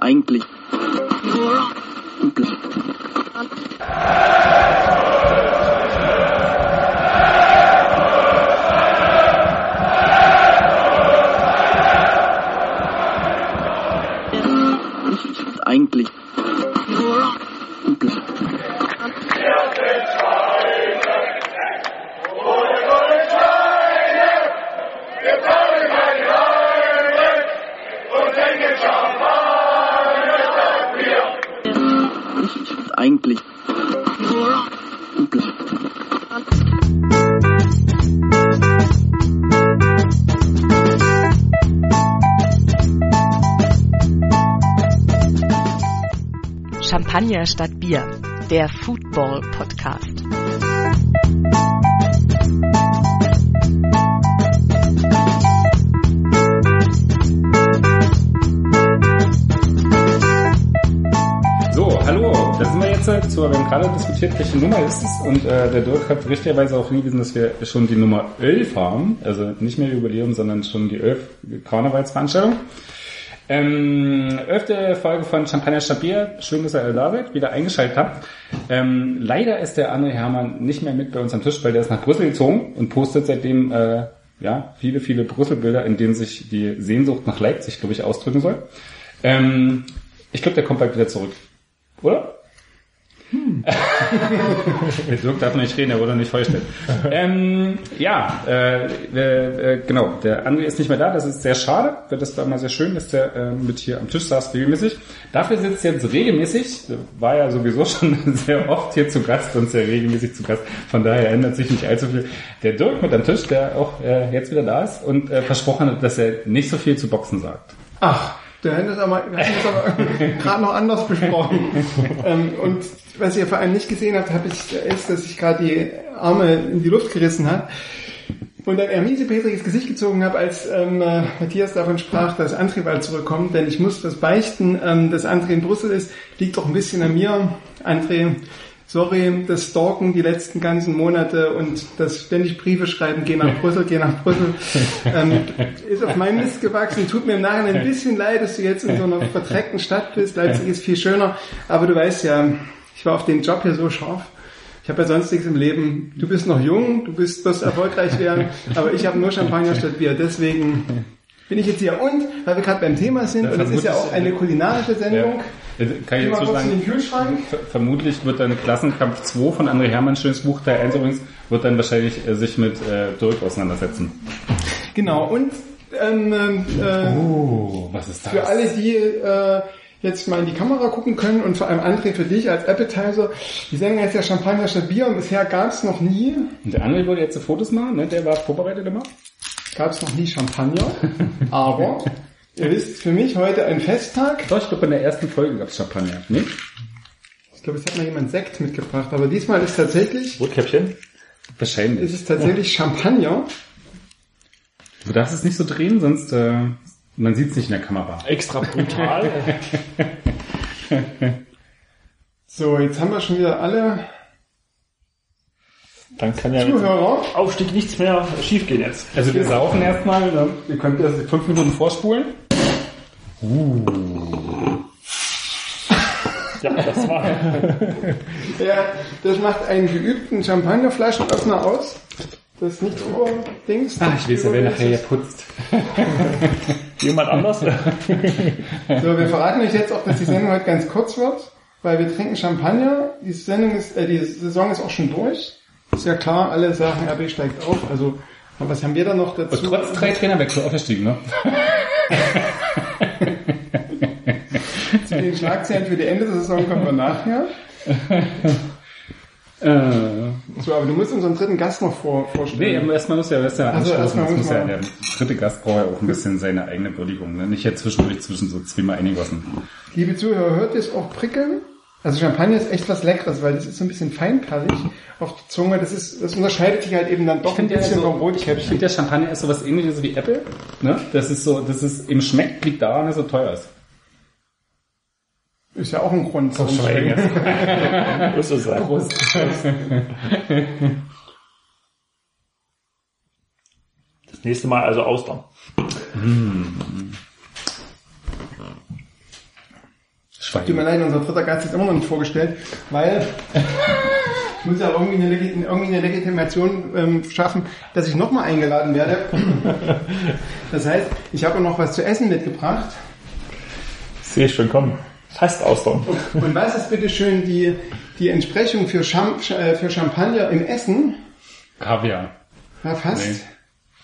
Eigentlich. Eigentlich. Champagner statt Bier, der Football Podcast. So, hallo, da sind wir jetzt halt zu, wir haben gerade diskutiert, welche Nummer ist es und äh, der Dirk hat richtigerweise auch hingewiesen, dass wir schon die Nummer 11 haben, also nicht mehr Jubiläum, sondern schon die 11 Karnevalsveranstaltung. Ähm, elfte Folge von Champagner Stabier. Schön, dass ihr David wieder eingeschaltet habt. Ähm, leider ist der André Hermann nicht mehr mit bei uns am Tisch, weil der ist nach Brüssel gezogen und postet seitdem äh, ja viele, viele Brüssel-Bilder, in denen sich die Sehnsucht nach Leipzig, glaube ich, ausdrücken soll. Ähm, ich glaube, der kommt bald wieder zurück. Oder? Dirk darf man nicht reden, er wurde nicht vorgestellt. ähm, ja, äh, äh, genau, der André ist nicht mehr da, das ist sehr schade, das war mal sehr schön, dass der äh, mit hier am Tisch saß regelmäßig. Dafür sitzt jetzt regelmäßig, war ja sowieso schon sehr oft hier zu Gast und sehr regelmäßig zu Gast, von daher ändert sich nicht allzu viel. Der Dirk mit am Tisch, der auch äh, jetzt wieder da ist und äh, versprochen hat, dass er nicht so viel zu Boxen sagt. Ach, der hat das aber, wir hatten das aber gerade noch anders besprochen. ähm, und was ihr vor allem nicht gesehen habt, habe ich, ist, dass ich gerade die Arme in die Luft gerissen habe und ein ermiesepetriges Gesicht gezogen habe, als ähm, äh, Matthias davon sprach, dass André bald zurückkommt, denn ich muss das beichten, ähm, dass André in Brüssel ist, liegt doch ein bisschen an mir. André, sorry, das Stalken die letzten ganzen Monate und das ständig Briefe schreiben, geh nach Brüssel, geh nach Brüssel, ähm, ist auf meinen Mist gewachsen. Tut mir im Nachhinein ein bisschen leid, dass du jetzt in so einer verdreckten Stadt bist. Leipzig ist viel schöner, aber du weißt ja, ich war auf den Job hier so scharf. Ich habe ja sonst nichts im Leben. Du bist noch jung, du bist, wirst erfolgreich werden, aber ich habe nur Champagner statt Bier. Deswegen bin ich jetzt hier. Und, weil wir gerade beim Thema sind, und es ist ja auch eine kulinarische Sendung, Ja. Kann ich dazu sagen, vermutlich wird dann Klassenkampf 2 von André Hermann, schönes Buch, Teil 1 übrigens, wird dann wahrscheinlich äh, sich mit äh, Dirk auseinandersetzen. Genau, und ähm, ähm, äh, Oh, was ist das? für alle, die äh, jetzt mal in die Kamera gucken können und vor allem André für dich als Appetizer, die Sendung heißt ja Champagner statt Bier und bisher gab es noch nie, Und der André wollte jetzt Fotos machen, ne? der war vorbereitet immer. gab es noch nie Champagner, aber ihr wisst, für mich heute ein Festtag. Doch, ich glaube, in der ersten Folge gab es Champagner, nicht? Ich glaube, es hat mal jemand Sekt mitgebracht, aber diesmal ist tatsächlich, Rotkäppchen. Wahrscheinlich. ist es tatsächlich Champagner. Du darfst es nicht so drehen, sonst äh, man sieht es nicht in der Kamera. Extra brutal. So, jetzt haben wir schon wieder alle Dann kann ja Zuhörer. Aufstieg nichts mehr schiefgehen jetzt. Also wir saufen erstmal, ne? ihr könnt das fünf Minuten vorspulen. Ja, das war. Ja, das macht einen geübten Champagnerflaschenöffner aus. Das ist nicht so Dings. Ah, ich weiß ja, wer nachher hier putzt. Jemand anders? So, wir verraten euch jetzt auch, dass die Sendung heute ganz kurz wird, weil wir trinken Champagner. Die Sendung ist, äh, die Saison ist auch schon durch. Ist ja klar, alle sagen, RB steigt auf. Also, aber was haben wir da noch dazu? Und trotz drei Trainerwechsel aufgestiegen, ne? Zu den Schlagzeilen für die Ende der Saison kommen wir nachher. Äh, So, aber du musst unseren dritten Gast noch vor, nee, vorstellen. aber erstmal muss ja, ist ja Also erstmal muss muss ja, der dritte Gast braucht ja auch ein bisschen seine eigene Würdigung, ne? Nicht jetzt zwischendurch zwischen so zweimal eingegossen. Liebe Zuhörer, hört ihr es auch prickeln? Also Champagner ist echt was Leckeres, weil das ist so ein bisschen feinperlig auf die Zunge. Das ist, das unterscheidet sich halt eben dann doch ein bisschen so, vom ich Rotkäppchen. finde, der Champagner ist sowas ähnliches wie Apple. Ne? Das ist so, das ist, im Schmeckt liegt daran, dass er so teuer ist. Ist ja auch ein Grund. zum Schweigen. Muss es sein. Prost. Das nächste Mal also Austern. Schwein. Tut mir leid, unser dritter Gast ist immer noch nicht vorgestellt, weil ich muss ja irgendwie eine, Legi- irgendwie eine Legitimation ähm, schaffen, dass ich nochmal eingeladen werde. Das heißt, ich habe noch was zu essen mitgebracht. Sehe ich schon kommen. Fast Austern. Und was ist bitte schön die, die Entsprechung für, Cham äh, für Champagner im Essen? Kaviar. Ja, fast. Nee.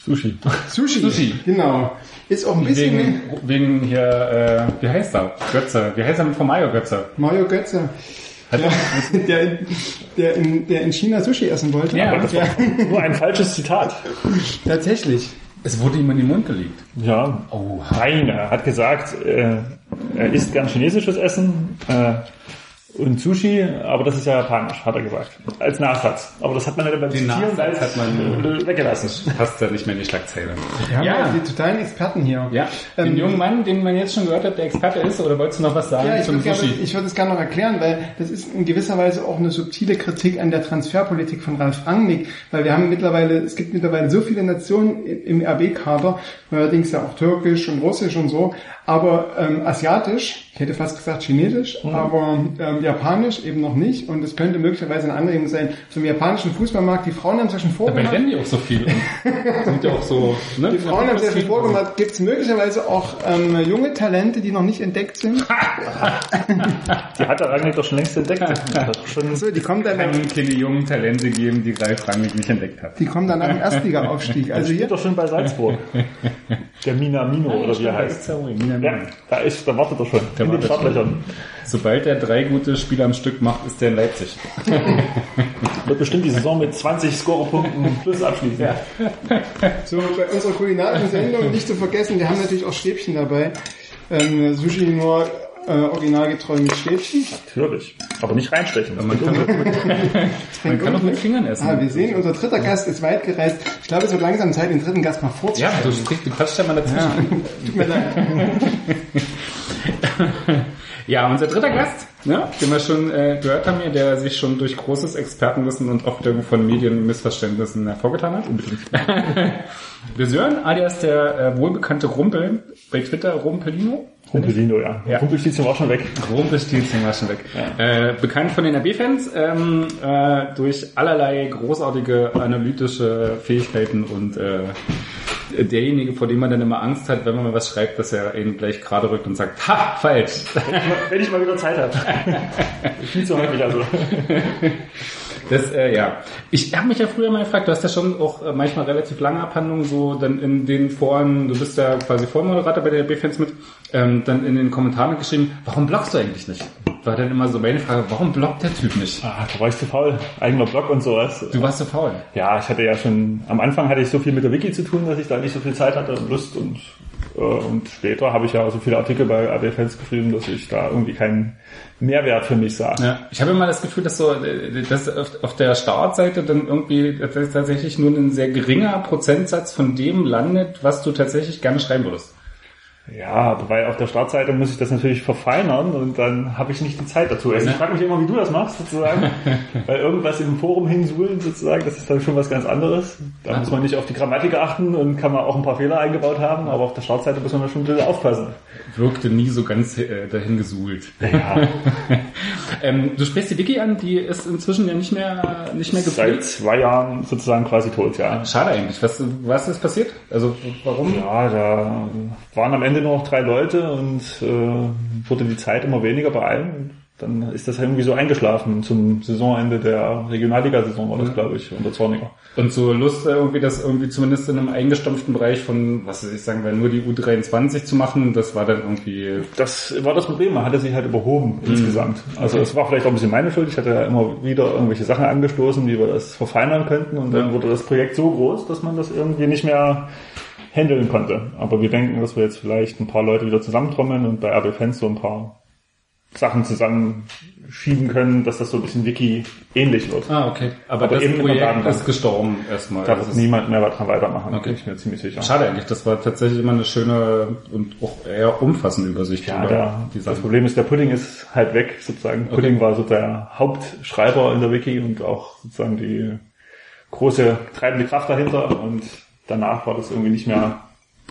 Sushi. Sushi. Sushi. Genau. Ist auch ein bisschen Wegen, wegen hier, äh, wie heißt er? Götze. Wie heißt er von Mario Götze? Mario Götze. Hat Ja, der, in- der, in, der in China Sushi essen wollte. Ja, Das war nur ein falsches Zitat. tatsächlich. Es wurde ihm in den Mund gelegt. Ja. Oh. Nein, er hat gesagt, äh, er isst gern chinesisches Essen äh, und Sushi, aber das ist ja japanisch, hat er gesagt. Als Nachsatz. Aber das hat man ja beim Den Zitieren Nachsatz hat man- äh, weggelassen. Passt ja nicht mehr in die Schlagzeile. Wir haben Ja. ja die totalen Experten hier. Ja, den Ähm, jungen Mann, den man jetzt schon gehört hat, der Experte ist, oder wolltest du noch was sagen Ja, ich zum würde gerne, Sushi? ich würde es gerne noch erklären, weil das ist in gewisser Weise auch eine subtile Kritik an der Transferpolitik von Ralf Rangnick, weil wir haben mittlerweile, es gibt mittlerweile so viele Nationen im RB-Kader, allerdings ja auch türkisch und russisch und so, aber ähm, asiatisch, ich hätte fast gesagt chinesisch, aber ähm, japanisch eben noch nicht und es könnte möglicherweise eine Anregung sein, zum japanischen Fußballmarkt, die Frauen haben es ja schon Dabei vorgemacht, rennen die auch so viel. sind ja auch so, ne? die Frauen haben es ja schon vorgemacht, gibt es möglicherweise auch ähm, junge Talente, die noch nicht entdeckt sind. Die hat der Rangnick doch schon längst entdeckt. Schon So, die kommen dann Kann keine jungen Talente geben, die Ralf Rangnick nicht entdeckt hat. Die kommen dann nach dem Erstliga-Aufstieg. Also steht hier, doch schon bei Salzburg. Der Minamino oder wie er heißt. Ja, da ist, da wartet er schon. In den. Startlöchern. Sobald er drei gute Spiele am Stück macht, ist der in Leipzig. Wird bestimmt die Saison mit 20 Scorerpunkten plus abschließen. so bei unserer kulinarischen Sendung nicht zu vergessen, wir haben natürlich auch Stäbchen dabei. Ähm, Sushi nur äh, originalgetreu mit Stäbchen. Natürlich. Aber nicht reinstechen. Das Man kann, auch mit, man kann auch mit Fingern essen. Ah, wir sehen, unser dritter Gast ist weit gereist. Ich glaube, es wird langsam Zeit, den dritten Gast mal ja, vorzustellen. du sprichst, du quatschst ja mal dazwischen. Ja, tut mir leid. Ja, unser dritter Gast, ne, den wir schon äh, gehört haben hier, der sich schon durch großes Expertenwissen und Aufdeckung von Medienmissverständnissen hervorgetan hat. Wir hören alias der äh, wohlbekannte Rumpel bei Twitter, Rumpelino. Rumpelino, ja. Ja. Rumpelstilzchen war schon weg. Rumpelstilzchen war schon weg. Äh, bekannt von den RB-Fans ähm, äh, durch allerlei großartige analytische Fähigkeiten und äh, derjenige, vor dem man dann immer Angst hat, wenn man mal was schreibt, dass er ihn gleich gerade rückt und sagt, ha, falsch. Wenn ich mal wieder Zeit habe. Viel zu häufig also. Das, äh, ja. Ich habe mich ja früher mal gefragt, du hast ja schon auch äh, manchmal relativ lange Abhandlungen, so dann in den Foren, du bist ja quasi Vormoderator bei der B-Fans mit, ähm, dann in den Kommentaren geschrieben, warum bloggst du eigentlich nicht? War dann immer so meine Frage, warum bloggt der Typ nicht? Ah, da war ich zu faul. Eigener Blog und sowas. Du warst so faul. Ja, ich hatte ja schon, am Anfang hatte ich so viel mit der Wiki zu tun, dass ich da nicht so viel Zeit hatte und Lust und, äh, und später habe ich ja so viele Artikel bei AB Fans geschrieben, dass ich da irgendwie keinen Mehrwert für mich sah. Ja, ich habe immer das Gefühl, dass so, dass auf, auf der Startseite dann irgendwie tatsächlich nur ein sehr geringer Prozentsatz von dem landet, was du tatsächlich gerne schreiben würdest. Ja, aber weil auf der Startseite muss ich das natürlich verfeinern und dann habe ich nicht die Zeit dazu. Also ich frage mich immer, wie du das machst sozusagen, weil irgendwas im Forum hinsuhlen sozusagen, das ist dann schon was ganz anderes. Da muss man nicht auf die Grammatik achten und kann man auch ein paar Fehler eingebaut haben, aber auf der Startseite muss man da schon ein bisschen aufpassen. Wirkte nie so ganz äh, dahin gesuhlt. Ja, ähm, du sprichst die Wiki an, die ist inzwischen ja nicht mehr nicht mehr seit gepflegt. zwei Jahren sozusagen quasi tot, ja. Schade eigentlich. Was, was ist passiert? Also warum? Ja, da waren am Ende nur noch drei Leute und äh, wurde die Zeit immer weniger bei allen. Dann ist das irgendwie so eingeschlafen. Zum Saisonende der Regionalliga-Saison war das, glaube ich, unter Zorniger. Und so Lust äh, irgendwie das irgendwie zumindest in einem eingestampften Bereich von, was weiß ich sagen, wir, nur die U23 zu machen, das war dann irgendwie Das war das Problem, man hatte sich halt überhoben insgesamt. Also es war vielleicht auch ein bisschen meine Schuld. Ich hatte ja immer wieder irgendwelche Sachen angestoßen, wie wir das verfeinern könnten und dann wurde das Projekt so groß, dass man das irgendwie nicht mehr handeln konnte. Aber wir denken, dass wir jetzt vielleicht ein paar Leute wieder zusammentrommeln und bei RB Fans so ein paar Sachen zusammenschieben können, dass das so ein bisschen Wiki ähnlich wird. Ah, okay. Aber, Aber das eben Projekt Datenbank. ist gestorben erstmal. Da wird niemand mehr dran weitermachen, Okay. bin ich mir ziemlich sicher. Schade eigentlich, das war tatsächlich immer eine schöne und auch eher umfassende Übersicht Ja, über der, die das. Problem ist, der Pudding ist halt weg, sozusagen. Pudding war so der Hauptschreiber in der Wiki und auch sozusagen die große treibende Kraft dahinter und danach war das irgendwie nicht mehr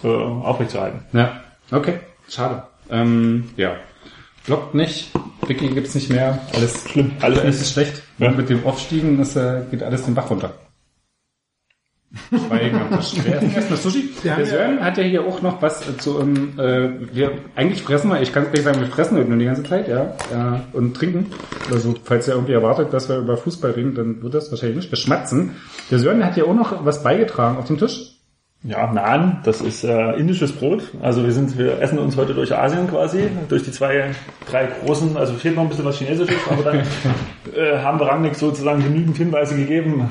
äh, aufrechtzuerhalten. Ja, okay, schade. Ähm, ja. Blockt nicht. Wiki gibt's nicht mehr. Alles Schlimm. Alles ist schlecht. Ja. Mit dem Aufstiegen ist, äh, geht alles den Bach runter. Am Tisch. Wer ist erstmal Sushi? Der Sören hat ja hier auch noch was äh, zu, ähm, äh, wir, eigentlich fressen wir, ich kann es gleich sagen, wir fressen heute nur die ganze Zeit, ja, ja, und trinken. Also, falls ihr irgendwie erwartet, dass wir über Fußball reden, dann wird das wahrscheinlich nicht. Wir schmatzen. Der Sören hat ja auch noch was beigetragen auf dem Tisch. Ja, Naan, das ist äh, indisches Brot. Also wir sind, wir essen uns heute durch Asien quasi, durch die zwei, drei großen, also fehlt noch ein bisschen was Chinesisches, aber dann äh, haben wir Rangnick sozusagen genügend Hinweise gegeben.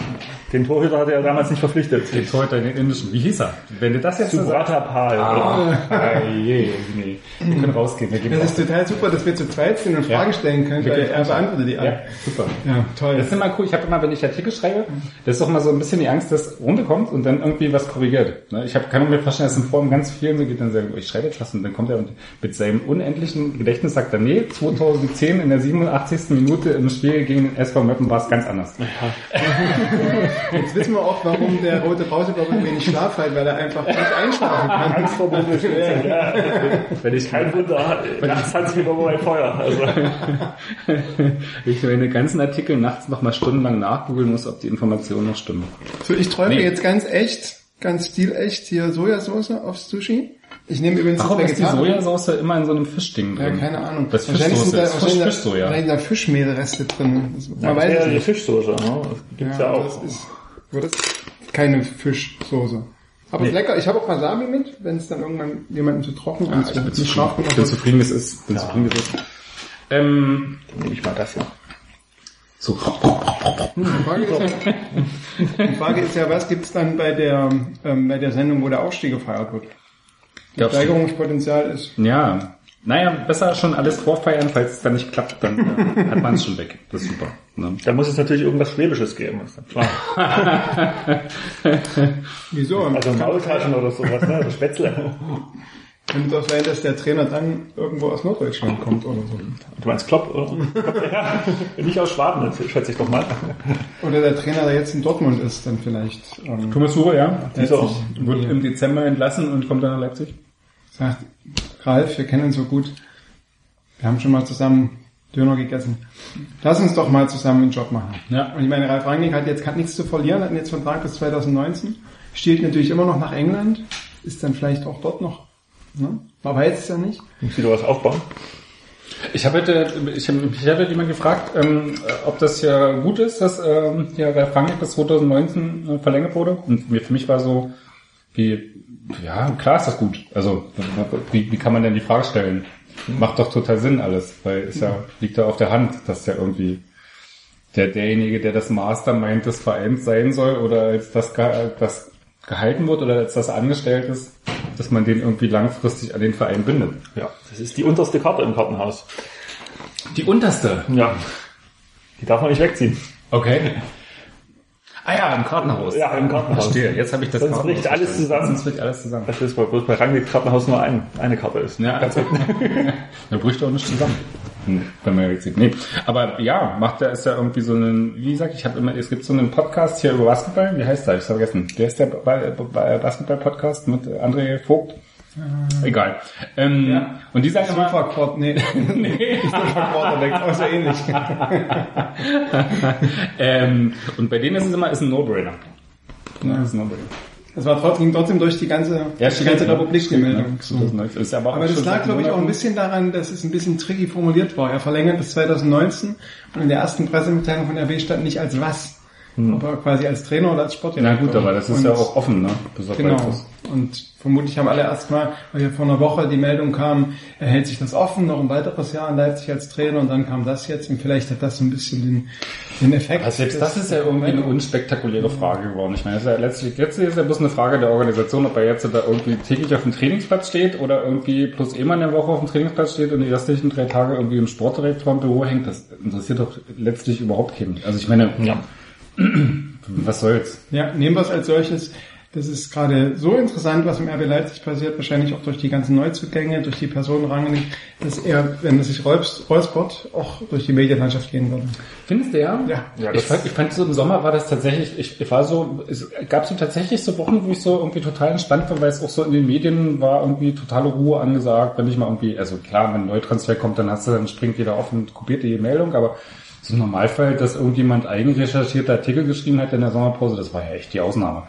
Den Torhüter hat er ja damals nicht verpflichtet. Jetzt heute den indischen. Wie hieß er? Wenn du das jetzt so sagst. Subrata Pal. Ah, je, nee. Wir können rausgehen. Wir gehen Das raus. ist total super, dass wir zu zweit sind und Ja. Fragen stellen können, weil er beantwortet die alle. Ja, super. Ja, toll. Das ist immer cool. Ich habe immer, wenn ich Artikel schreibe, das ist doch mal so ein bisschen die Angst, dass runterkommt und dann irgendwie was korrigiert. Ne? Ich habe kann mir vorstellen, dass in Form ganz vielen so geht dann sagen, ich schreibe jetzt was und dann kommt er und mit seinem unendlichen Gedächtnis sagt er, nee, 2010 in der 87. Minute im Spiel gegen den SV Meppen war es ganz anders. Jetzt wissen wir auch, warum der rote Brausebär wenig Schlaf hat, weil er einfach nicht einschlafen kann. Angst vor. Ja. Wenn ich Kein Wunder, nachts hat sich immer bei Feuer. Also, ich meine ganzen Artikel nachts noch mal stundenlang nachgoogeln muss, ob die Informationen noch stimmen. So, ich träume Nee. jetzt ganz echt, ganz stilecht hier Sojasauce aufs Sushi. Ich nehme übrigens Warum ist die. Sojasauce immer in so einem Fischding Ja, drin? keine Ahnung. Das wahrscheinlich Fischsoße sind da, ist Fisch, wahrscheinlich, da, Fischsoja. wahrscheinlich da Fischmehlreste drin. Das, man das weiß es die. Fischsoße. Ne? Das gibt's ja, Ja, auch. das ist, das ist keine Fischsoße. Aber ist lecker. Ich habe auch Wasabi mit, wenn es dann irgendwann jemandem zu trocken Ah, ist. ich bin nicht scharf zufrieden. Ich bin zufrieden, es ist. Bin zufrieden, wie es ist. Ähm, Dann nehme ich mal das hier. so. Die Frage, ist ja, die Frage ist ja, was gibt's dann bei der, ähm, bei der Sendung, wo der Aufstieg gefeiert wird? Steigerungspotenzial ist Ja. Naja, besser schon alles vorfeiern, falls es dann nicht klappt, dann äh, hat man es schon weg. Das ist super. Ne? Da muss es natürlich irgendwas Schwäbisches geben. Ist klar. Wieso? Also Maultaschen oder sowas, ne? Also Spätzle. Könnte doch sein, dass der Trainer dann irgendwo aus Norddeutschland kommt oder so. Du meinst Klopp, oder? ja, nicht aus Schwaben, schätze ich doch mal. Oder der Trainer, der jetzt in Dortmund ist, dann vielleicht ähm, Thomas Suche, ja. Dieser Wird im Dezember entlassen und kommt dann nach Leipzig. Sagt, Ralf, wir kennen uns so gut. Wir haben schon mal zusammen Döner gegessen. Lass uns doch mal zusammen einen Job machen. Ja. Und ich meine, Ralf Rangnick hat jetzt hat nichts zu verlieren, hat jetzt Vertrag bis 2019, stiehlt natürlich immer noch nach England, ist dann vielleicht auch dort noch. Ne? Man weiß es ja nicht. Muss wieder was aufbauen. Ich habe heute, ich habe ich habe jemand gefragt, ähm, äh, ob das ja gut ist, dass ähm, ja Ralf Rangnick bis 2019 äh, verlängert wurde. Und mir, für mich war so, wie, ja, klar ist das gut. Also, wie, wie kann man denn die Frage stellen? Macht doch total Sinn alles, weil es ja, liegt ja auf der Hand, dass ja irgendwie der, derjenige, der das Mastermind des Vereins sein soll oder als das, das gehalten wird oder als das angestellt ist, dass man den irgendwie langfristig an den Verein bindet. Ja, das ist die unterste Karte im Kartenhaus. Die unterste. Ja. Die darf man nicht wegziehen. Okay. Ah ja, im Kartenhaus. Ja, im Kartenhaus. Verstehe, jetzt habe ich das Sonst bricht alles verstanden. zusammen. Sonst bricht alles zusammen. Das ist bei, bloß bei Rangnick Kartenhaus nur ein, eine Karte ist. Ja, also, da bricht auch nicht zusammen. Hm, Wenn man jetzt sieht. Nee. Aber ja, macht er ist ja irgendwie so einen, wie gesagt, ich habe immer, es gibt so einen Podcast hier über Basketball, wie heißt der? Ich habe vergessen. Der ist der Ba- Ba- Basketball-Podcast mit André Vogt. Egal. Ähm, Ja. Und die sagen immer, Superquart, nee. nee. Quarterback, aber so ähnlich. ähm, und bei denen ist es immer, ist ein No-Brainer. Ja, ist ein No-Brainer. Das war trotzdem, trotzdem durch die ganze, die ganze Republik die Meldung. Ist aber, auch Aber das lag, glaube ich, auch ein bisschen daran, dass es ein bisschen tricky formuliert war. Er verlängert bis 2019 und in der ersten Pressemitteilung von RB stand nicht als was, aber quasi als Trainer oder als Sportdirektor. Na gut, aber das ist Und- ja auch offen, ne? Bis Genau. weiteres. Und vermutlich haben alle erstmal, weil ja vor einer Woche die Meldung kam, er hält sich das offen, noch ein weiteres Jahr in Leipzig als Trainer und dann kam das jetzt und vielleicht hat das so ein bisschen den, den Effekt. Aber selbst das ist ja irgendwie eine unspektakuläre Frage geworden. Ich meine, das ist ja letztlich, jetzt ist ja bloß eine Frage der Organisation, ob er jetzt da irgendwie täglich auf dem Trainingsplatz steht oder irgendwie plus immer in der Woche auf dem Trainingsplatz steht und die restlichen drei Tage irgendwie im Sportdirektor im Büro hängt. Das interessiert doch letztlich überhaupt keinen. Also ich meine, Ja. was soll's? Ja, nehmen wir es als solches. Das ist gerade so interessant, was im RB Leipzig passiert, wahrscheinlich auch durch die ganzen Neuzugänge, durch die Personenrange, dass er, wenn es sich räuspert, auch durch die Medienlandschaft gehen würde. Findest du ja? Ja. Ja, ich, fand, ich fand so im Sommer war das tatsächlich, ich, ich war so, es gab so tatsächlich so Wochen, wo ich so irgendwie total entspannt war, weil es auch so in den Medien war irgendwie totale Ruhe angesagt, wenn ich mal irgendwie, also klar, wenn ein Neutransfer kommt, dann hast du, dann springt jeder auf und kopiert die Meldung, aber so im Normalfall, dass irgendjemand eigenrecherchierte Artikel geschrieben hat in der Sommerpause, das war ja echt die Ausnahme.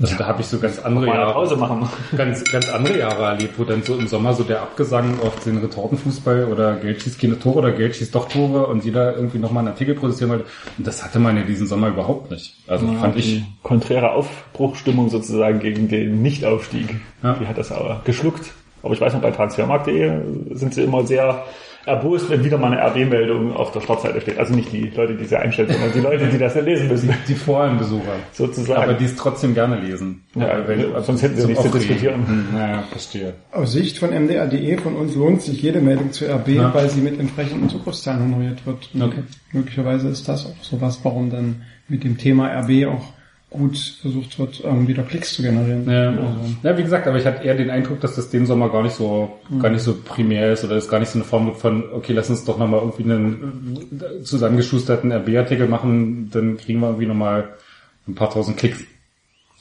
Also da habe ich so ganz andere Jahre, Pause machen. ganz, ganz andere Jahre erlebt, wo dann so im Sommer so der Abgesang auf den Retortenfußball oder Geld schießt keine Tore oder Geld schießt doch Tore und jeder irgendwie nochmal einen Artikel produzieren wollte. Und das hatte man ja diesen Sommer überhaupt nicht. Also fand ich, konträre Aufbruchstimmung sozusagen gegen den Nichtaufstieg. Ja. Die hat das aber geschluckt. Aber ich weiß noch, bei transfermarkt.de sind sie immer sehr erbost, wenn wieder mal eine RB-Meldung auf der Startseite steht. Also nicht die Leute, die sie einstellen, sondern die Leute, die das ja lesen müssen. die Forenbesucher. Sozusagen. Aber die es trotzdem gerne lesen. Ja, Weil- sonst hätten sie nichts zu diskutieren. Hm, Naja, verstehe. Aus Sicht von MDR.de von uns lohnt sich jede Meldung zu RB, Ja. weil sie mit entsprechenden Zugriffszahlen honoriert wird. Okay. Möglicherweise ist das auch sowas, warum dann mit dem Thema RB auch gut versucht wird, ähm, wieder Klicks zu generieren. Ja, Also, ja, wie gesagt, aber ich hatte eher den Eindruck, dass das den Sommer gar nicht so, gar nicht so primär ist oder es gar nicht so eine Form wird von, okay, lass uns doch nochmal irgendwie einen äh, zusammengeschusterten RB-Artikel machen, dann kriegen wir irgendwie nochmal ein paar tausend Klicks.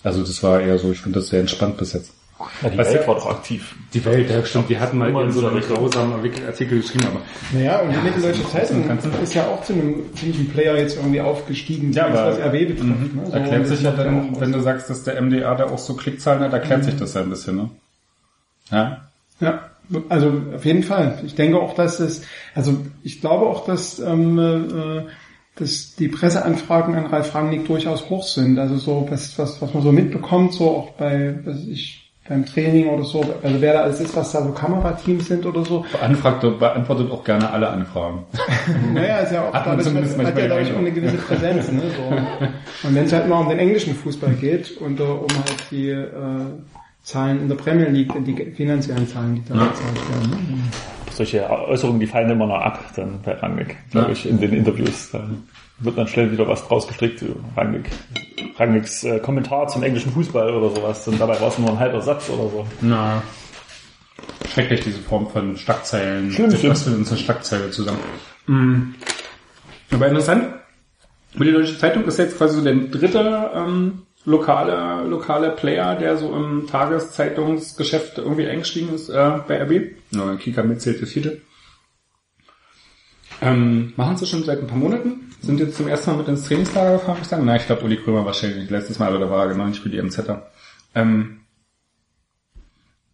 Also das war eher so, ich finde das sehr entspannt bis jetzt. Ja, die Welt ja- war doch aktiv. Die Welt, ja stimmt, die hatten mal Immer in so einem grausamen Artikel geschrieben, aber Naja, und die Mitteldeutsche Zeitung ist ja auch zu einem ziemlichen Player jetzt irgendwie aufgestiegen, Ja, aber- was RB betrifft. Mhm. Ne? So, erklärt sich das ja dann dann, auch- wenn du sagst, dass der MDR da auch so Klickzahlen hat, erklärt sich das ja ein bisschen, ne? Ja? Ja, also auf jeden Fall. Ich denke auch, dass es, also ich glaube auch, dass, ähm, äh, dass die Presseanfragen an Ralf Rangnick durchaus hoch sind. Also so, was, was, was man so mitbekommt, so auch bei, was ich, beim Training oder so, also wer da alles ist, was da so Kamerateams sind oder so. Beantwortet, beantwortet auch gerne alle Anfragen. Naja, ist ja auch Hat man dadurch, zumindest hat, hat ja dadurch auch eine gewisse Präsenz. Ne? So. Und wenn es halt mal um den englischen Fußball geht und äh, um halt die äh, Zahlen in der Premier League, die finanziellen Zahlen, die da gezeigt werden. Ne? Solche Äußerungen, die fallen immer noch ab, dann bei Rangnick, glaube Ja. ich, in den Interviews. Da wird dann schnell wieder was draus gestrickt. Rangnick, Rangnicks äh, Kommentar zum englischen Fußball oder sowas. Und dabei war es nur ein halber Satz oder so. Na, schrecklich diese Form von Schlagzeilen. Schlimm, schlimm. Was für uns eine Schlagzeile zusammen. Mhm. Aber interessant. Die Deutsche Zeitung ist jetzt quasi so der dritte ähm, lokale, lokale Player, der so im Tageszeitungsgeschäft irgendwie eingestiegen ist äh, bei RB. Ja, Kika mitzählt der vierte. Ähm, machen sie schon seit ein paar Monaten. Sind jetzt zum ersten Mal mit ins Trainingslager gefahren, muss ich sagen. Na, ich glaube, Uli Krömer wahrscheinlich letztes Mal, da war er genau nicht für die MZ. Ähm,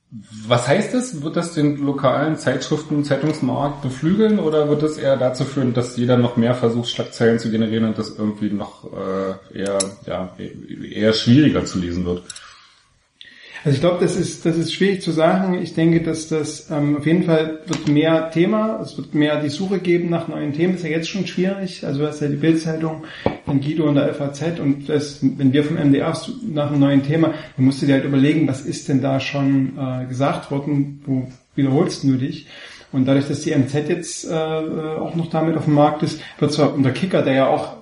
was heißt das? Wird das den lokalen Zeitschriften, Zeitungsmarkt beflügeln oder wird es eher dazu führen, dass jeder noch mehr versucht, Schlagzeilen zu generieren und das irgendwie noch äh, eher, ja, eher schwieriger zu lesen wird? Also ich glaube, das ist, das ist schwierig zu sagen. Ich denke, dass das ähm, auf jeden Fall wird mehr Thema, es wird mehr die Suche geben nach neuen Themen. Ist ja jetzt schon schwierig. Also du hast ja die Bildzeitung, den Guido und der FAZ und das, wenn wir vom MDR nach einem neuen Thema, dann musst du dir halt überlegen, was ist denn da schon äh, gesagt worden, wo wiederholst du dich? Und dadurch, dass die MZ jetzt äh, auch noch damit auf dem Markt ist, wird zwar unter Kicker, der ja auch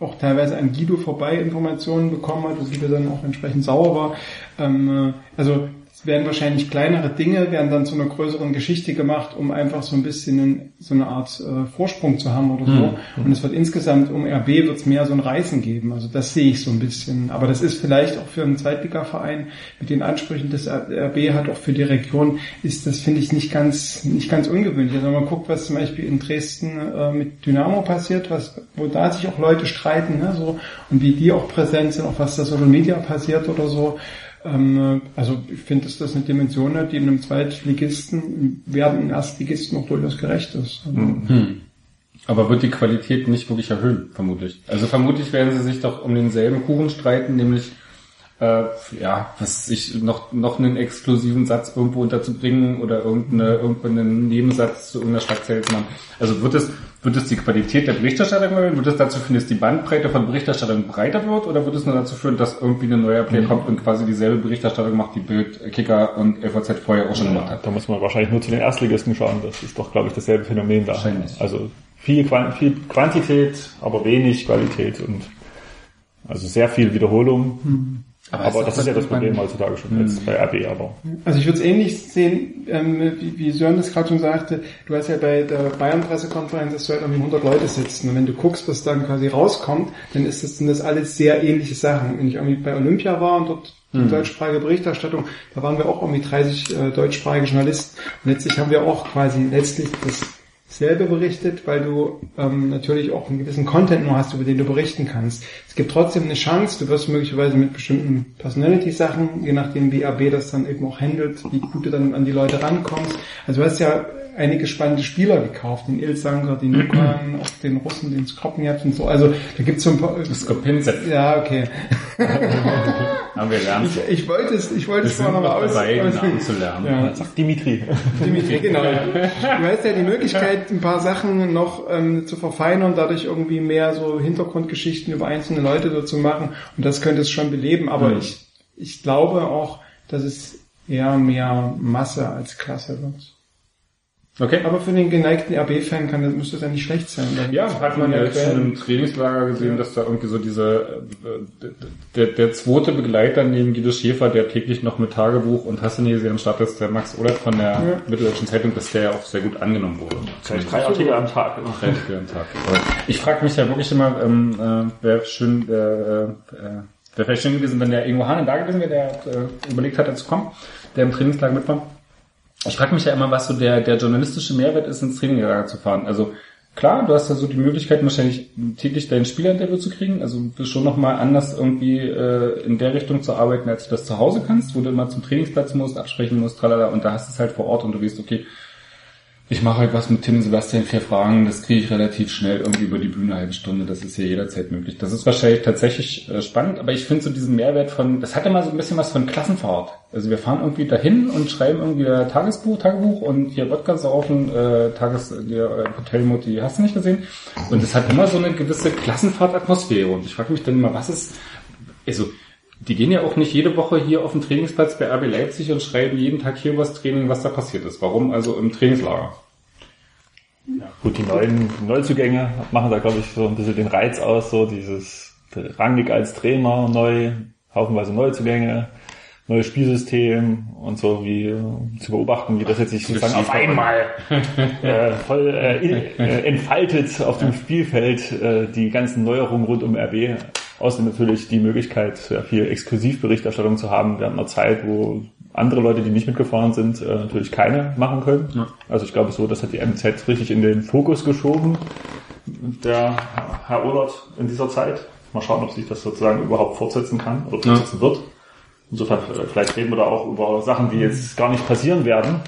auch teilweise an Guido vorbei Informationen bekommen hat, wo Guido dann auch entsprechend sauer war. Ähm, äh, also werden wahrscheinlich kleinere Dinge, werden dann zu einer größeren Geschichte gemacht, um einfach so ein bisschen so eine Art äh, Vorsprung zu haben oder so. Und es wird insgesamt um RB wird es mehr so ein Reißen geben. Also das sehe ich so ein bisschen. Aber das ist vielleicht auch für einen Zweitligaverein mit den Ansprüchen des RB hat, auch für die Region, ist das, finde ich, nicht ganz, nicht ganz ungewöhnlich. Also wenn man guckt, was zum Beispiel in Dresden äh, mit Dynamo passiert, was, wo da sich auch Leute streiten, ne, so, und wie die auch präsent sind, auch was da Social Media passiert oder so. Ähm, also ich finde, dass das eine Dimension hat, die einem Zweitligisten, werden einem Erstligisten auch durchaus gerecht ist. Also, Aber wird die Qualität nicht wirklich erhöhen, vermutlich. Also vermutlich werden sie sich doch um denselben Kuchen streiten, nämlich äh, ja, was ich noch noch einen exklusiven Satz irgendwo unterzubringen oder irgendeine irgendeinen Nebensatz zu irgendeiner Schlagzeile zu machen. Also wird es wird es die Qualität der Berichterstattung erhöhen? Wird es dazu führen, dass die Bandbreite von Berichterstattung breiter wird oder wird es nur dazu führen, dass irgendwie ein neuer Player kommt und quasi dieselbe Berichterstattung macht, die Bild, Kicker und FAZ vorher auch schon gemacht hat? Da muss man wahrscheinlich nur zu den Erstligisten schauen. Das ist doch, glaube ich, dasselbe Phänomen da. Wahrscheinlich. Also viel, viel Quantität, aber wenig Qualität und also sehr viel Wiederholung. Aber, ist doch das ist ja das Problem heutzutage schon jetzt bei RB, aber. Also ich würde es ähnlich sehen, ähm, wie, wie Sören das gerade schon sagte. Du hast ja bei der Bayern-Pressekonferenz, dass du halt irgendwie 100 Leute sitzen. Und wenn du guckst, was dann quasi rauskommt, dann ist das, sind das alles sehr ähnliche Sachen. Wenn ich irgendwie bei Olympia war und dort die deutschsprachige Berichterstattung, da waren wir auch irgendwie 30 äh, deutschsprachige Journalisten. Und letztlich haben wir auch quasi letztlich dasselbe berichtet, weil du ähm, natürlich auch einen gewissen Content nur hast, über den du berichten kannst. Es gibt trotzdem eine Chance, du wirst möglicherweise mit bestimmten Personality-Sachen, je nachdem wie AB das dann eben auch handelt, wie gut du dann an die Leute rankommst. Also du hast ja einige spannende Spieler gekauft, den Ilsanker, den Lukan, auch den Russen, den Skropniak und so. Also da gibt's so ein paar... Skopinset Ja, okay. haben wir gelernt. Ich, ich wollte es, ich wollte Wir es sind vorher noch nochmal aus. dabei, aus- Namen zu lernen. Ja. Sagt Dimitri. Dimitri, genau. Du hast ja die Möglichkeit, ein paar Sachen noch ähm, zu verfeinern, dadurch irgendwie mehr so Hintergrundgeschichten über einzelne Leute so zu machen. Und das könnte es schon beleben. Aber Mhm. ich, ich glaube auch, dass es eher mehr Masse als Klasse wird. Okay. Aber für den geneigten RB-Fan kann das, muss das ja nicht schlecht sein. Ja, hat man ja jetzt schon im Trainingslager gesehen, dass da irgendwie so diese, äh, der, der zweite Begleiter neben Guido Schäfer, der täglich noch mit Tagebuch und nie gesehen am Start ist, der Max Olaf von der Ja. Mitteldeutschen Zeitung, dass der ja auch sehr gut angenommen wurde. Vielleicht drei Artikel am Tag. Drei Artikel am Tag. Ich frage mich ja wirklich immer, ähm, äh, wäre schön, äh, äh, wäre vielleicht schön gewesen, wenn der Ingo Hahn da gewesen wäre, der äh, überlegt hat, zu kommen, der im Trainingslager mit war. Ich frage mich ja immer, was so der, der journalistische Mehrwert ist, ins Trainingslager zu fahren. Also klar, du hast da so die Möglichkeit, wahrscheinlich täglich dein Spielerinterview zu kriegen. Also du bist schon nochmal anders irgendwie äh, in der Richtung zu arbeiten, als du das zu Hause kannst, wo du immer zum Trainingsplatz musst, absprechen musst, tralala, und da hast du es halt vor Ort und du weißt, okay, ich mache halt was mit Tim und Sebastian, vier Fragen, das kriege ich relativ schnell irgendwie über die Bühne, eine halbe Stunde, das ist hier jederzeit möglich. Das ist wahrscheinlich tatsächlich äh, spannend, aber ich finde so diesen Mehrwert von, das hat immer so ein bisschen was von Klassenfahrt. Also wir fahren irgendwie dahin und schreiben irgendwie Tagesbuch, Tagebuch und hier Wodka saufen, äh, Tages, der äh, Hotelmutti, hast du nicht gesehen? Und es hat immer so eine gewisse Klassenfahrtatmosphäre und ich frage mich dann immer, was ist, also die gehen ja auch nicht jede Woche hier auf den Trainingsplatz bei RB Leipzig und schreiben jeden Tag hier über das Training, was da passiert ist. Warum also im Trainingslager? Gut, die neuen Neuzugänge machen da, glaube ich, so ein bisschen den Reiz aus, so dieses Rangnick als Trainer, neu, haufenweise Neuzugänge, neues Spielsystem und so wie äh, zu beobachten, wie das jetzt sich sozusagen auf einmal äh, voll äh, in- äh, entfaltet auf dem Spielfeld, äh, die ganzen Neuerungen rund um RB. Außerdem natürlich die Möglichkeit, sehr viel Exklusivberichterstattung zu haben während einer Zeit, wo andere Leute, die nicht mitgefahren sind, äh, natürlich keine machen können. Ja. Also ich glaube so, das hat die MZ richtig in den Fokus geschoben, der Herr Ohlert in dieser Zeit. Mal schauen, ob sich das sozusagen überhaupt fortsetzen kann oder fortsetzen wird. Insofern, äh, vielleicht reden wir da auch über Sachen, die jetzt gar nicht passieren werden.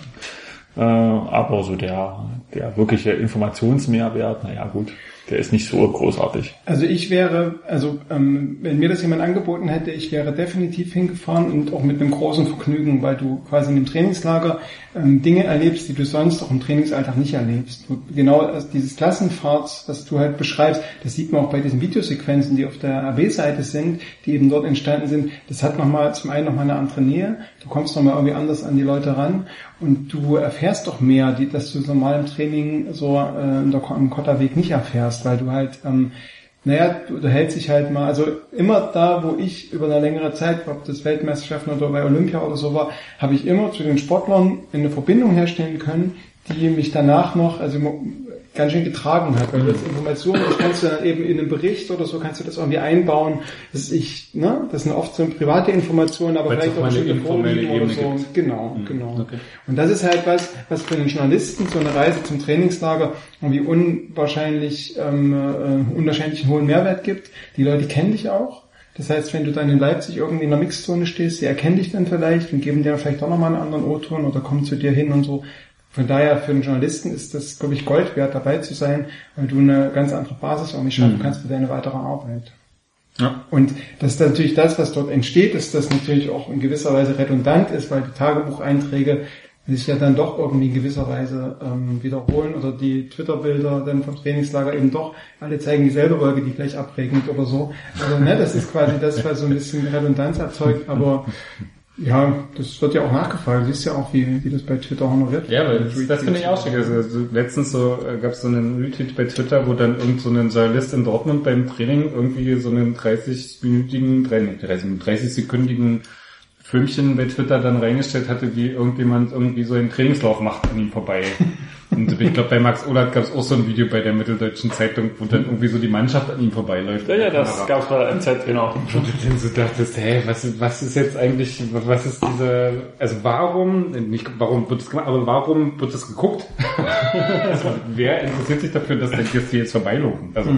Äh, aber so der, der wirkliche Informationsmehrwert, naja gut, der ist nicht so großartig. Also ich wäre, also ähm, wenn mir das jemand angeboten hätte, ich wäre definitiv hingefahren und auch mit einem großen Vergnügen, weil du quasi in dem Trainingslager ähm, Dinge erlebst, die du sonst auch im Trainingsalltag nicht erlebst. Du, genau dieses Klassenfahrt, was du halt beschreibst, das sieht man auch bei diesen Videosequenzen, die auf der AB-Seite sind, die eben dort entstanden sind. Das hat nochmal zum einen nochmal eine andere Nähe. Du kommst nochmal irgendwie anders an die Leute ran und du erfährst doch mehr, die, dass du normal im Training so äh, am Kotterweg nicht erfährst, weil du halt, ähm, naja, du, du hältst dich halt mal, also immer da, wo ich über eine längere Zeit, ob das Weltmeisterschaften oder bei Olympia oder so war, habe ich immer zu den Sportlern eine Verbindung herstellen können, die mich danach noch, also ganz schön getragen hat, weil das Informationen, das kannst du dann eben in einem Bericht oder so, kannst du das irgendwie einbauen, dass ich, ne, das sind oft so private Informationen, aber Weil es vielleicht auch bestimmte Vorlieben oder so. gibt. Genau, genau. okay. Und das ist halt was, was für einen Journalisten so eine Reise zum Trainingslager irgendwie unwahrscheinlich, ähm, äh, unwahrscheinlich hohen Mehrwert gibt. Die Leute kennen dich auch. Das heißt, wenn du dann in Leipzig irgendwie in der Mixzone stehst, sie erkennen dich dann vielleicht und geben dir vielleicht auch nochmal einen anderen O-Ton oder kommen zu dir hin und so. Von daher für einen Journalisten ist das, glaube ich, Gold wert dabei zu sein, weil du eine ganz andere Basis irgendwie schaffen kannst für deine weitere Arbeit. Ja. Und das ist natürlich das, was dort entsteht, dass das natürlich auch in gewisser Weise redundant ist, weil die Tagebucheinträge sich ja dann doch irgendwie in gewisser Weise ähm, wiederholen oder die Twitter-Bilder dann vom Trainingslager eben doch alle zeigen dieselbe Wolke, die gleich abregnet oder so. Also ne, das ist quasi das, was so ein bisschen Redundanz erzeugt, aber Ja, das wird ja auch nachgefragt. Du siehst ja auch, wie, wie das bei Twitter honoriert Ja, weil wird. das, das finde ich auch schick. Also, so letztens so äh, gab es so einen Retweet bei Twitter, wo dann irgend so ein Journalist in Dortmund beim Training irgendwie so einen 30-minütigen, 30-sekündigen Filmchen bei Twitter dann reingestellt hatte, wie irgendjemand irgendwie so einen Trainingslauf macht an ihm vorbei. Und ich glaube, bei Max Ohlert gab es auch so ein Video bei der Mitteldeutschen Zeitung, wo dann irgendwie so die Mannschaft an ihm vorbeiläuft. Ja, ja, das Kamera. gab's bei der MZ, genau. Und du dann so dachtest, hey, was, was ist jetzt eigentlich, was ist diese, also warum, nicht warum wird es gemacht, aber warum wird es geguckt? also, wer interessiert sich dafür, dass jetzt hier jetzt vorbeilaufen? Also,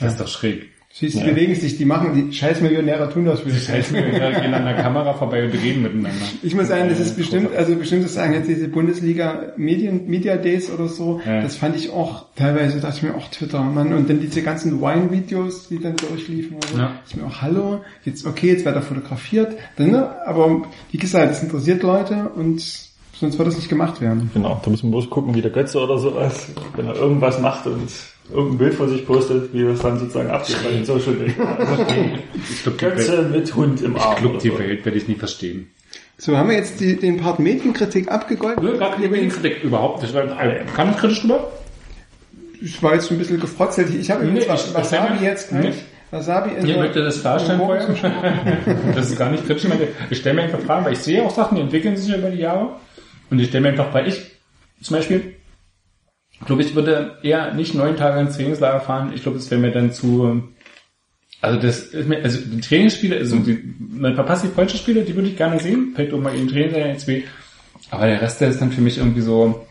das ist doch schräg. Siehst, die bewegen sich, die machen, die Scheißmillionäre tun das für Die sich. Scheißen gehen an der Kamera vorbei und reden miteinander. Ich muss sagen, das ist bestimmt, also bestimmt das sagen jetzt diese Bundesliga Medien, Media Days oder so, Ja. das fand ich auch, teilweise dachte ich mir auch Twitter, Mann, und dann diese ganzen Wine-Videos, die dann durchliefen oder so, Ja. dachte ich mir auch, hallo, jetzt, okay, jetzt wird er fotografiert, dann, ne, aber wie gesagt, das interessiert Leute und sonst wird das nicht gemacht werden. Genau, da muss man bloß gucken, wie der Götze oder sowas, wenn er irgendwas macht und irgendein Bild von sich postet, wie das dann sozusagen abgeht bei den Social Media. Also, glaube, Welt, Götze mit Hund im Arm. ich glaub, oder die so. Welt werde ich nie verstehen. So, haben wir jetzt die, den Part Medienkritik abgegolten? Nö, gar keine Kritik überhaupt. Äh, kann ich kritisch drüber? Ich war jetzt ein bisschen gefrotzelt. Ich habe Nee, was, Wasabi jetzt gleich. Wasabi in Ihr möchtet das vorher? Morgen- Das ist gar nicht kritisch. Ich stelle mir einfach Fragen, weil ich sehe auch Sachen, die entwickeln sich über die Jahre. Und ich stelle mir einfach, weil ich zum Beispiel, ich glaube, ich würde eher nicht neun Tage ins Trainingslager fahren. Ich glaube, es wäre mir dann zu, also das ist mir, also die Trainingsspiele, also die, man verpasst die Freundschaftsspiele, die würde ich gerne sehen. Vielleicht auch mal im Trainingslager ins weh. Aber der Rest, der ist dann für mich irgendwie so,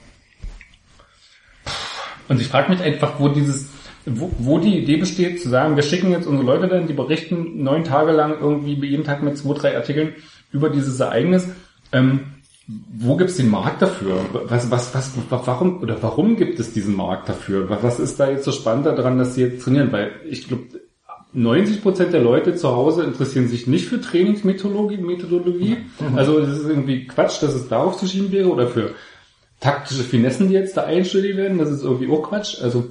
und ich frage mich einfach, wo dieses, wo, wo die Idee besteht, zu sagen, wir schicken jetzt unsere Leute dann, die berichten neun Tage lang irgendwie jeden Tag mit zwei, drei Artikeln über dieses Ereignis. Ähm, wo gibt's den Markt dafür? Was, was, was, warum oder warum gibt es diesen Markt dafür? Was, ist da jetzt so spannend daran, dass sie jetzt trainieren? Weil ich glaube, 90 Prozent der Leute zu Hause interessieren sich nicht für Trainingsmethodologie, Methodologie. Also es ist irgendwie Quatsch, dass es darauf zu schieben wäre oder für taktische Finessen, die jetzt da einstudiert werden. Das ist irgendwie auch Quatsch. Also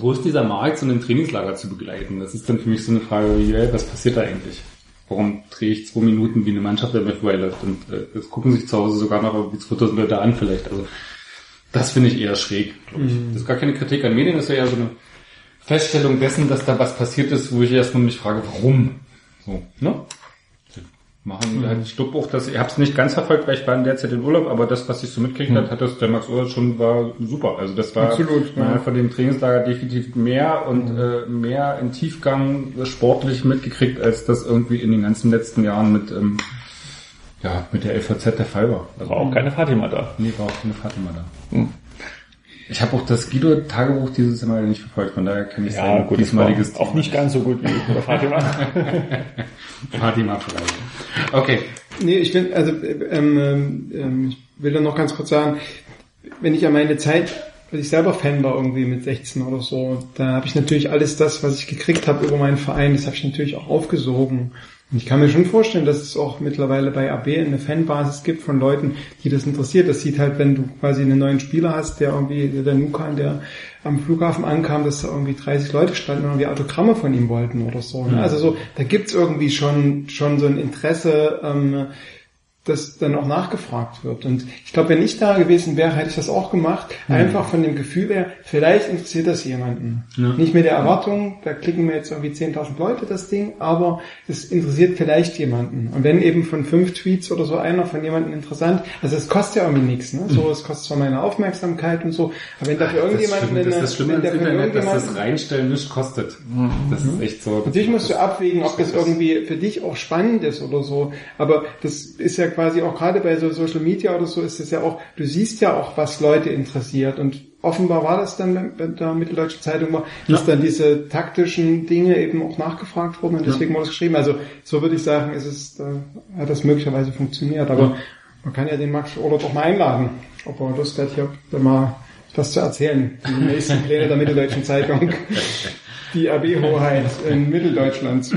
wo ist dieser Markt, so ein Trainingslager zu begleiten? Das ist dann für mich so eine Frage, wie, äh, was passiert da eigentlich? Warum drehe ich zwei Minuten, wie eine Mannschaft damit vorbeiläuft? Und äh, das gucken sich zu Hause sogar noch irgendwie 2000 Leute an vielleicht. Also das finde ich eher schräg, glaube ich. Das ist gar keine Kritik an Medien, das ist ja eher so eine Feststellung dessen, dass da was passiert ist, wo ich erstmal mich frage, warum? So, ne? Machen, halt, ich glaube auch, dass ich habe es nicht ganz verfolgt, weil ich war in der Zeit in Urlaub, aber das, was ich so mitgekriegt habe, hat das der Max Urlaub schon war super. Also das war Absolut, ja. von dem Trainingslager definitiv mehr und äh, mehr in Tiefgang sportlich mitgekriegt, als das irgendwie in den ganzen letzten Jahren mit ähm, ja mit der LVZ der Fall war. Also War auch keine Fatima da. Nee, war auch keine Fatima da. Ich habe auch das Guido-Tagebuch dieses Mal nicht verfolgt, von daher kann ich Ja, sagen, gut, diesmaliges auch nicht ganz so gut wie bei der Fatima. Fatima vielleicht. Okay. Nee, ich finde, also ähm, ähm, ähm, ich will da noch ganz kurz sagen, wenn ich an meine Zeit, als ich selber Fan war irgendwie mit 16 oder so, da habe ich natürlich alles das, was ich gekriegt habe über meinen Verein, das habe ich natürlich auch aufgesogen. Ich kann mir schon vorstellen, dass es auch mittlerweile bei AB eine Fanbasis gibt von Leuten, die das interessiert. Das sieht halt, wenn du quasi einen neuen Spieler hast, der irgendwie, der Nukan, der am Flughafen ankam, dass da irgendwie 30 Leute standen und irgendwie Autogramme von ihm wollten oder so. Ne? Also so, da gibt's irgendwie schon, schon so ein Interesse, ähm, das dann auch nachgefragt wird. Und ich glaube, wenn ich da gewesen wäre, hätte ich das auch gemacht. Einfach von dem Gefühl her, vielleicht interessiert das jemanden. Ja. Nicht mit der Erwartung, da klicken mir jetzt irgendwie 10.000 Leute das Ding, aber es interessiert vielleicht jemanden. Und wenn eben von fünf Tweets oder so einer von jemandem interessant, also es kostet ja irgendwie nichts, ne? So, es kostet zwar meine Aufmerksamkeit und so, aber wenn dafür irgendjemand, das, ist das Schlimme wenn dafür Internet, dass das Reinstellen nicht kostet. Das ist echt so. Natürlich musst du abwägen, ob das irgendwie für dich auch spannend ist oder so. Aber das ist ja quasi auch gerade bei so Social Media oder so ist es ja auch, du siehst ja auch, was Leute interessiert. Und offenbar war das dann bei der Mitteldeutschen Zeitung war, dass dann diese taktischen Dinge eben auch nachgefragt wurden und deswegen wurde es geschrieben. Also so würde ich sagen, ist es, äh, hat das möglicherweise funktioniert. Aber man kann ja den Max Urlaub auch mal einladen, ob er Lust hat, hier mal was zu erzählen. Die nächsten Pläne der Mitteldeutschen Zeitung. Die AB-Hoheit in Mitteldeutschland zu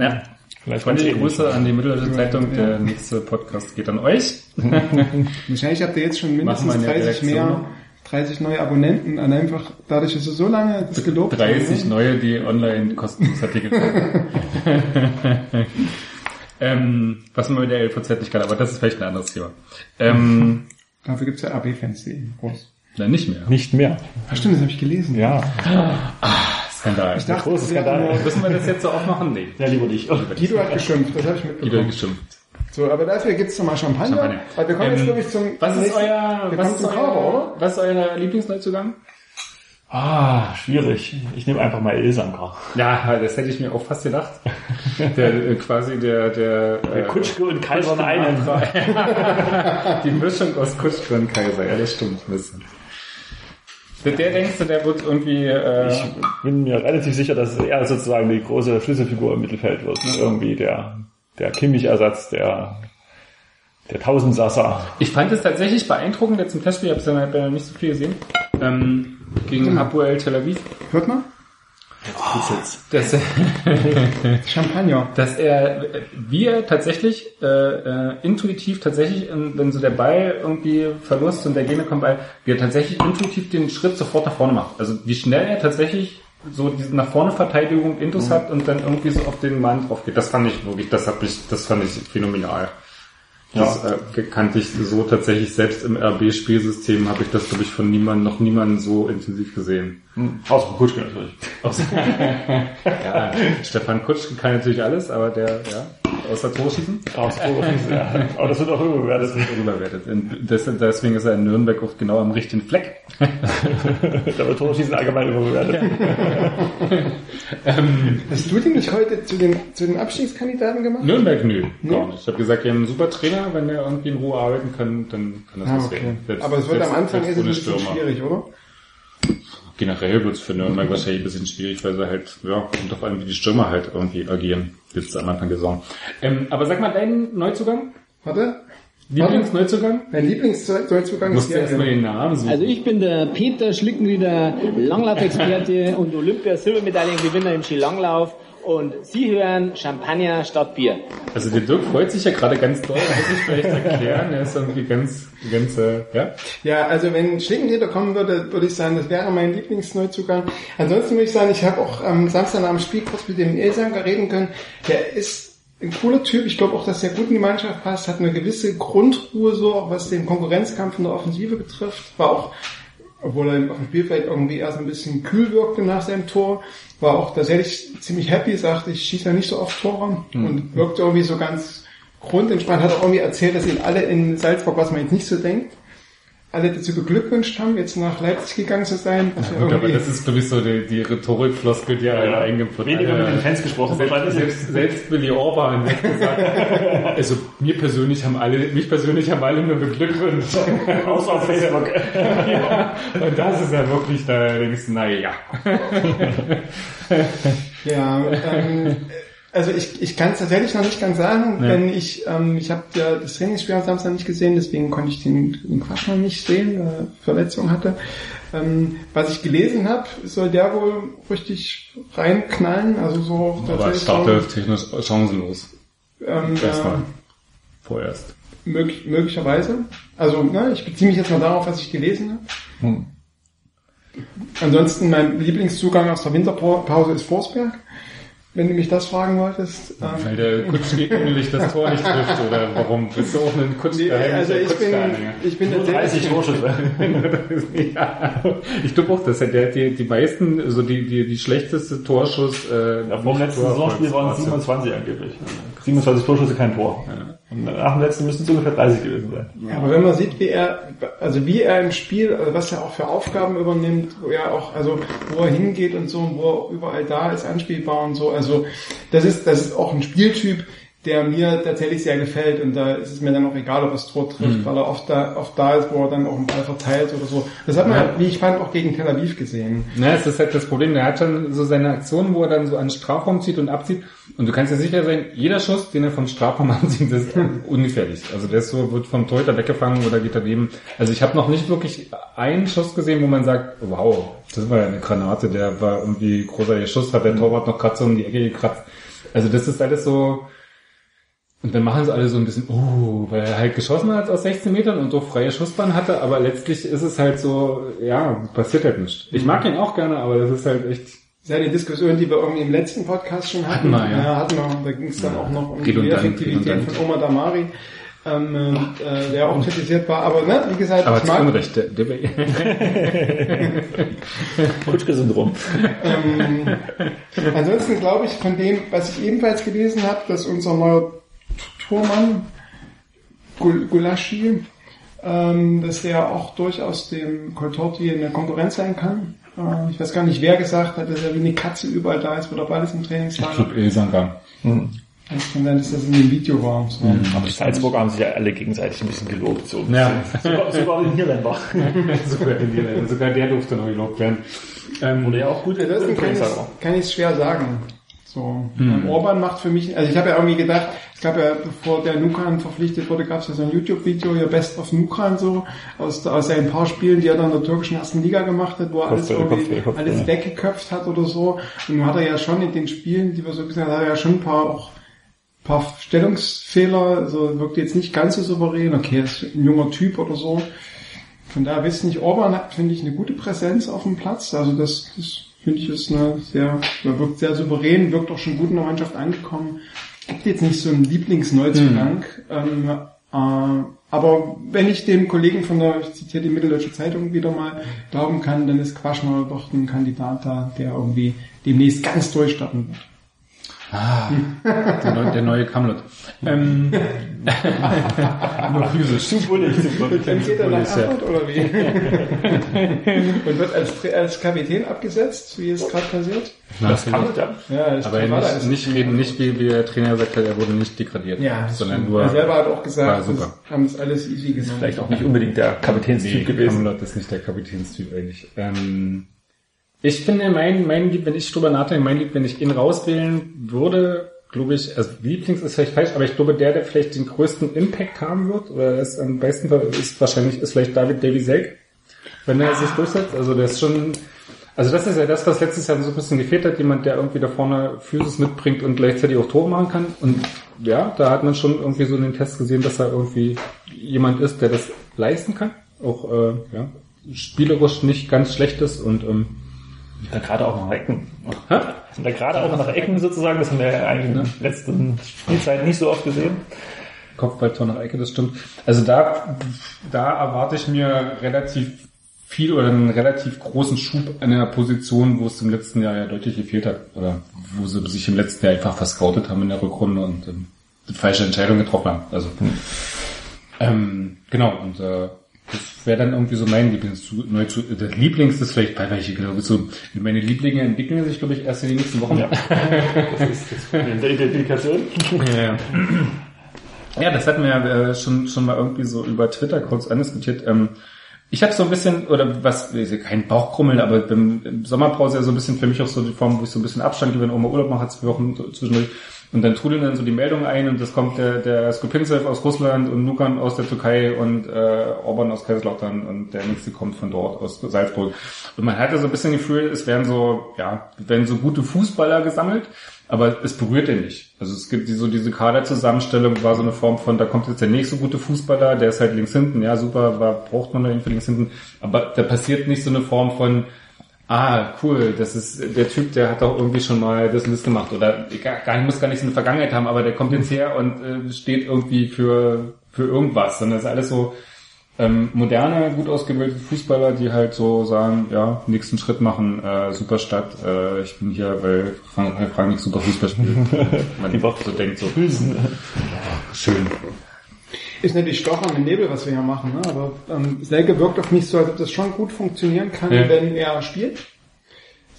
Ja. Vielleicht Freundliche Grüße an die Mitteldeutsche Zeitung. Der nächste Podcast geht an euch. Wahrscheinlich habt ihr jetzt schon mindestens Machen wir in der 30 mehr, Redaktion. 30 neue Abonnenten an einfach, dadurch, dass ihr so lange das gelobt 30 habt, ne? neue, die online kostenlos Artikel Ähm, was man mit der LVZ nicht kann, aber das ist vielleicht ein anderes Thema. Ähm, Dafür gibt's ja AB-Fans.de groß. na, nicht mehr. Nicht mehr. Ach stimmt, das habe ich gelesen. Ja, Skandal. Ich dachte, große das wäre Skandal. Müssen wir das jetzt so aufmachen? Nee. ja lieber nicht. Guido hat geschimpft, das habe ich mitbekommen. gestimmt. So, aber dafür gibt's nochmal Champagner. Champagner. Weil wir kommen jetzt, Ähm, glaube ich, zum Was ist nächsten- euer, was ist euer, oder? was ist euer Lieblingsneuzugang? Ah, schwierig. Ich nehme einfach mal Ilsanker. Ja, das hätte ich mir auch fast gedacht. Der, äh, quasi der, der, äh, Kutschke und Kaiser in einem. Die Mischung aus Kutschke und Kaiser, ja, das stimmt ein bisschen. Der, der denkst du, der wird irgendwie, äh, Ich bin mir relativ sicher, dass er sozusagen die große Schlüsselfigur im Mittelfeld wird. Ne? Irgendwie der, der Kimmich-Ersatz, der, der Tausendsasser. ich fand es tatsächlich beeindruckend, jetzt im Testspiel, ich habe ja noch nicht so viel gesehen, ähm, gegen Hapoel Tel Aviv, Hört mal? Dass, Champagner. dass er, wie er tatsächlich äh, äh, intuitiv tatsächlich, ähm, wenn so der Ball irgendwie verlust und der Gegner kommt bei, wie er tatsächlich intuitiv den Schritt sofort nach vorne macht. Also wie schnell er tatsächlich so diese nach vorne Verteidigung Intus hat und dann irgendwie so auf den Mann drauf geht. Das fand ich wirklich, das hab ich, das fand ich phänomenal. Das äh, kannte ich so tatsächlich selbst im RB-Spielsystem habe ich das glaube ich von niemandem noch niemanden so intensiv gesehen. Außer von Kutschke natürlich. Ja, Stefan Kutschke kann natürlich alles, aber der, ja, außer Torschießen, Außer ja. Aber das wird auch überbewertet. überwertet. In- des- Deswegen ist er in Nürnberg oft genau am richtigen Fleck. Da wird Torschießen allgemein überbewertet. Hast du den nicht heute zu den, zu den Abstiegskandidaten gemacht? Nürnberg, nö, gar nicht. Ich habe gesagt, wir haben einen super Trainer, wenn der irgendwie in Ruhe arbeiten kann, dann kann das Ah, was okay. werden. Selbst- Aber es wird selbst- am Anfang ist es ein bisschen Stürmer. schwierig, oder? Generell wird es für Nürnberg wahrscheinlich ein bisschen schwierig, weil sie halt, ja, kommt doch an, wie die Stürmer halt irgendwie agieren, jetzt am Anfang der Saison. Ähm, aber sag mal, dein Neuzugang? Warte. Lieblingsneuzugang? Mein Lieblingsneuzugang ist der erstmal den Namen suchen. Also ich bin der Peter Schlickenrieder, Langlaufexperte und Olympia-Silbermedaillengewinner im Skilanglauf. Und Sie hören Champagner statt Bier. Also der Dirk freut sich ja gerade ganz doll, muss ich vielleicht erklären. Er ist irgendwie ganz, ganz, äh, ja. Ja, also wenn Schlickenrieder kommen würde, würde ich sagen, das wäre mein Lieblingsneuzugang. Ansonsten würde ich sagen, ich habe auch am Samstag nach dem Spiel kurz mit dem Elsanger reden können. Der ist ein cooler Typ. Ich glaube auch, dass er gut in die Mannschaft passt, hat eine gewisse Grundruhe so, auch was den Konkurrenzkampf in der Offensive betrifft. War auch, obwohl er auf dem Spielfeld irgendwie erst ein bisschen kühl wirkte nach seinem Tor, war auch tatsächlich ziemlich happy, sagte, ich schieße ja nicht so oft Tore und wirkte irgendwie so ganz grundentspannt. Hat auch irgendwie erzählt, dass ihn alle in Salzburg, was man jetzt nicht so denkt, alle dazu beglückwünscht haben, jetzt nach Leipzig gegangen zu sein. Ja Gut, aber das ist, glaube ich, so die, die Rhetorikfloskel, die er ja, eingeputzt Weniger mit den Fans gesprochen, Selbst, selbst, selbst Billy Orban hat gesagt, also mir persönlich haben alle, mich persönlich haben alle nur beglückwünscht. Außer auf Facebook. ja, und das ist ja wirklich, da denkst du, naja. Ja, ähm, also ich, ich kann es tatsächlich noch nicht ganz sagen, Ja. denn ich, ähm, ich habe ja das Trainingsspiel am Samstag nicht gesehen, deswegen konnte ich den, den Quatsch noch nicht sehen, weil er Verletzung hatte. Ähm, was ich gelesen habe, soll der wohl richtig reinknallen, also so Aber tatsächlich Startelf technisch chancenlos. ähm, Erstmal. ja, Vorerst. möglich, möglicherweise. Also ne, ich beziehe mich jetzt mal darauf, was ich gelesen habe. Hm. Ansonsten mein Lieblingszugang aus der Winterpause ist Forsberg. Wenn du mich das fragen wolltest. Ähm, Weil der Kutsch eigentlich das Tor nicht trifft, oder warum? Bist du auch ein Kutsch Nee, also ich bin, ich bin Nur 30 tatsächlich, Torschüsse. ja, ich glaube auch, dass er der, die, die meisten, also die, die, die schlechteste Torschuss, äh, Ja, vor dem letzten Saisonspiel waren es 27 angeblich. 27 Torschüsse, kein Tor. Und nach dem letzten müssten es ungefähr 30 gewesen sein. aber wenn man sieht, wie er, also wie er im Spiel, also was er auch für Aufgaben übernimmt, wo er auch, also wo er hingeht und so, wo er überall da ist, anspielbar und so, also das ist, das ist auch ein Spieltyp, der mir tatsächlich sehr gefällt und da ist es mir dann auch egal, ob er das Tor trifft, weil er oft da, oft da ist, wo er dann auch einen Ball verteilt oder so. Das hat man, Ja. wie ich fand, auch gegen Tel Aviv gesehen. Na, es ist halt das Problem, der hat schon so seine Aktionen, wo er dann so an den Strafraum zieht und abzieht. Und du kannst dir sicher sein, jeder Schuss, den er vom Strafraum anzieht, ist ungefährlich. Also der ist so, wird vom Torhüter weggefangen oder geht daneben. Also ich habe noch nicht wirklich einen Schuss gesehen, wo man sagt, wow, das war ja eine Granate, der war irgendwie großer Schuss, hat der Torwart noch gerade so um die Ecke gekratzt. Also das ist alles so, und dann machen sie alle so ein bisschen, uh, weil er halt geschossen hat aus 16 Metern und doch freie Schussbahn hatte, aber letztlich ist es halt so, ja, passiert halt nicht. Ich mag ihn auch gerne, aber das ist halt echt ist ja eine Diskussion, die wir irgendwie im letzten Podcast schon hatten. Hatten wir, ja. hatten wir. Da ging es dann auch noch um die Effektivität von Omar Damari, ähm, äh, der auch kritisiert war. Aber ne, wie gesagt, Aber ich zu mag, Unrecht. Der, der, Kutschke-Syndrom. Ähm, ansonsten glaube ich von dem, was ich ebenfalls gelesen habe, dass unser neuer Tormann Gul- Gulaschi, ähm, dass der auch durchaus dem Coltorti eine Konkurrenz sein kann. Äh, ich weiß gar nicht, wer gesagt hat, dass er wie eine Katze überall da ist, wo der Ball ist im Trainingslager. Club Ilsangang. Es kann sein, dass das in dem Video war. So. Aber die Salzburger haben sich ja alle gegenseitig ein bisschen gelobt. So. Ja. Sogar, sogar die Niederländer. sogar, in die, sogar der durfte noch gelobt werden. Ähm, Oder ja auch gut Das kann ich, kann ich schwer sagen. So, ähm, Orban macht für mich, also ich habe ja irgendwie gedacht, es gab ja, bevor der Nukan verpflichtet wurde, gab es ja so ein YouTube-Video, hier Best of Nukan so, aus, aus seinen paar Spielen, die er dann in der türkischen ersten Liga gemacht hat, wo er alles irgendwie, Kopfball, Kopfball, alles ja. weggeköpft hat oder so. Und nun hat er ja schon in den Spielen, die wir so gesehen haben, hat er ja schon ein paar auch paar Stellungsfehler, also wirkt jetzt nicht ganz so souverän, okay, er ist ein junger Typ oder so. Von daher weiß ich nicht, Orban hat, finde ich, eine gute Präsenz auf dem Platz. Also das, das finde ich ist eine sehr, wirkt sehr souverän, wirkt auch schon gut in der Mannschaft angekommen. Gibt jetzt nicht so einen Lieblingsneuzugang. Ähm, äh, aber wenn ich dem Kollegen von der, ich zitiere die Mitteldeutsche Zeitung wieder mal, glauben kann, dann ist Quaschner doch ein Kandidat da, der irgendwie demnächst ganz durchstarten wird. Der, neue, der neue Kamlet. Ähm, nur physisch. Zu bullig, zu bullig. Dann geht er nach. Erfurt oder wie? Und wird als, als Kapitän abgesetzt, wie es gerade passiert? Das kann ja. Als Aber nicht, nicht reden, nicht wie, wie der Trainer gesagt hat, er wurde nicht degradiert. Ja, sondern stimmt. nur. er selber hat auch gesagt, super. das haben es alles easy genommen. Vielleicht auch nicht unbedingt der Kapitänstyp Nee, gewesen. Kamlet ist nicht der Kapitänstyp eigentlich. Ähm, ich finde, mein, mein Lieb, wenn ich drüber nachdenke, mein Lieb, wenn ich ihn rauswählen würde, glaube ich, also Lieblings ist vielleicht falsch, aber ich glaube, der, der vielleicht den größten Impact haben wird, oder es am besten ist wahrscheinlich, ist vielleicht David Davy Selk, wenn er sich durchsetzt. Also der ist schon, also das ist ja das, was letztes Jahr so ein bisschen gefehlt hat, jemand, der irgendwie da vorne Physis mitbringt und gleichzeitig auch Tore machen kann. Und ja, da hat man schon irgendwie so in den Test gesehen, dass er irgendwie jemand ist, der das leisten kann. Auch äh, ja, spielerisch nicht ganz schlecht ist und ähm, Da gerade auch nach Ecken. Hä? Da gerade auch nach Ecken sozusagen, das haben wir ja eigentlich in der letzten Spielzeit nicht so oft gesehen. Kopfballtor nach Ecke, das stimmt. Also da, da erwarte ich mir relativ viel oder einen relativ großen Schub an einer Position, wo es im letzten Jahr ja deutlich gefehlt hat. Oder wo sie sich im letzten Jahr einfach verscoutet haben in der Rückrunde und ähm, die falsche Entscheidung getroffen haben. Also ähm, genau, und äh, das wäre dann irgendwie so mein Lieblings neu zu, der Lieblings ist vielleicht bei welche glaube ich so meine Lieblinge entwickeln sich glaube ich erst in den nächsten Wochen. Ja. Das ist das Problem der Identifikation. Ja. Ja, das hatten wir ja äh, schon, schon mal irgendwie so über Twitter kurz andiskutiert. Ähm, ich habe so ein bisschen, oder was, kein Bauchkrummeln, aber im, Sommerpause ja so ein bisschen für mich auch so die Form, wo ich so ein bisschen Abstand gewinne, auch mal Urlaub mache, zwei Wochen zwischendurch. Und dann trudeln dann so die Meldungen ein und das kommt der, der Skupinzev aus Russland und Nukan aus der Türkei und äh, Orban aus Kaiserslautern und der nächste kommt von dort aus Salzburg. Und man hatte so ein bisschen Gefühl, es werden so, ja, werden so gute Fußballer gesammelt, aber es berührt ihn nicht. Also es gibt so diese Kaderzusammenstellung, war so eine Form von, da kommt jetzt der nächste gute Fußballer, der ist halt links hinten, ja super, war, braucht man da irgendwie links hinten, aber da passiert nicht so eine Form von, ah, cool, das ist der Typ, der hat doch irgendwie schon mal das und das gemacht oder gar, gar muss gar nicht so eine Vergangenheit haben, aber der kommt jetzt her und äh, steht irgendwie für für irgendwas, sondern es ist alles so ähm, moderne, gut ausgebildete Fußballer, die halt so sagen, ja, nächsten Schritt machen, äh, super Stadt, äh, ich bin hier, weil Frank, Frank nicht super Fußball spielt. Man Die so denkt so, schön. Ist natürlich Stochern im Nebel, was wir hier machen, ne? aber ähm, Selke wirkt auf mich so, als ob das schon gut funktionieren kann, Ja. wenn er spielt.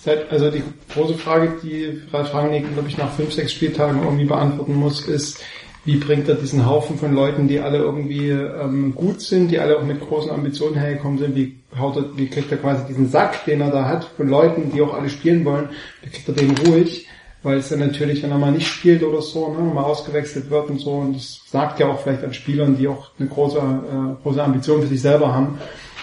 Halt, also die große Frage, die Ralf Rangnick, glaube ich, nach fünf, sechs Spieltagen irgendwie beantworten muss, ist, wie bringt er diesen Haufen von Leuten, die alle irgendwie ähm, gut sind, die alle auch mit großen Ambitionen hergekommen sind, wie haut er, wie kriegt er quasi diesen Sack, den er da hat, von Leuten, die auch alle spielen wollen, wie kriegt er den ruhig? Weil es dann natürlich, wenn er mal nicht spielt oder so, ne, mal ausgewechselt wird und so, und das sagt ja auch vielleicht an Spielern, die auch eine große, äh, große Ambition für sich selber haben.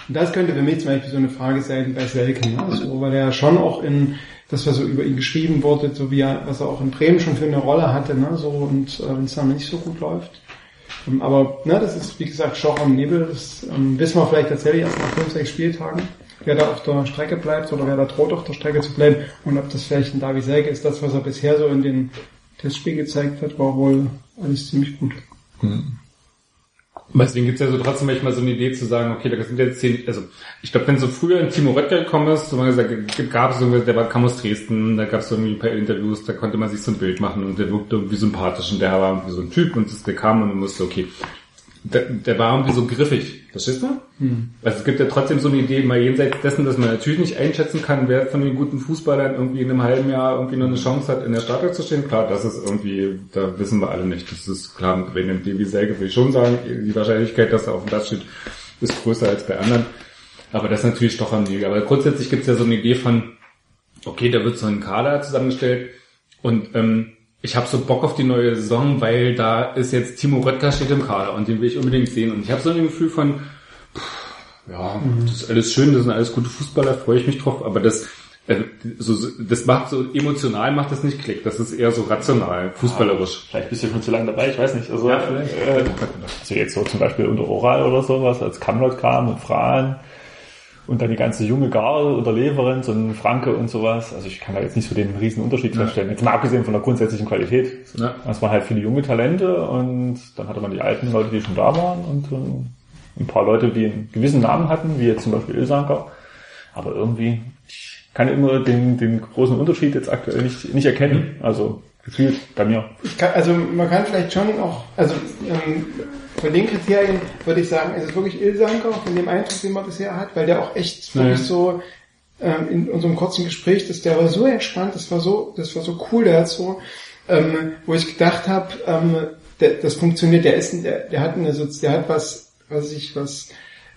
Und das könnte für mich zum Beispiel so eine Frage sein bei Selke, ne? so, weil er ja schon auch in das, was so über ihn geschrieben wurde, so wie er, was er auch in Bremen schon für eine Rolle hatte, ne, so, und äh, wenn es dann nicht so gut läuft. Ähm, aber, ne, das ist, wie gesagt, Schoch am Nebel, das ähm, wissen wir vielleicht tatsächlich erst nach fünf, sechs Spieltagen. Wer da auf der Strecke bleibt oder wer da droht auf der Strecke zu bleiben und ob das vielleicht ein Davi Selke ist. Das, was er bisher so in den Testspielen gezeigt hat, war wohl alles ziemlich gut. Aber Deswegen gibt es ja so trotzdem manchmal so eine Idee zu sagen, okay, da sind jetzt zehn, also ich glaube, wenn so früher ein Timo Röttger gekommen ist, so man gesagt, gab es irgendwie, der war, kam aus Dresden, da gab es irgendwie ein paar Interviews, da konnte man sich so ein Bild machen und der wirkte irgendwie sympathisch und der war irgendwie so ein Typ und das, der kam und man musste, okay, der, der war irgendwie so griffig, verstehst du? Also es gibt ja trotzdem so eine Idee, mal jenseits dessen, dass man natürlich nicht einschätzen kann, wer von den guten Fußballern irgendwie in einem halben Jahr irgendwie noch eine Chance hat, in der Startelf zu stehen. Klar, das ist irgendwie, da wissen wir alle nicht. Das ist klar, bei einem Davy Selke will ich schon sagen, die Wahrscheinlichkeit, dass er auf dem Platz steht, ist größer als bei anderen. Aber das ist natürlich doch am Liga. Aber grundsätzlich gibt es ja so eine Idee von, okay, da wird so ein Kader zusammengestellt und ähm, ich habe so Bock auf die neue Saison, weil da ist jetzt Timo Röttger steht im Kader und den will ich unbedingt sehen. Und ich habe so ein Gefühl von, pff, ja, das ist alles schön, das sind alles gute Fußballer, freue ich mich drauf, aber das äh, so, das macht so emotional macht das nicht Klick, das ist eher so rational, fußballerisch. Vielleicht bist du schon zu lange dabei, ich weiß nicht. Also, Ja, vielleicht. äh, also jetzt so zum Beispiel unter Oral oder sowas, als Kamlot kam und Fran und dann die ganze junge Garde unter Leverenz und Franke und sowas. Also ich kann da jetzt nicht so den riesen Unterschied feststellen. Jetzt mal abgesehen von der grundsätzlichen Qualität. Ja. Es waren halt viele junge Talente und dann hatte man die alten Leute, die schon da waren und äh, ein paar Leute, die einen gewissen Namen hatten, wie jetzt zum Beispiel Ilsanker. Aber irgendwie, ich kann immer den, den großen Unterschied jetzt aktuell nicht, nicht erkennen. Also gefühlt bei mir. Ich kann, also man kann vielleicht schon auch, also ähm, von den Kriterien würde ich sagen, es ist wirklich Ilsanker, von dem Eindruck, den man bisher hat, weil der auch echt wirklich Ja. so ähm, in unserem kurzen Gespräch, das, der war so entspannt, das war so, das war so cool, der hat so, ähm, wo ich gedacht habe, ähm, der, das funktioniert, der ist, der, der hat eine, der hat was, was ich, was,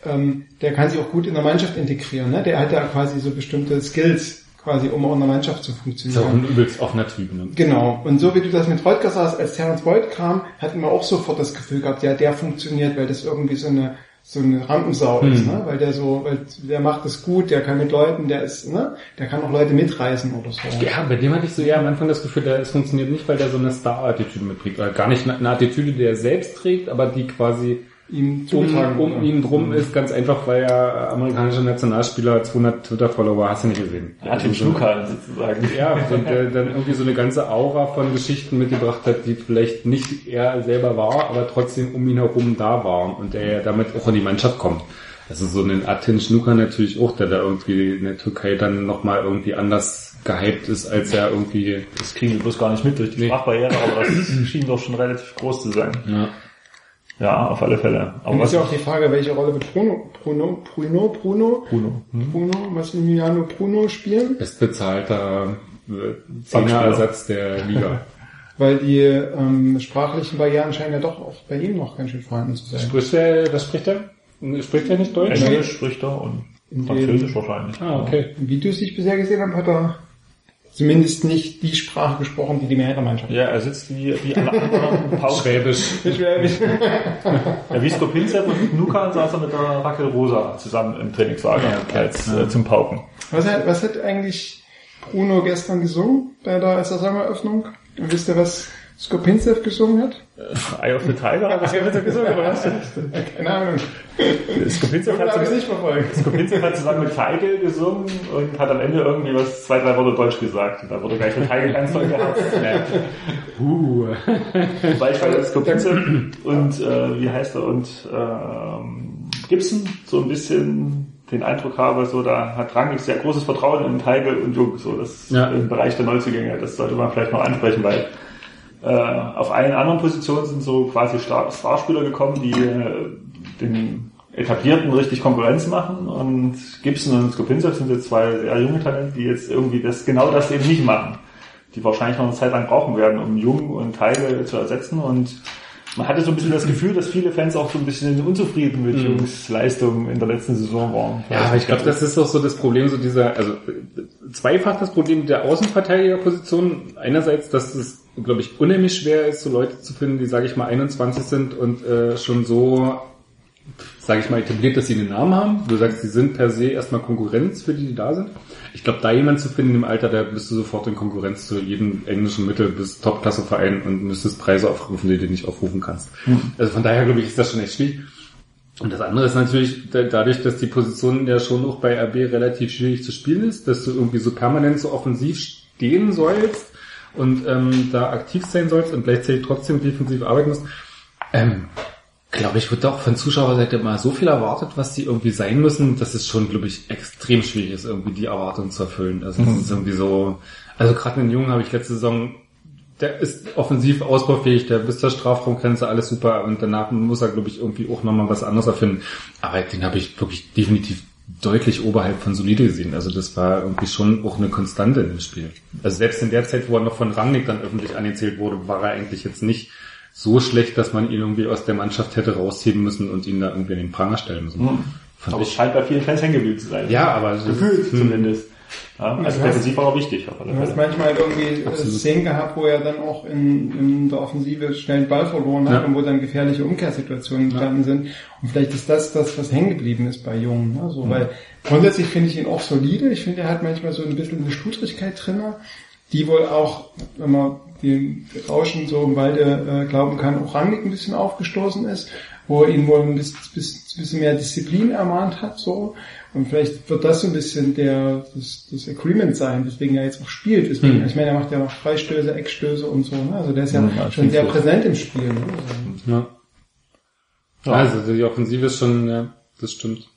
ähm, der kann sich auch gut in der Mannschaft integrieren, ne? Der hat ja quasi so bestimmte Skills, quasi, um auch in der Mannschaft zu funktionieren. ein übelst offener Typ. Ne? Genau. Und so wie du das mit Röttger sagst, als Terence Boyd kam, hatten wir auch sofort das Gefühl gehabt, ja, der funktioniert, weil das irgendwie so eine so eine Rampensau ist, ne? Weil der so, weil der macht das gut, der kann mit Leuten, der ist, ne? Der kann auch Leute mitreißen oder so. Ja, bei dem hatte ich so eher am Anfang das Gefühl, der, es funktioniert nicht, weil der so eine Star-Attitüde mitbringt. Oder gar nicht eine, eine Attitüde, die er selbst trägt, aber die quasi Ihm um, um ihn drum ist, ganz einfach, weil er amerikanischer Nationalspieler 200 Twitter-Follower hast du nicht gesehen. Ja, Tim so, Schnuckal sozusagen. ja, und der dann irgendwie so eine ganze Aura von Geschichten mitgebracht hat, die vielleicht nicht er selber war, aber trotzdem um ihn herum da waren und der ja damit auch in die Mannschaft kommt. Ist so ein Atin Schnucker natürlich auch, der da irgendwie in der Türkei dann nochmal irgendwie anders gehypt ist, als er irgendwie Das kriegen wir bloß gar nicht mit durch die Nee. Sprachbarriere, aber das schien doch schon relativ groß zu sein. ja, Ja, auf alle Fälle. Aber Und was ist ja auch die Frage, welche Rolle wird Bruno, Bruno, Bruno, Bruno, Bruno. Hm? Bruno, Massimiliano Bruno spielen? bestbezahlter äh, Zehnerersatz der Liga. Weil die ähm, sprachlichen Barrieren scheinen ja doch auch bei ihm noch ganz schön vorhanden zu sein. Spricht er, was spricht er? Spricht er nicht Deutsch? Englisch spricht er und Französisch wahrscheinlich. Ah, okay. In Videos, die ich bisher gesehen habe, hat er zumindest nicht die Sprache gesprochen, die die Mehrheit der Mannschaft Ja, er sitzt wie, wie alle anderen Pauken. Schwäbisch. Schwäbisch. Ja, wie Skopinzev und Nuka saß er mit der Raquel Rosa zusammen im Trainingslager Ja, okay. als äh, zum Pauken. Was hat, was hat eigentlich Bruno gestern gesungen bei der Saisoneraöffnung? Und wisst ihr, was Skopinzev gesungen hat? Eye of the Tiger hat Skopinzev gesungen, oder was? Keine Ahnung. Skopinzev Das hat, nicht verfolgt. Skopinzev hat zusammen mit Feigl gesungen und hat am Ende irgendwie was, zwei, drei Worte Deutsch gesagt. Und da wurde gleich mit Feigl ganz toll gehabt. Uh. Wobei ich bei Skopinzev und, äh, wie heißt er, und ähm, Gibson so ein bisschen den Eindruck habe, so da hat Rangnick sehr großes Vertrauen in Feigl und Jung, so das Ja. im Bereich der Neuzugänge. Das sollte man vielleicht noch ansprechen, weil äh, auf allen anderen Positionen sind so quasi Star- Starspieler gekommen, die äh, den etablierten richtig Konkurrenz machen und Gibson und Skopinzev sind jetzt zwei sehr junge Talente, die jetzt irgendwie das genau das eben nicht machen. Die wahrscheinlich noch eine Zeit lang brauchen werden, um Jung und Teile zu ersetzen und man hatte so ein bisschen das Gefühl, dass viele Fans auch so ein bisschen unzufrieden mit Jungs Leistung in der letzten Saison waren. Ja, aber ich glaube, das ist auch so das Problem, so dieser, also äh, zweifach das Problem der Außenverteidigerposition. Einerseits, dass es, glaube ich, unheimlich schwer ist, so Leute zu finden, die, sage ich mal, 21 sind und äh, schon so, sage ich mal, etabliert, dass sie einen Namen haben. Du sagst, sie sind per se erstmal Konkurrenz für die, die da sind. Ich glaube, da jemand zu finden im Alter, da bist du sofort in Konkurrenz zu jedem englischen Mittel bis Top-Klasse-Verein und müsstest Preise aufrufen, die du nicht aufrufen kannst. Also von daher, glaube ich, ist das schon echt schwierig. Und das andere ist natürlich da- dadurch, dass die Position ja schon auch bei RB relativ schwierig zu spielen ist, dass du irgendwie so permanent so offensiv stehen sollst und ähm, da aktiv sein sollst und gleichzeitig trotzdem defensiv arbeiten musst. Ähm, glaube ich, wird auch von Zuschauerseite mal so viel erwartet, was die irgendwie sein müssen, dass es schon, glaube ich, extrem schwierig ist, irgendwie die Erwartungen zu erfüllen. Also das ist irgendwie so, also gerade einen Jungen habe ich letzte Saison, der ist offensiv ausbaufähig, der bis zur Strafraumgrenze, alles super und danach muss er, glaube ich, irgendwie auch nochmal was anderes erfinden. Aber den habe ich wirklich definitiv deutlich oberhalb von solide gesehen. Also das war irgendwie schon auch eine Konstante dem Spiel. Also selbst in der Zeit, wo er noch von Rangnick dann öffentlich angezählt wurde, war er eigentlich jetzt nicht so schlecht, dass man ihn irgendwie aus der Mannschaft hätte rausheben müssen und ihn da irgendwie in den Pranger stellen müssen. Fand Aber es ich- scheint bei vielen Fans hängen geblieben zu sein. ja, aber Gefühlt hm. zumindest. Ja, also defensiv war er wichtig auf alle Du hast Fälle. manchmal irgendwie äh, Szenen gehabt, wo er dann auch in, in der Offensive schnell den Ball verloren hat Ja. und wo dann gefährliche Umkehrsituationen entstanden sind. Und vielleicht ist das das, was hängen geblieben ist bei Jungen. Ne? So, Weil grundsätzlich finde ich ihn auch solide. Ich finde, er hat manchmal so ein bisschen eine Schludrigkeit drin, die wohl auch, wenn man dem Rauschen so im Walde äh, glauben kann, auch Rangnick ein bisschen aufgestoßen ist, wo er ihn wohl ein bisschen, bisschen mehr Disziplin ermahnt hat. so Und vielleicht wird das so ein bisschen der das, das Agreement sein, weswegen er jetzt auch spielt. Deswegen, Ich meine, er macht ja noch Freistöße, Eckstöße und so. Ne? Also der ist ja Ja, schon sehr präsent im Spiel. Ne? Also, Ja. Also die Offensive ist schon, ja, das stimmt.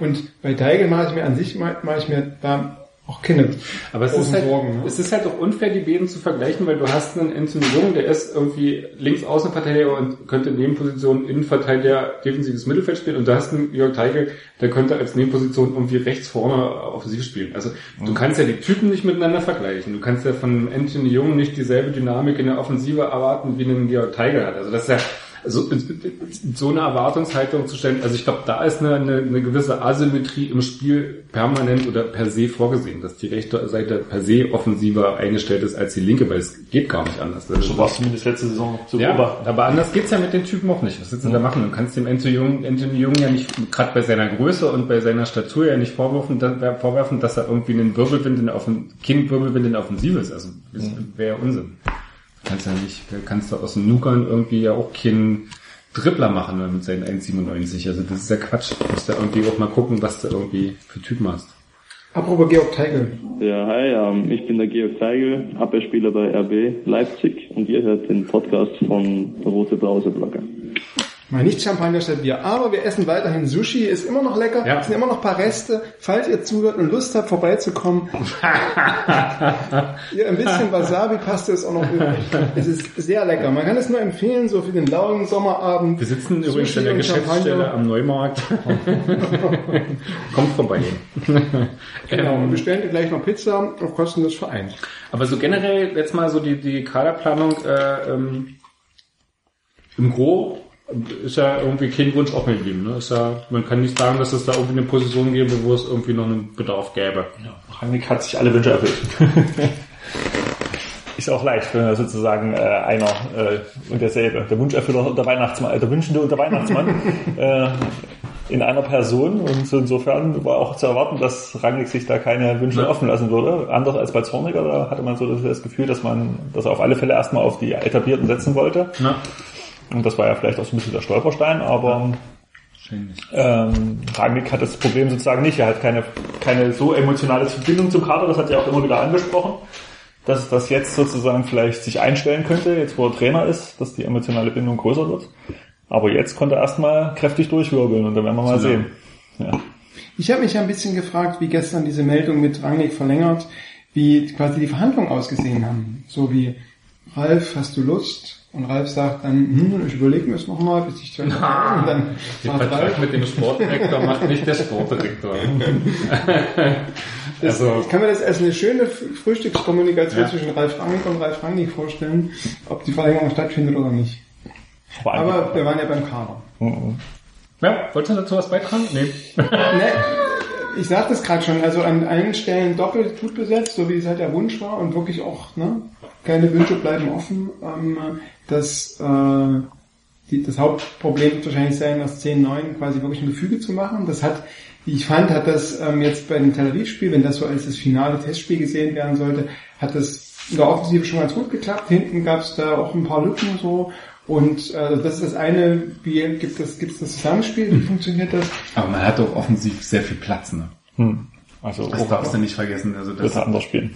Und bei Teigl mache ich mir an sich mache ich mir da auch keine Aber es großen ist, halt, Sorgen. Ne? es ist halt auch unfair, die beiden zu vergleichen, weil du hast einen Anthony Jung, der ist irgendwie links Außenverteidiger und könnte in Nebenposition Innenverteidiger defensives Mittelfeld spielen und du hast einen Jörg Teigl, der könnte als Nebenposition irgendwie rechts vorne offensiv spielen. Also du kannst ja die Typen nicht miteinander vergleichen. Du kannst ja von Anthony Jung nicht dieselbe Dynamik in der Offensive erwarten, wie einen Jörg Teigl hat. Also das ist ja so, so eine Erwartungshaltung zu stellen, also ich glaube, da ist eine, eine, eine gewisse Asymmetrie im Spiel permanent oder per se vorgesehen, dass die rechte Seite per se offensiver eingestellt ist als die linke, weil es geht gar nicht anders. Das war es zumindest letzte Saison zu ja, beobachten. aber anders geht's ja mit den Typen auch nicht. Was willst du da machen? Du kannst dem Anthony Jung, Anthony Jung ja nicht, gerade bei seiner Größe und bei seiner Statur ja nicht vorwerfen, dass, vorwerfen, dass er irgendwie einen Wirbelwind in der Offen, kein Wirbelwind in der Offensive ist. Also, das wäre ja Unsinn. Du kannst ja nicht, kannst du aus dem Nuckern irgendwie ja auch keinen Dribbler machen mit seinen 1,97. Also, das ist ja Quatsch. Du musst ja irgendwie auch mal gucken, was du irgendwie für Typen hast. Apropos Georg Teigl. Ja, hi, ähm, ich bin der Georg Teigl, Abwehrspieler bei RB Leipzig und ihr hört den Podcast von Rote Brause Blogger. Mal nicht Champagner statt Bier, aber wir essen weiterhin Sushi, ist immer noch lecker, Ja. es sind immer noch ein paar Reste. Falls ihr zuhört und Lust habt, vorbeizukommen, ihr ein bisschen Wasabi-Paste ist auch noch übrig. Es ist sehr lecker. Man kann es nur empfehlen, so für den lauen Sommerabend. Wir sitzen Sushi übrigens in der Geschäftsstelle Champagner. am Neumarkt. Kommt vorbei. Genau, und bestellen wir gleich noch Pizza auf Kosten des Vereins. Aber so generell jetzt mal so die, die Kaderplanung äh, ähm, im Gro ist ja irgendwie kein Wunsch offen geblieben. Ne? Ist ja, man kann nicht sagen, dass es da irgendwie eine Position gäbe, wo es irgendwie noch einen Bedarf gäbe. Rangnick hat sich alle Wünsche erfüllt. Ist auch leicht, wenn er sozusagen äh, einer äh, und derselbe, der Wunscherfüller und der Weihnachtsmann, äh, der Wünschende und der Weihnachtsmann äh, in einer Person und so insofern war auch zu erwarten, dass Rangnick sich da keine Wünsche Ja. offen lassen würde. Anders als bei Zorniger, da hatte man so das, Gefühl, dass man, dass er auf alle Fälle erstmal auf die Etablierten setzen wollte. Na, Und das war ja vielleicht auch so ein bisschen der Stolperstein, aber ähm, Rangnick hat das Problem sozusagen nicht. Er hat keine, keine so emotionale Verbindung zum Kader, das hat er auch immer wieder angesprochen, dass das jetzt sozusagen vielleicht sich einstellen könnte, jetzt wo er Trainer ist, dass die emotionale Bindung größer wird. Aber jetzt konnte er erstmal kräftig durchwirbeln und dann werden wir mal Zu sehen. Ja. Ich habe mich ein bisschen gefragt, wie gestern diese Meldung mit Rangnick verlängert, wie quasi die Verhandlungen ausgesehen haben. So wie, Ralf, hast du Lust? Und Ralf sagt dann, hm, ich überlege mir es nochmal, bis ich zwei Wochen und dann sagt Vertrag Ralf, mit dem Sportdirektor macht nicht der Sportdirektor. das, also, ich kann mir das als eine schöne Frühstückskommunikation Ja. zwischen Ralf Rangnick und Ralf Rangnick vorstellen, ob die Verlängerung stattfindet oder nicht. Aber, Aber wir waren ja beim Kader. ja, wolltest du dazu was beitragen? Nee. Ne, ich sagte es gerade schon, also an allen Stellen doppelt gut besetzt, so wie es halt der Wunsch war und wirklich auch, ne, keine Wünsche bleiben offen. Ähm, das, äh, die, das Hauptproblem wird wahrscheinlich sein, aus 10-9 quasi wirklich ein Gefüge zu machen. Das hat, wie ich fand, hat das ähm, jetzt bei dem Tel Aviv-Spiel, wenn das so als das finale Testspiel gesehen werden sollte, hat das in der Offensive schon ganz gut geklappt. Hinten gab es da auch ein paar Lücken so. Und äh, das ist das eine, wie gibt es gibt es das Zusammenspiel, wie funktioniert das? Aber man hat doch offensiv sehr viel Platz, ne? Hm. Also Das darfst du nicht vergessen. Also das, er anders spielen.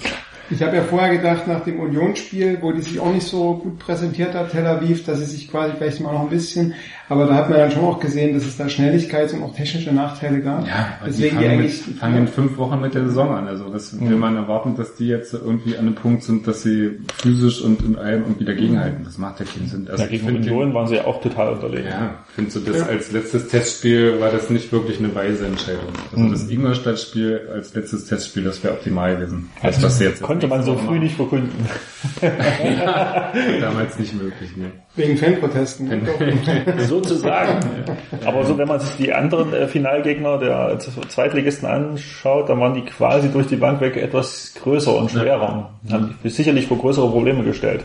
Ich habe ja vorher gedacht, nach dem Unionsspiel, wo die sich auch nicht so gut präsentiert hat, Tel Aviv, dass sie sich quasi vielleicht mal noch ein bisschen, aber da hat man dann schon auch gesehen, dass es da Schnelligkeits- und auch technische Nachteile gab. ja, deswegen die die fangen, eigentlich, mit, fangen in fünf Wochen mit der Saison an. Also das will man erwarten, dass die jetzt irgendwie an einem Punkt sind, dass sie physisch und in allem irgendwie dagegenhalten. Das macht ja keinen Sinn. Also Ja, gegen Union waren sie ja auch total unterlegen. Ja, findest du das als letztes Testspiel war das nicht wirklich eine weise Entscheidung. Also das Ingolstadt-Spiel als letztes Testspiel, das wäre optimal gewesen. Als was sie jetzt Konnte man so früh nicht verkünden. damals nicht möglich. Ne? wegen Fanprotesten. Sozusagen. Aber so, wenn man sich die anderen äh, Finalgegner der Zweitligisten anschaut, dann waren die quasi durch die Bank weg etwas größer und schwerer. Haben die sicherlich vor größere Probleme gestellt.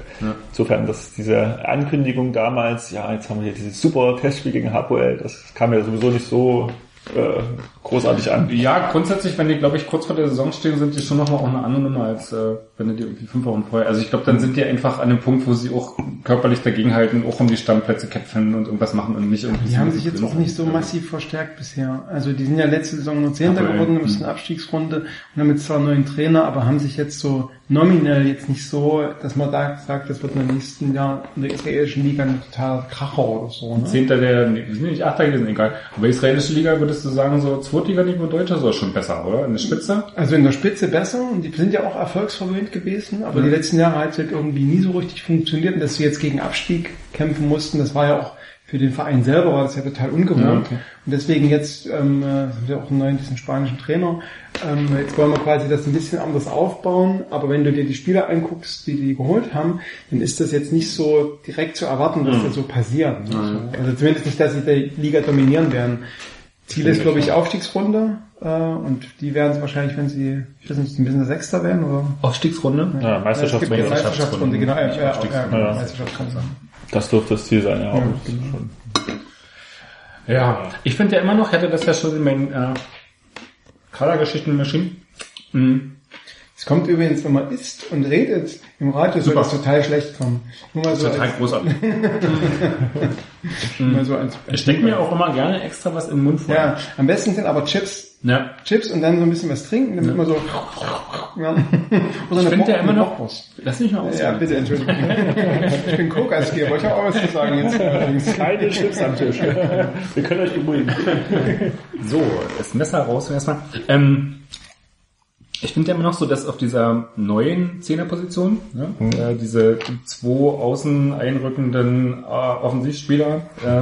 Insofern, dass diese Ankündigung damals, ja, jetzt haben wir hier dieses super Testspiel gegen Hapoel, das kam ja sowieso nicht so äh, großartig an. Ja, grundsätzlich, wenn die, glaube ich, kurz vor der Saison stehen, sind die schon nochmal auch eine andere Nummer, als äh, wenn die irgendwie fünf Wochen vorher. Also ich glaube, dann sind die einfach an dem Punkt, wo sie auch körperlich dagegenhalten, auch um die Stammplätze kämpfen und irgendwas machen und nicht irgendwie... Die haben sich jetzt auch nicht so massiv verstärkt bisher. Also die sind ja letzte Saison nur Zehnter geworden, hm. müssen Abstiegsrunde und haben jetzt zwar einen neuen Trainer, aber haben sich jetzt so nominell jetzt nicht so, dass man da sagt, das wird in den nächsten Jahr in der israelischen Liga ein total Kracher oder so. Ne? Zehnter der, nee, die sind nicht Achter gewesen, egal. Aber israelische Liga würdest du sagen, so Zweitliga-Niveau Deutscher soll schon besser, oder? In der Spitze? Also in der Spitze besser und die sind ja auch erfolgsverwöhnt gewesen, aber die letzten Jahre hat es halt irgendwie nie so richtig funktioniert und dass sie jetzt gegen Abstieg kämpfen mussten, das war ja auch für den Verein selber war das ja total ungewohnt. Ja, okay. Und deswegen jetzt ähm, äh, haben wir auch einen neuen diesen spanischen Trainer. Ähm, jetzt wollen wir quasi das ein bisschen anders aufbauen, aber wenn du dir die Spieler anguckst, die die geholt haben, dann ist das jetzt nicht so direkt zu erwarten, dass das so passiert. So, also zumindest nicht, dass sie die Liga dominieren werden. Ziel ist, glaube ich, Aufstiegsrunde und die werden sie wahrscheinlich, wenn sie, ich weiß nicht, ein bisschen Sechster werden oder Aufstiegsrunde? Ja, ja, es gibt eine Meisterschaftsrunde. Meisterschaftsrunde, genau, ja, ja, ja, Aufstiegsrunde. ja, Meisterschaftsrunde. Das dürfte das Ziel sein, ja. Das ist schon- Ja, ich finde ja immer noch, hätte das ja schon in meinen äh, Kadergeschichten geschrieben. Mhm. Es kommt übrigens, wenn man isst und redet, im Radio soll Super. das total schlecht kommen. Nur mal so, Total als, großartig. nur mal so als, Ich stecke mir auch immer gerne extra was in den Mund vor. ja, am besten sind aber Chips. Ja. Chips und dann so ein bisschen was trinken, damit man so, ja. Ich finde ja immer noch, Bockwurst. lass mich mal aus. Ja, bitte, Entschuldigung. ich bin Co-Gastgeber, ich habe auch was zu sagen jetzt. allerdings. Keine Chips am Tisch. Wir können euch beruhigen. So, das Messer raus erstmal. Ähm, ich finde ja immer noch so, dass auf dieser neuen Zehnerposition, ne, äh, diese zwei außen einrückenden äh, Offensivspieler, äh,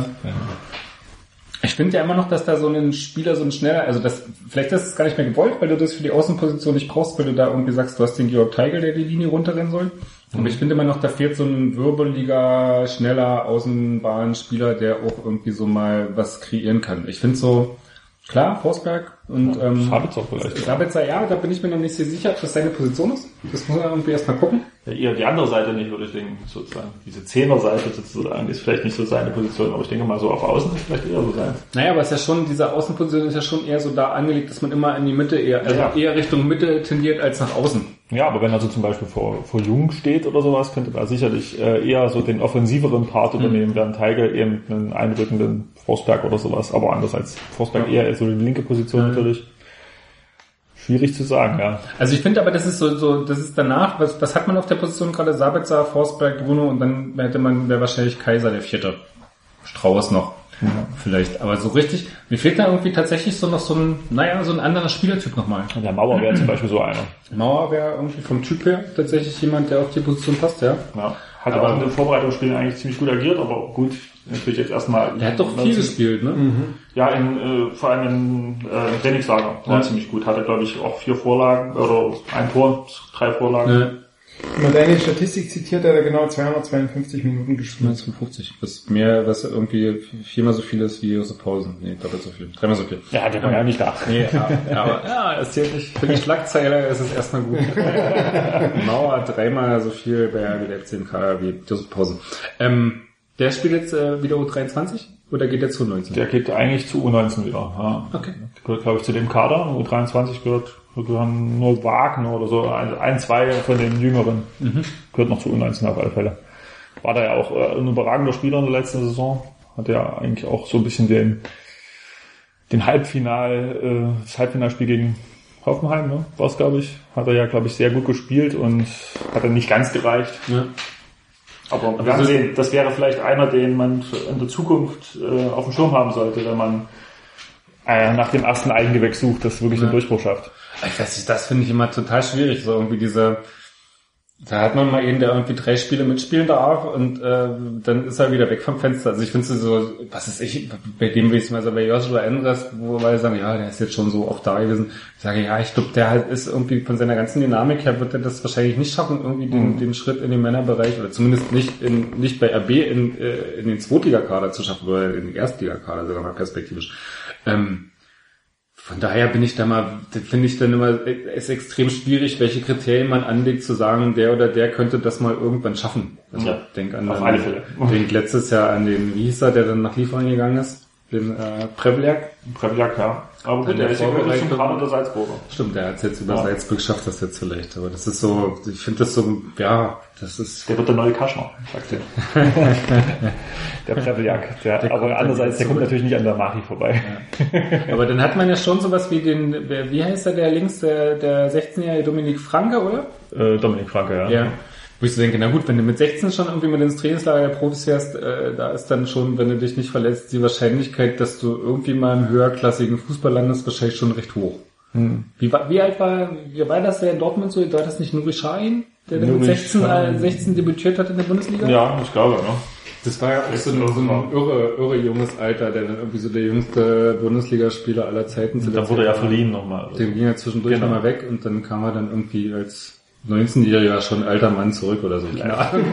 ich finde ja immer noch, dass da so ein Spieler so ein schneller, also das, vielleicht ist es gar nicht mehr gewollt, weil du das für die Außenposition nicht brauchst, weil du da irgendwie sagst, du hast den Georg Teigl, der die Linie runterrennen soll. Aber ich finde immer noch, da fehlt so ein wirbeliger, schneller Außenbahnspieler, der auch irgendwie so mal was kreieren kann. Ich finde so, klar, Forsberg und ähm, Sabitzer vielleicht. Sabitzer, ja, da bin ich mir noch nicht so sicher, ob das seine Position ist. Das muss man irgendwie erstmal gucken. Ja, eher die andere Seite nicht, würde ich denken, sozusagen. Diese Zehnerseite sozusagen ist vielleicht nicht so seine Position, aber ich denke mal so auf Außen ist vielleicht eher so sein. Naja, aber es ist ja schon, diese Außenposition ist ja schon eher so da angelegt, dass man immer in die Mitte eher, also Ja. eher Richtung Mitte tendiert als nach außen. Ja, aber wenn er so zum Beispiel vor, vor Jung steht oder sowas, könnte er sicherlich äh, eher so den offensiveren Part übernehmen, während Tiger eben einen einrückenden Forsberg oder sowas, aber andererseits Forsberg eher so die linke Position natürlich. Schwierig zu sagen, ja. Also ich finde aber, das ist so, so, das ist danach, was, was hat man auf der Position gerade? Sabitzer, Forsberg, Bruno und dann hätte man, wäre wahrscheinlich Kaiser der Vierte. Strauß noch. Vielleicht. Aber so richtig, mir fehlt da irgendwie tatsächlich so noch so ein, naja, so ein anderer Spielertyp nochmal. Der Mauer wäre zum Beispiel so einer. Mauer wäre irgendwie vom Typ her tatsächlich jemand, der auf die Position passt, ja. Ja. Hat Aber- auch in den Vorbereitungsspielen eigentlich ziemlich gut agiert, aber gut, natürlich jetzt erstmal. Der hat doch viel gespielt, ne? Ja, in, äh, vor allem in, äh, im Trainingslager war Ja. ziemlich gut. Hatte, glaube ich, auch vier Vorlagen oder ein Tor, drei Vorlagen. Ne, Wenn man deine Statistik zitiert, hat er genau 252 Minuten gespielt. 1950. Was mehr, was irgendwie viermal so viel ist wie Josef Pausen. Nee, doppelt so viel. Dreimal so viel. Ja, der war ja nicht da. Nee, ja, aber ja, das zählt nicht. Für die Schlagzeile ist es erstmal gut. Mauer dreimal so viel bei im Kader wie Josef Pause. Ähm, der spielt jetzt äh, wieder U23 oder geht der zu 19? Der geht eigentlich zu U19 wieder. Ja. Okay. Gehört, glaube ich, zu dem Kader. U23 gehört, gehören nur Wagner oder so. Ein, zwei von den Jüngeren. Gehört noch zu U19 auf alle Fälle. war da ja auch äh, ein überragender Spieler in der letzten Saison. Hat ja eigentlich auch so ein bisschen den, den Halbfinal, äh, das Halbfinalspiel gegen Hoffenheim, ne, war es, glaube ich, hat er ja, glaube ich, sehr gut gespielt und hat dann nicht ganz gereicht. Ja. Aber wir haben sehen, das wäre vielleicht einer, den man in der Zukunft äh, auf dem Schirm haben sollte, wenn man äh, nach dem ersten Eigengewächs sucht, das wirklich den Durchbruch schafft. Ich weiß nicht, das finde ich immer total schwierig, so irgendwie diese, da hat man mal einen, der irgendwie drei Spiele mitspielen darf und äh, dann ist er wieder weg vom Fenster. Also ich finde so, was ist ich, bei dem will ich mal so bei Joshua Endres, wo wir sagen, ja, der ist jetzt schon so oft da gewesen. Ich sage, ja, ich glaube, der halt ist irgendwie von seiner ganzen Dynamik her wird er das wahrscheinlich nicht schaffen, irgendwie den, den Schritt in den Männerbereich oder zumindest nicht in nicht bei RB in, äh, in den Zweitligakader zu schaffen oder in den Erstligakader sogar mal perspektivisch. Ähm, von daher bin ich da mal, finde ich dann immer, es ist extrem schwierig, welche Kriterien man anlegt, zu sagen, der oder der könnte das mal irgendwann schaffen. Also Ja, ich denk an auf den, alle Fälle. Denk letztes Jahr an den, wie hieß er, der dann nach Lieferung gegangen ist? Den äh, Prevliak. Prevliak, ja. Aber gut, An der ist ja wirklich schon Kader der Salzburger. Stimmt, der hat jetzt über Ja. Salzburg schafft das jetzt vielleicht. Aber das ist so, ich finde das so, ja, das ist Der wird der neue Kaschner, sagt er. der Prevliak. Der, Der aber andererseits, der kommt natürlich nicht an der Machi vorbei. Aber dann hat man ja schon sowas wie den, wie heißt der, der links, der, der 16-jährige Dominik Franke, oder? Äh, Dominik Franke, ja. Ja. Wo ich so denke, na gut, wenn du mit 16 schon irgendwie mit ins Trainingslager der Profis fährst, äh, da ist dann schon, wenn du dich nicht verletzt, die Wahrscheinlichkeit, dass du irgendwie mal im höherklassigen Fußball landest, wahrscheinlich schon recht hoch. Wie, war, wie alt war, wie war das der in Dortmund so? War das nicht Nuri Sahin, der dann mit Nuri 16, äh, Sahin. 16 debütiert hat in der Bundesliga? Ja, ich glaube, ne? Das war ja auch so ein, so ein irre, irre junges Alter, der dann irgendwie so der jüngste Bundesligaspieler aller Zeiten zu der Da wurde er verliehen nochmal. Den ging er zwischendurch Genau. nochmal weg und dann kam er dann irgendwie als 19-Jähriger schon alter Mann zurück oder so. Keine Ahnung.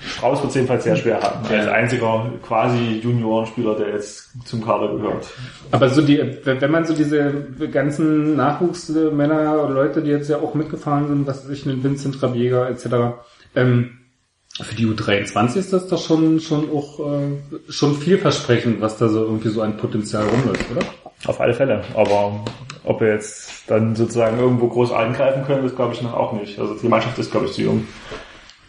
Strauß wird es jedenfalls sehr schwer haben. Ja. Als einziger quasi Juniorenspieler, der jetzt zum Kader gehört. Aber so die, wenn man so diese ganzen Nachwuchsmänner oder Leute, die jetzt ja auch mitgefahren sind, was weiß ich, einen Vincent Rabiega etc., ähm, für die U23 ist das doch schon schon auch äh, schon vielversprechend, was da so irgendwie so an Potenzial rumläuft, oder? Auf alle Fälle. Aber ob wir jetzt dann sozusagen irgendwo groß eingreifen können, das glaube ich noch auch nicht. Also die Mannschaft ist, glaube ich, zu jung.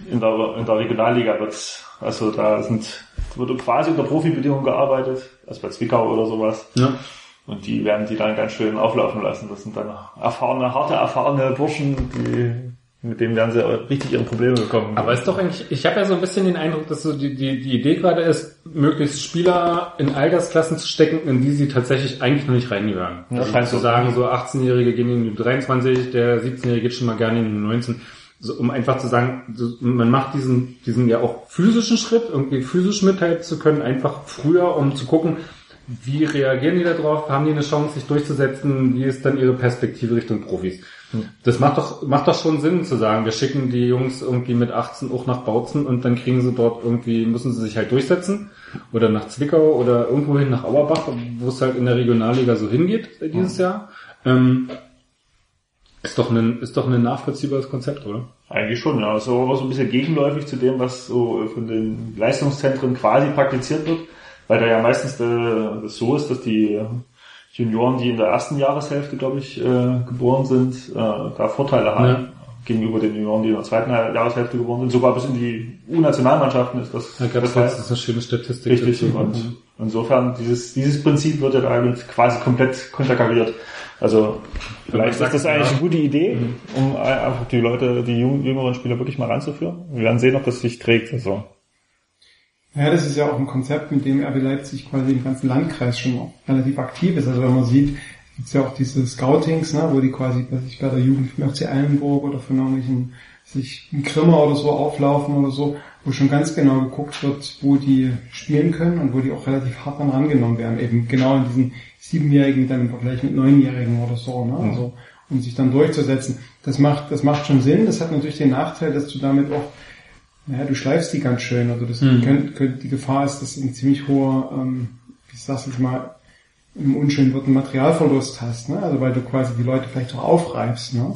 In der, in der Regionalliga wird's, also da sind, wurde quasi unter Profibedingungen gearbeitet, also bei Zwickau oder sowas. Ja. Und die werden die dann ganz schön auflaufen lassen. Das sind dann erfahrene, harte, erfahrene Burschen, die, mit denen werden sie richtig ihre Probleme bekommen. Aber ist doch eigentlich, ich habe ja so ein bisschen den Eindruck, dass so die, die, die Idee gerade ist, möglichst Spieler in Altersklassen zu stecken, in die sie tatsächlich eigentlich noch nicht reingehören. Ja, also zu so. sagen, so 18-Jährige gehen in die 23, der 17-Jährige geht schon mal gerne in die 19. So, um einfach zu sagen, so, man macht diesen, diesen ja auch physischen Schritt, irgendwie physisch mithalten zu können, einfach früher, um zu gucken, wie reagieren die da drauf, haben die eine Chance, sich durchzusetzen, wie ist dann ihre Perspektive Richtung Profis. Das macht doch, macht doch schon Sinn zu sagen, wir schicken die Jungs irgendwie mit 18 auch nach Bautzen und dann kriegen sie dort irgendwie, müssen sie sich halt durchsetzen. Oder nach Zwickau oder irgendwohin nach Auerbach, wo es halt in der Regionalliga so hingeht dieses Jahr. Ähm, ist doch ein, ist doch ein nachvollziehbares Konzept, oder? Eigentlich schon, ja. So aber so ein bisschen gegenläufig zu dem, was so von den Leistungszentren quasi praktiziert wird, weil da ja meistens äh, das so ist, dass die Junioren, die in der ersten Jahreshälfte, glaube ich, äh, geboren sind, äh, da Vorteile haben Ja. gegenüber den Junioren, die in der zweiten Jahreshälfte geboren sind. Sogar bis in die U-Nationalmannschaften ist das Da gab es letztens eine schöne Statistik. Richtig. dazu. Und insofern, dieses, dieses Prinzip wird ja damit quasi komplett konterkariert. Also, vielleicht ist sagt, das eigentlich ja. eine gute Idee, um einfach die Leute, die jüngeren Spieler wirklich mal ranzuführen. Wir werden sehen, ob das sich trägt. Also, Ja, das ist ja auch ein Konzept, mit dem RB Leipzig quasi im ganzen Landkreis schon relativ aktiv ist. Also wenn man sieht, gibt's ja auch diese Scoutings, ne, wo die quasi bei sich bei der Jugend vom FC Eilenburg oder von irgendwelchen sich in Grimma oder so auflaufen oder so, wo schon ganz genau geguckt wird, wo die spielen können und wo die auch relativ hart dann rangenommen werden. Eben genau in diesen Siebenjährigen dann im Vergleich mit Neunjährigen oder so, ne? Also um sich dann durchzusetzen. Das macht, das macht schon Sinn. Das hat natürlich den Nachteil, dass du damit auch naja, du schleifst die ganz schön. Also das könnt, könnt, die Gefahr ist, dass du ein ziemlich hoher, ähm, wie ich sag's jetzt mal, im unschönen Wort einen Materialverlust hast, ne? Also weil du quasi die Leute vielleicht auch aufreibst, ne?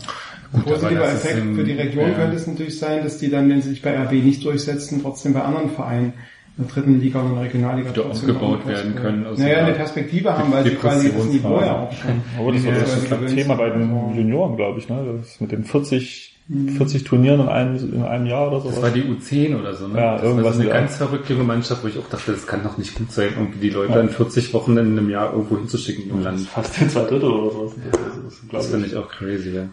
Ein positiver ist Effekt im- für die Region ja. könnte es natürlich sein, dass die dann, wenn sie sich bei RB nicht durchsetzen, trotzdem bei anderen Vereinen in der dritten Liga oder in der Regionalliga Wieder trotzdem aufgebaut werden können aus Naja, eine Perspektive haben, weil sie quasi das Niveau ja auch schon. aber das Ja, war das das ist ein gewöhnt Thema bei den Junioren, glaube ich, ne? Das mit den 40 40 Turnieren in einem, in einem Jahr oder sowas. Das war die U10 oder so, ne? Ja, das irgendwas war so eine ganz verrückte junge Mannschaft, wo ich auch dachte, das kann doch nicht gut sein, irgendwie die Leute in 40 Wochen in einem Jahr irgendwo hinzuschicken im Land. Fast in zwei Drittel oder sowas. Das, ist, Das glaub finde ich auch crazy, ja.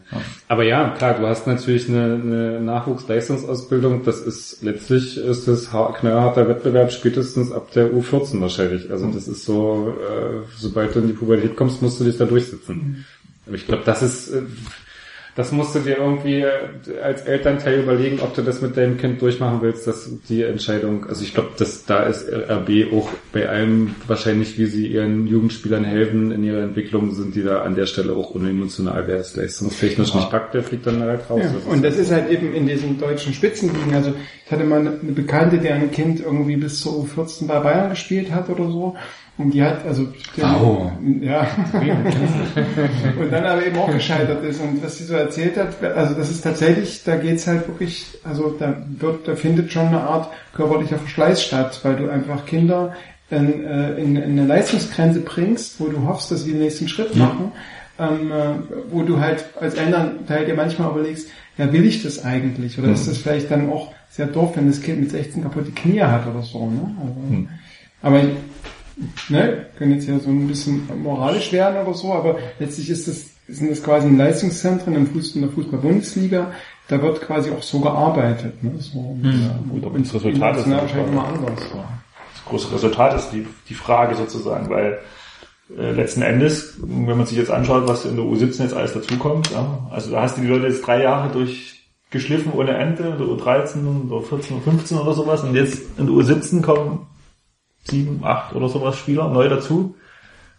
Aber ja, klar, du hast natürlich eine, eine Nachwuchsleistungsausbildung. Das ist letztlich ist das har- knallharter Wettbewerb spätestens ab der U14 wahrscheinlich. Also das ist so, äh, sobald du in die Pubertät kommst, musst du dich da durchsetzen. Aber ich glaube, das ist, äh, das musst du dir irgendwie äh, als Elternteil überlegen, ob du das mit deinem Kind durchmachen willst, dass die Entscheidung, also ich glaube, dass da ist RB auch bei allem wahrscheinlich, wie sie ihren Jugendspielern helfen in ihrer Entwicklung, sind die da an der Stelle auch unemotional, wer es leistungstechnisch nicht packt, der fliegt dann halt raus. Ja, Das und das ist halt eben in diesen deutschen Spitzenligen. Also ich hatte mal eine Bekannte, die ein Kind irgendwie bis zur U14 bei Bayern gespielt hat oder so. Und die hat, also Wow. ja. und dann aber eben auch gescheitert ist. Und was sie so erzählt hat, also das ist tatsächlich, da geht's halt wirklich, also da wird, da findet schon eine Art körperlicher Verschleiß statt, weil du einfach Kinder in, äh, in, in eine Leistungsgrenze bringst, wo du hoffst, dass sie den nächsten Schritt machen, ähm, äh, wo du halt als Elternteil dir manchmal überlegst, ja, will ich das eigentlich? Oder ist das vielleicht dann auch sehr doof, wenn das Kind mit 16 kaputte Knie hat oder so, ne? Also, Aber ne, können jetzt ja so ein bisschen moralisch werden oder so, aber letztlich ist das, sind das quasi Leistungszentren im Fußball, in der Fußball-Bundesliga, da wird quasi auch so gearbeitet, ne? So, ja, Gut, aber das Resultat ist wahrscheinlich immer anders. Das große Resultat ist die, die Frage sozusagen, weil äh, letzten Endes, wenn man sich jetzt anschaut, was in der U17 jetzt alles dazukommt, ja, also da hast du die Leute jetzt drei Jahre durchgeschliffen ohne Ende, in der U13 oder 14 oder 15 oder sowas und jetzt in der U17 kommen sieben, acht oder sowas Spieler neu dazu.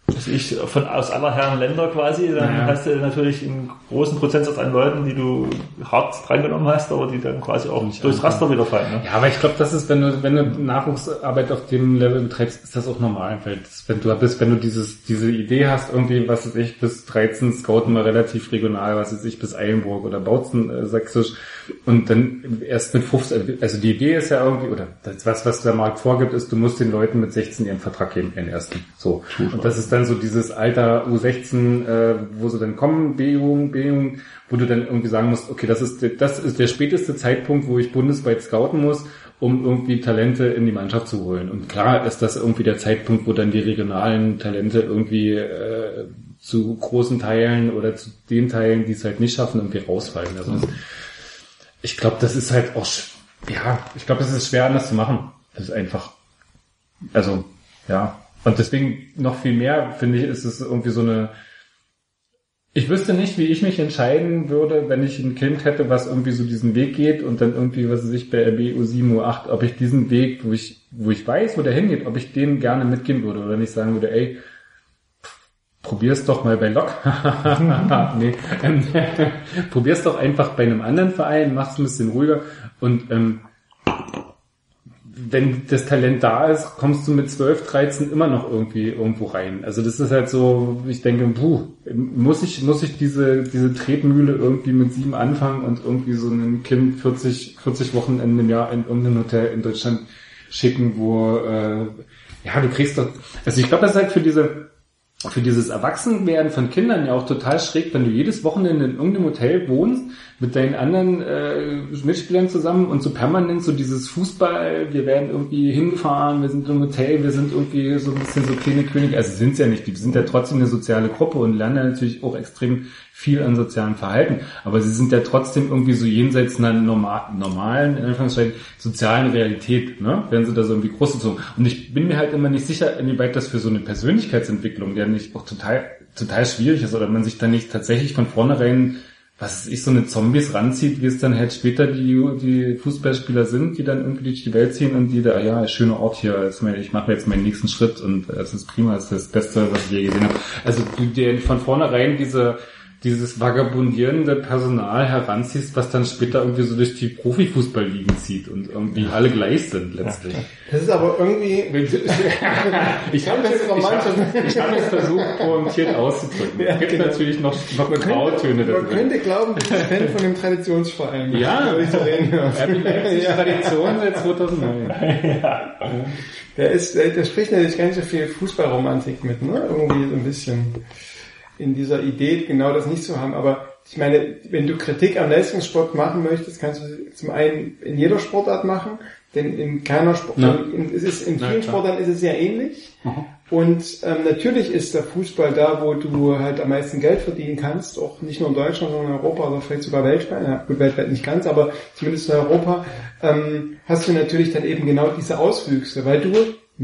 Das ich von aus aller Herren Länder quasi, dann Naja. hast du natürlich einen großen Prozentsatz an Leuten, die du hart drangenommen hast, aber die dann quasi auch durchs Raster wieder fallen. Ne? Ja, aber ich glaube, das ist, wenn du, wenn du Nachwuchsarbeit auf dem Level betreibst, ist das auch normal. Weil das, wenn du bist, wenn du dieses, diese Idee hast, irgendwie, was weiß ich, bis 13 scouten wir relativ regional, was weiß ich, bis Eilenburg oder Bautzen, äh, sächsisch, und dann erst mit 15, also die Idee ist ja irgendwie, oder das, was, was der Markt vorgibt, ist, du musst den Leuten mit 16 ihren Vertrag geben, ihren ersten. So. Und das ist dann so dieses Alter U16, äh, wo sie dann kommen, B-Jugend, B-Jugend, wo du dann irgendwie sagen musst, okay, das ist, das ist der späteste Zeitpunkt, wo ich bundesweit scouten muss, um irgendwie Talente in die Mannschaft zu holen. Und klar ist das irgendwie der Zeitpunkt, wo dann die regionalen Talente irgendwie äh, zu großen Teilen oder zu den Teilen, die es halt nicht schaffen, irgendwie rausfallen. Also ich glaube, das ist halt auch, ja, ich glaube, das ist schwer anders zu machen. Das ist einfach, also, ja. Und deswegen noch viel mehr, finde ich, ist es irgendwie so eine, ich wüsste nicht, wie ich mich entscheiden würde, wenn ich ein Kind hätte, was irgendwie so diesen Weg geht und dann irgendwie, was weiß ich, bei RB U7, U8, ob ich diesen Weg, wo ich, wo ich weiß, wo der hingeht, ob ich den gerne mitgehen würde oder nicht sagen würde, ey, probier's doch mal bei Lok. nee, ähm, probier's doch einfach bei einem anderen Verein, mach's ein bisschen ruhiger und ähm, wenn das Talent da ist, kommst du mit 12, 13 immer noch irgendwie irgendwo rein. Also das ist halt so, ich denke, puh, muss ich, muss ich diese, diese Tretmühle irgendwie mit sieben anfangen und irgendwie so ein Kind 40, 40 Wochenenden im Jahr in irgendein Hotel in Deutschland schicken, wo, äh, ja, du kriegst doch, also ich glaube, das ist halt für diese, für dieses Erwachsenwerden von Kindern ja auch total schräg, wenn du jedes Wochenende in irgendeinem Hotel wohnst, mit deinen anderen äh, Mitspielern zusammen und so permanent so dieses Fußball, wir werden irgendwie hinfahren, wir sind im Hotel, wir sind irgendwie so ein bisschen so kleine Könige, also sind ja nicht, die sind ja trotzdem eine soziale Gruppe und lernen natürlich auch extrem viel an sozialen Verhalten, aber sie sind ja trotzdem irgendwie so jenseits einer normal, normalen, in Anführungszeichen, sozialen Realität, ne? werden sie da so irgendwie großgezogen. Und ich bin mir halt immer nicht sicher, inwieweit das für so eine Persönlichkeitsentwicklung, der nicht auch total, total schwierig ist, oder man sich dann nicht tatsächlich von vornherein was weiß ich, so eine Zombies ranzieht, wie es dann halt später die, die Fußballspieler sind, die dann irgendwie durch die Welt ziehen und die da, ja, schöner Ort hier, ist ich mache jetzt meinen nächsten Schritt und äh, es ist prima, es ist das Beste, was ich je gesehen habe. Also du dir von vornherein diese dieses vagabundierende Personal heranziehst, was dann später irgendwie so durch die Profifußballligen zieht und irgendwie alle gleich sind letztlich. Das ist aber irgendwie, Ich habe es, ich hab, ich hab es versucht, pointiert auszudrücken. Ja, es gibt genau. natürlich noch, noch Grautöne da man drin. könnte glauben, du bist Fan von dem Traditionsverein. Ja, ich reden Leipzig Tradition seit 2009. Der ist, der, der spricht natürlich ganz so viel Fußballromantik mit, ne? Irgendwie so ein bisschen. In dieser Idee, genau das nicht zu haben. Aber ich meine, wenn du Kritik am Leistungssport machen möchtest, kannst du sie zum einen in jeder Sportart machen, denn in keiner Sport, Ja. in, es ist, in Ja, vielen klar. Sportarten ist es sehr ähnlich. Und ähm, natürlich ist der Fußball da, wo du halt am meisten Geld verdienen kannst, auch nicht nur in Deutschland, sondern in Europa oder vielleicht sogar weltweit. Ja, gut, weltweit nicht ganz, aber zumindest in Europa ähm, hast du natürlich dann eben genau diese Auswüchse, weil du,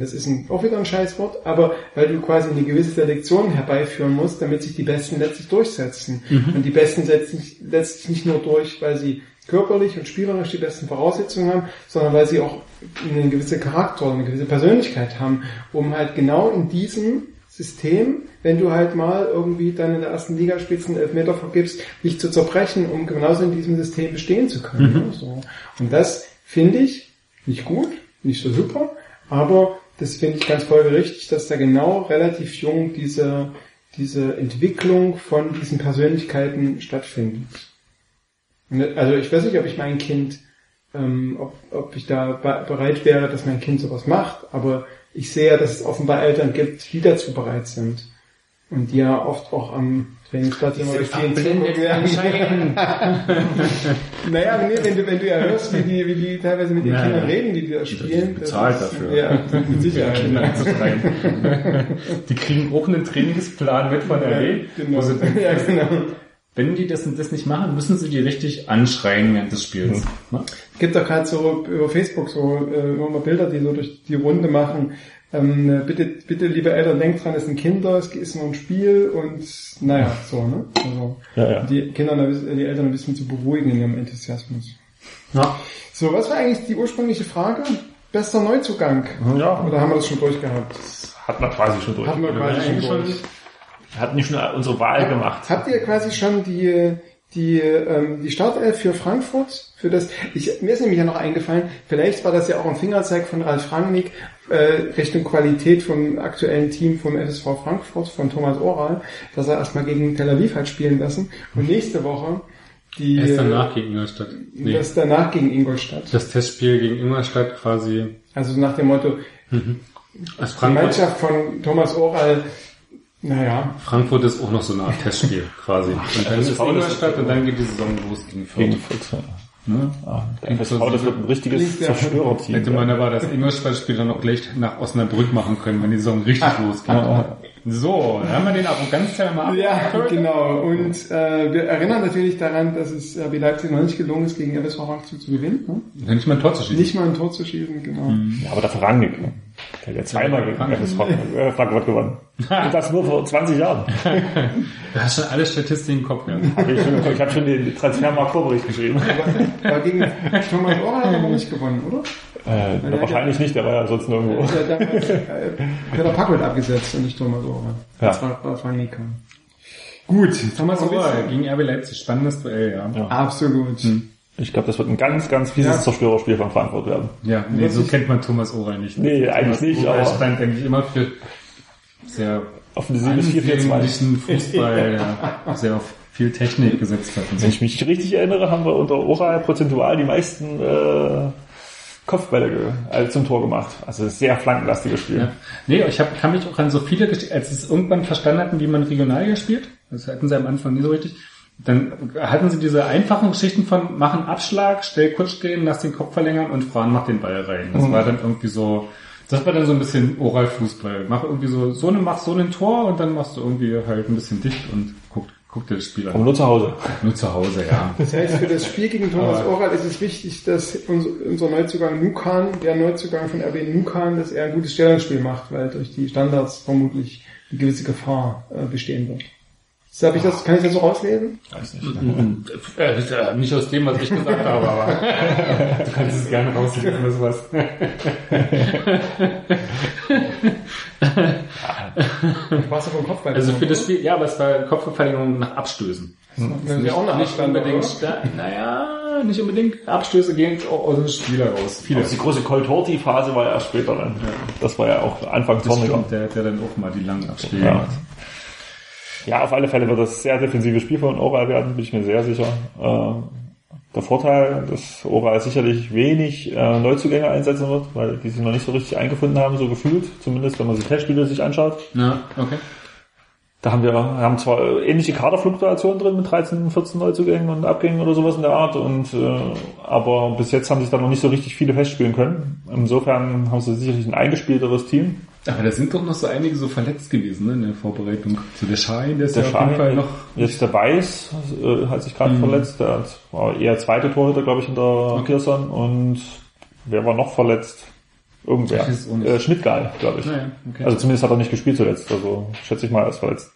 das ist ein, auch wieder ein Scheißwort, aber weil du quasi eine gewisse Selektion herbeiführen musst, damit sich die Besten letztlich durchsetzen. Und die Besten setzen sich letztlich nicht nur durch, weil sie körperlich und spielerisch die besten Voraussetzungen haben, sondern weil sie auch einen gewissen Charakter und eine gewisse Persönlichkeit haben, um halt genau in diesem System, wenn du halt mal irgendwie dann in der ersten Liga spielst, einen Elfmeter vergibst, dich zu zerbrechen, um genauso in diesem System bestehen zu können. ne, So. Und das finde ich nicht gut, nicht so super, aber das finde ich ganz folgerichtig, dass da genau relativ jung diese, diese Entwicklung von diesen Persönlichkeiten stattfindet. Also ich weiß nicht, ob ich mein Kind, ähm, ob, ob ich da be bereit wäre, dass mein Kind sowas macht, aber ich sehe ja, dass es offenbar Eltern gibt, die dazu bereit sind. Und die ja oft auch am Trainingsplatz immer durch die Entzündung werden. naja, nee, wenn du, wenn du ja hörst, wie die, wie die teilweise mit den Ja, Kindern ja. reden, die, die da spielen. das bezahlt ist- dafür. Ja, mit Sicherheit. Ja. Die kriegen auch einen Trainingsplan mit von RW. Genau. wo sie dann- Ja, genau. Wenn die das, das nicht machen, müssen sie die richtig anschreien während des Spiels. Ne? gibt doch gerade so über Facebook so äh, immer mal Bilder, die so durch die Runde machen. Ähm, äh, bitte, bitte, liebe Eltern, denkt dran, es sind Kinder, es ist nur ein Spiel und naja, so, ne? Also Ja, ja. die Kinder, die Eltern ein bisschen zu beruhigen in ihrem Enthusiasmus. Ja. So, was war eigentlich die ursprüngliche Frage? Bester Neuzugang? Ja. Oder haben wir das schon durchgehabt? Hat man quasi schon durch. Hatten wir quasi schon eigentlich schon- durch. Hatten nicht schon unsere Wahl gemacht. Habt ihr quasi schon die, die, ähm, die Startelf für Frankfurt? Für das, ich, mir ist nämlich ja noch eingefallen, vielleicht war das ja auch ein Fingerzeig von Ralf Rangnick Richtung Qualität vom aktuellen Team vom FSV Frankfurt, von Thomas Oral, dass er erstmal gegen Tel Aviv hat spielen lassen und nächste Woche die, Erst danach gegen Ingolstadt. Nee. das danach gegen Ingolstadt. Das Testspiel gegen Ingolstadt quasi Also nach dem Motto, als die. Mannschaft von Thomas Oral, naja, Frankfurt ist auch noch so eine Art Testspiel quasi. Und dann ist Ingolstadt und dann geht die Saison los gegen Gegen Fürth. Ne? Ah, der FSV, das wird ein richtiges Zerstörerteam. Hätte man aber das Ingolstadt-Spiel dann auch gleich nach Osnabrück machen können, wenn die Saison richtig losgeht. So, dann haben wir den Arroganzteil mal ab. Ja, genau. Und äh, wir erinnern natürlich daran, dass es RB Leipzig noch nicht gelungen ist, gegen FSV Frankfurt zu gewinnen. Ne? Nicht mal ein Tor zu schießen. Nicht mal ein Tor zu schießen, genau. Ja, aber dafür Rangnick. Der hat ja zweimal gegen FSV äh, Frankfurt gewonnen. Und das nur vor 20 Jahren. Du hast schon alle Statistiken im Kopf. Ja. Hab Ich, schon- ich habe schon den Transfermarkt-Vorbericht geschrieben. Aber gegen Thomas Oral hat er noch nicht gewonnen, oder? Äh, wahrscheinlich nicht, der war ja sonst nirgendwo. Der hat damals äh, Peter Packold abgesetzt und nicht Thomas Oral. Ja. Das war, war Frank Gut, Thomas Oral. gegen RB Leipzig. Spannendes Duell, ja. Ja. Absolut. Ich glaube, das wird ein ganz, ganz fieses Ja. Zerstörerspiel von Frankfurt werden. Ja, nee, so kennt man Thomas Oral nicht. Nee, eigentlich nicht, Oral aber- stand eigentlich immer für sehr Offensives 4-4-2. ansehnlichen Fußball, der sehr auf viel Technik gesetzt hat. Wenn ich mich richtig erinnere, haben wir unter Oral prozentual die meisten äh, Kopfbälle also zum Tor gemacht. Also sehr flankenlastiges Spiel. Ja. Nee, ich hab, kann mich auch an so viele, als es irgendwann verstanden hatten, wie man Regionalliga spielt, das hatten sie am Anfang nie so richtig, dann hatten sie diese einfachen Geschichten von machen Abschlag, stell kurz stehen, lass den Kopf verlängern und Fran macht den Ball rein. Das war dann irgendwie so, das war dann so ein bisschen Oral-Fußball. Mach irgendwie so, so eine, mach so ein Tor und dann machst du irgendwie halt ein bisschen dicht und guck, guck dir das Spiel Aber an. nur zu Hause. Nur zu Hause, ja. Das heißt, für das Spiel gegen Thomas Aber- Oral ist es wichtig, dass unser, unser Neuzugang Nukan, der Neuzugang von RB Nukan, dass er ein gutes Stellungsspiel macht, weil durch die Standards vermutlich eine gewisse Gefahr äh, bestehen wird. So, hab ich das, kann ich das so rauslesen? Weiß nicht. Äh, ist ja nicht aus dem, was ich gesagt habe, aber du kannst es gerne rauslesen, wenn du was. Du warst ja vom Kopf bei Also für das Spiel, ja, aber es war Kopfverteidigung nach Abstößen. Das ist ja auch nicht unbedingt, oder? sta- naja, nicht unbedingt Abstöße gehen auch aus dem Spieler raus. Viele. Also die große Coltorti-Phase war ja erst später dann. Das war ja auch Anfang Das 20 stimmt, der hat ja dann auch mal die langen Abschläge Ja. gemacht. Ja, auf alle Fälle wird das sehr defensives Spiel von Oral werden, bin ich mir sehr sicher. Äh, der Vorteil, dass Oral sicherlich wenig äh, Neuzugänge einsetzen wird, weil die sich noch nicht so richtig eingefunden haben, so gefühlt, zumindest wenn man sich Testspiele sich anschaut. Ja, okay. Da haben wir haben zwar ähnliche Kaderfluktuationen drin mit 13, 14 Neuzugängen und Abgängen oder sowas in der Art, und äh, aber bis jetzt haben sich da noch nicht so richtig viele festspielen können. Insofern haben sie sicherlich ein eingespielteres Team. Aber da sind doch noch so einige so verletzt gewesen ne, in der Vorbereitung. So der Schein, der ist Der ja auf jeden Fall Schein, noch. jetzt der Weiß äh, hat sich gerade verletzt, der war eher zweite Torhüter, glaube ich, hinter Pearson und wer war noch verletzt? Irgendwer. Äh, Schmidtgal, glaube ich. Ah ja, okay. Also zumindest hat er nicht gespielt zuletzt, also schätze ich mal, er ist verletzt.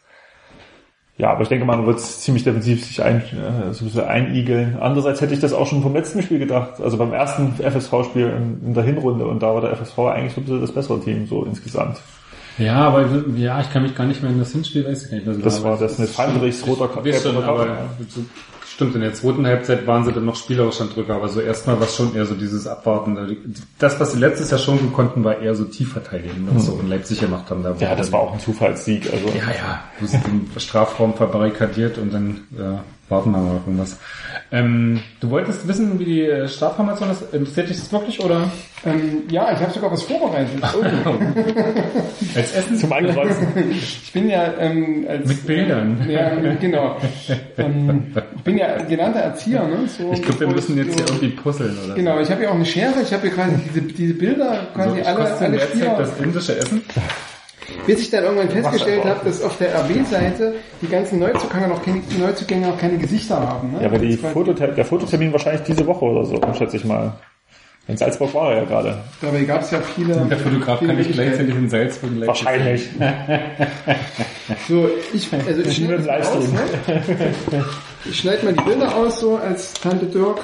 Ja, aber ich denke mal, man wird ziemlich defensiv sich ein, äh, so ein bisschen einigeln. Andererseits hätte ich das auch schon vom letzten Spiel gedacht, also beim ersten FSV-Spiel in, in der Hinrunde und da war der FSV eigentlich so ein bisschen das bessere Team, so insgesamt. Ja, aber ja, ich kann mich gar nicht mehr in das Hinspiel, weiß ich gar nicht mehr so Das genau, war aber das mit Feinrichs roter Karte. Stimmt, in der zweiten Halbzeit waren sie dann noch spielerisch an Drücker, aber so erstmal war es schon eher so dieses Abwarten. Das, was sie letztes Jahr schon gut konnten, war eher so tief verteidigen, was so in Leipzig gemacht haben. Da. Ja, das war auch ein Zufallssieg. Also Ja, ja, du hast den Strafraum verbarrikadiert und dann äh, warten wir mal auf irgendwas. Ähm, du wolltest wissen, wie die äh, Strafformation ist. Interessiert dich das wirklich oder Ähm, ja, ich habe sogar was vorbereitet. Oh. als Essen? zum Ankreuzen. Ich bin ja ähm, als Mit Bildern. Ja, genau. Ähm, ich bin ja gelernter Erzieher, ne? So, Ich glaube, wir müssen jetzt hier irgendwie puzzeln oder Genau, ich habe hier auch eine Schere, ich habe hier quasi diese, diese Bilder, quasi so ich alle, alle Spieler. das indische Essen. Bis ich dann irgendwann festgestellt habe, dass auf der RB-Seite die ganzen Neuzugänge noch keine, Neuzugänge noch keine Gesichter haben. Ne? Ja, aber die Fototer der Fototermin wahrscheinlich diese Woche oder so, schätze ich mal. In Salzburg war er ja gerade. Dabei gab es ja viele. Der Fotograf viele kann nicht gleichzeitig in Salzburg und Leipzig Wahrscheinlich. So, ich, also ich schneide aus, ne? Ich schneide mal die Bilder aus, so als Tante Dirk,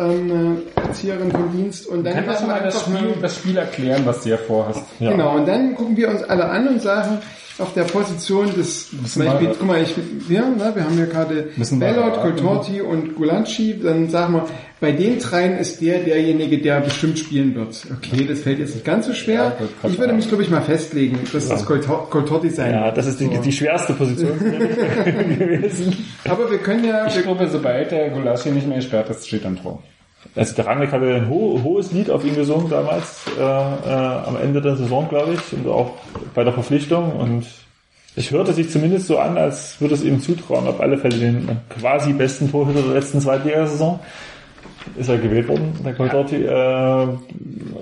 ähm, äh, Erzieherin vom Dienst. Und dann Kannst du mal das einfach Spiel, mal- das Spiel erklären, was du hier vorhast? Ja. Genau, und dann gucken wir uns alle an und sagen, auf der Position des, zum Beispiel, mal- guck mal, ich, wir, ne, wir haben hier gerade Bellot. Coltorti und Gulanci, dann sagen wir, bei den dreien ist der derjenige, der bestimmt spielen wird. Okay, das fällt jetzt nicht ganz so schwer. Ja, ich würde mich, glaube ich, mal festlegen, dass das Coltor- Coltorti sein Ja, das ist die, So. die schwerste Position gewesen. Aber wir können ja, Ich glaube, sobald der Gulaschi nicht mehr gesperrt ist, steht dann Tor. Also der Rangnick hatte ein ho hohes Lied auf ihn gesungen damals, äh, äh, am Ende der Saison, glaube ich, und auch bei der Verpflichtung. Und ich hörte sich zumindest so an, als würde es ihm zutrauen, auf alle Fälle den quasi besten Torhüter der letzten Zweitligasaison ist er gewählt worden, der Coltorti, äh,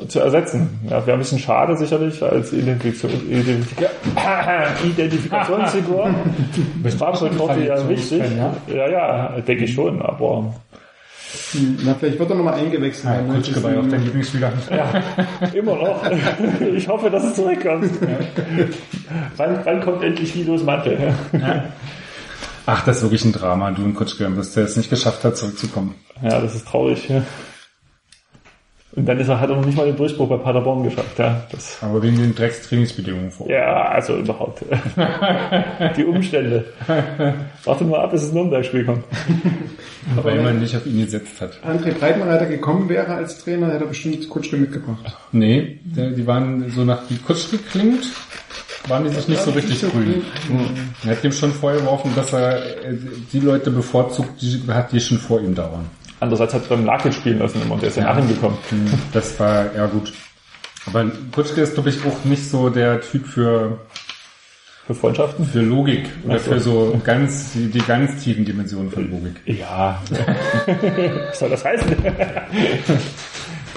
zu ersetzen. Ja, wäre ein bisschen schade sicherlich als Identifikation, Identifika Identifikationsfigur. war ja wichtig. Ja. Ja, ja, denke ich schon, aber na, vielleicht wird er nochmal eingewechselt. Ja. Kutschke war ja auch dein Lieblingsspieler. Immer noch. Ich hoffe, dass es zurückkommt. Wann, wann kommt endlich Vilos Mantel? Ach, das ist wirklich ein Drama, du und Kutschke, dass der es nicht geschafft hat, zurückzukommen. Ja, das ist traurig. Ja. Und dann ist er, hat er noch nicht mal den Durchbruch bei Paderborn geschafft. Ja, das, Aber wegen den Dreckstrainingsbedingungen vor. ja also überhaupt. Die Umstände. Warte mal ab, bis das Nürnberg-Spiel kommt. Weil man nicht auf ihn gesetzt hat. André Breitenreiter gekommen wäre als Trainer, hätte er bestimmt Kutschke mitgebracht. Nee, der- die waren so nach wie Kutschke klingt, waren die sich nicht so richtig grün. Er hat ihm schon vorgeworfen, dass er äh, die Leute bevorzugt, die hat, die schon vor ihm da waren. Andererseits hat er beim Lakic spielen lassen immer und der ist ja nach ihm gekommen. Das war, ja gut. Aber Kutschke ist, glaube ich, auch nicht so der Typ für, Für Freundschaften? für Logik oder so. für so ganz, die, die ganz tiefen Dimensionen von Logik. Ja. Was soll das heißen?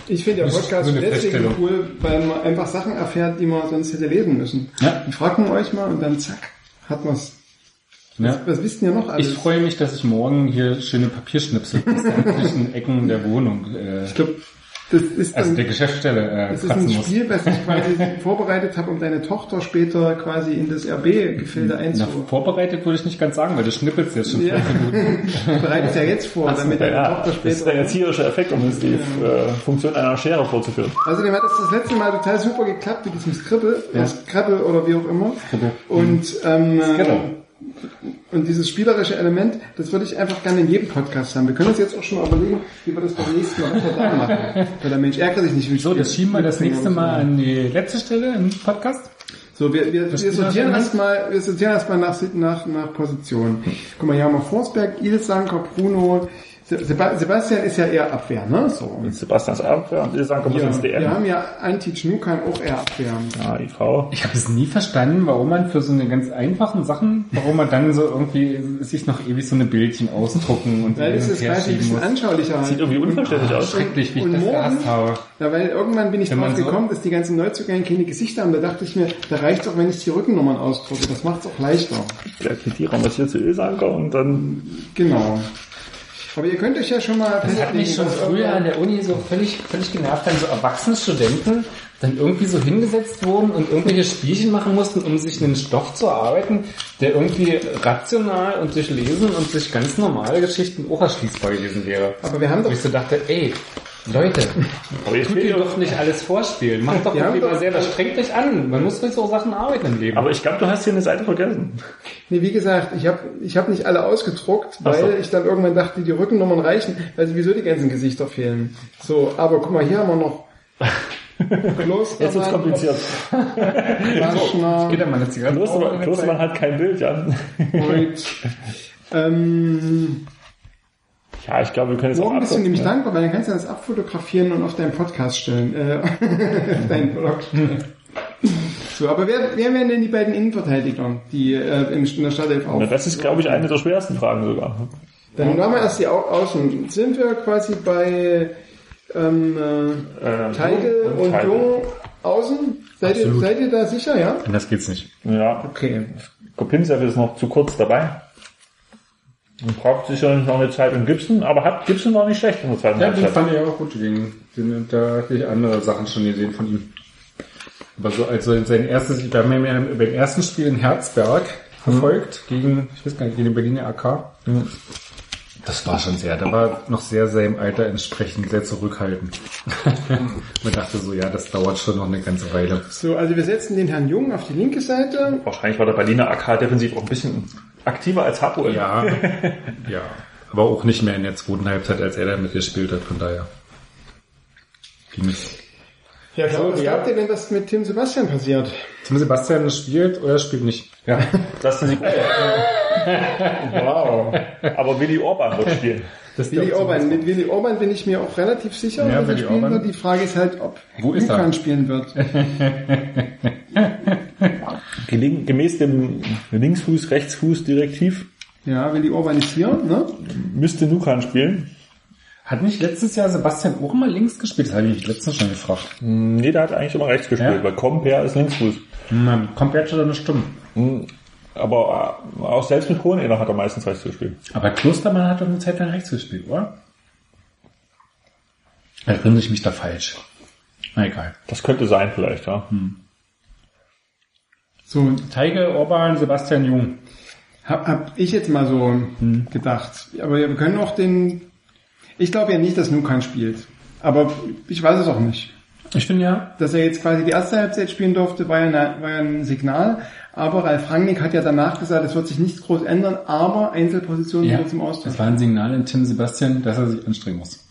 Ich finde der ist Podcast so eine deswegen cool, weil man einfach Sachen erfährt, die man sonst hätte lesen müssen. Ja. Dann fragt man euch mal und dann zack, hat man's. Ja. Was wisst ihr noch alles? Ich freue mich, dass ich morgen hier schöne Papierschnipsel aus sämtlichen Ecken der Wohnung, äh, Ich glaube, das ist also dann, der Geschäftsstelle, äh, das ist ein muss. Spiel, was ich quasi vorbereitet habe, um deine Tochter später quasi in das RB-Gefilde Na, einzu. vorbereitet würde ich nicht ganz sagen, weil du schnippelst jetzt schon Ja. fünf Minuten. Ich bereite es ja jetzt vor, damit deine Ja, Tochter das ist der später. erzieherische Effekt, um die äh, Funktion einer Schere vorzuführen. Außerdem hat es das letzte Mal total super geklappt mit diesem Skribbel, ja. Skribbel oder wie auch immer. Und, ähm, Skribbel. Und dieses spielerische Element, das würde ich einfach gerne in jedem Podcast haben. Wir können uns jetzt auch schon mal überlegen, wie wir das beim nächsten Mal da machen. Weil der Mensch ärgert sich nicht. wie So, das schieben wir das nächste Mal an die letzte Stelle im Podcast. So, wir, wir, wir sortieren erstmal, wir sortieren erstmal nach, nach, nach Position. Guck mal, hier haben wir Forsberg, Ilsanker, Bruno, Sebastian ist ja eher Abwehr, ne? So. Und Sebastians Abwehr und Ilsanker muss Ja, ins DM. wir haben ja Antic Nukan auch eher Abwehr. Ja, IV. Ich habe es nie verstanden, warum man für so eine ganz einfachen Sachen, warum man dann so irgendwie sich noch ewig so eine Bildchen ausdrucken und Weil es ist quasi ein bisschen muss. anschaulicher. Sieht irgendwie unverständlich aus. Schrecklich, wie ich Und das morgen- gehasst habe. Ja, weil irgendwann bin ich Wenn drauf so- gekommen, dass die ganzen Neuzugänge keine Gesichter haben. Da dachte ich mir, da reicht doch, wenn ich die Rückennummern ausdrucke. Das macht's auch leichter. Der Kedira muss hier zu Ilsanker und dann Genau. Aber ihr könnt euch ja schon mal Das hat mich schon früher an der Uni so völlig, völlig genervt, wenn so erwachsene Studenten dann irgendwie so hingesetzt wurden und irgendwelche Spielchen machen mussten, um sich einen Stoff zu erarbeiten, der irgendwie rational und durch Lesen und sich ganz normale Geschichten auch erschließbar gewesen wäre. Aber wir haben doch ich so dachte, ey, Leute, tut will ihr doch nicht alles vorspielen. Macht doch Wir mal lieber selber, strengt euch an. Man muss durch so Sachen arbeiten im Leben. aber ich glaube, du hast hier eine Seite vergessen. Nee, wie gesagt, ich habe ich hab nicht alle ausgedruckt, weil so. ich dann irgendwann dachte, die Rückennummern reichen, weil sowieso die ganzen Gesichter fehlen. So, aber guck mal, hier haben wir noch Klostermann, Jetzt wird's kompliziert. Waschner, Geht da mal Klostermann? Klostermann hat kein Bild, ja. Ähm, Ja, ich glaube, wir können jetzt morgen auch bist du nämlich ne? dankbar, weil dann kannst du das abfotografieren und auf deinen Podcast stellen. Äh, auf deinen Blog stellen. So, aber wer, wer wären denn die beiden Innenverteidiger, die äh, in der Startelf Na, auf? Das ist, glaube ich, eine der schwersten Fragen sogar. Dann machen wir erst die Au Außen. Sind wir quasi bei ähm, äh, Ähm, Teigl Jung und Teigl. Jung außen? Seid ihr, seid ihr da sicher, ja? Das geht's nicht. Ja, Okay. Kopinzev ist noch zu kurz dabei. Und braucht sicherlich noch eine Zeit in Gibson, aber hat Gibson war nicht schlecht in der zweiten Ja, den Halbzeit. fand ich auch gut. Den, den, da hatte ich andere Sachen schon gesehen von ihm. Aber so, also sein erstes, wir haben ihn ja beim ersten Spiel in Herzberg verfolgt, gegen, ich weiß gar nicht, gegen den Berliner AK. Das war schon sehr, da war noch sehr seinem Alter entsprechend sehr zurückhaltend. Man dachte so, ja, das dauert schon noch eine ganze Weile. So, also wir setzen den Herrn Jung auf die linke Seite. Wahrscheinlich war der Berliner AK defensiv auch ein bisschen aktiver als Hapoel. Ja, ja. Aber auch nicht mehr in der zweiten Halbzeit, als er da mitgespielt hat, von daher. Ging es. Ja, glaub, was ja. glaubt ihr denn, was mit Tim Sebastian passiert? Tim Sebastian spielt oder spielt nicht? Ja. Das ist Wow. aber Willi Orban wird spielen. Das Willi Orban. Mit Willi Orban bin ich mir auch relativ sicher, Ja, dass er Willi spielen Orban. wird. Die Frage ist halt, ob Wo ist er? Lukan spielen wird. Geling- Gemäß dem Linksfuß, Rechtsfuß Direktiv Ja, Willi Orban ist hier, ne? müsste Nukan spielen. Hat nicht letztes Jahr Sebastian auch mal links gespielt? Das habe ich mich letztens schon gefragt. Nee, der hat eigentlich immer rechts gespielt, Ja? weil Comper ist Linksfuß. Man komplett schon eine Stimme. Aber äh, auch selbst mit Hoheneder hat er meistens rechts gespielt. Aber Klostermann hat doch eine Zeit lang rechts gespielt, oder? Erinnere ich mich da falsch? Na egal. Das könnte sein vielleicht, ja. So, Teige, Orban, Sebastian Jung. hab, hab ich jetzt mal so gedacht. Aber wir können auch den, ich glaube ja nicht, dass Nukan spielt. Aber ich weiß es auch nicht. Ich finde ja, Dass er jetzt quasi die erste Halbzeit spielen durfte, war ja, eine, war ja ein Signal. Aber Ralf Rangnick hat ja danach gesagt, es wird sich nichts groß ändern, aber Einzelpositionen ja zum Ausdruck. das war ein Signal in Tim Sebastian, dass er sich anstrengen muss,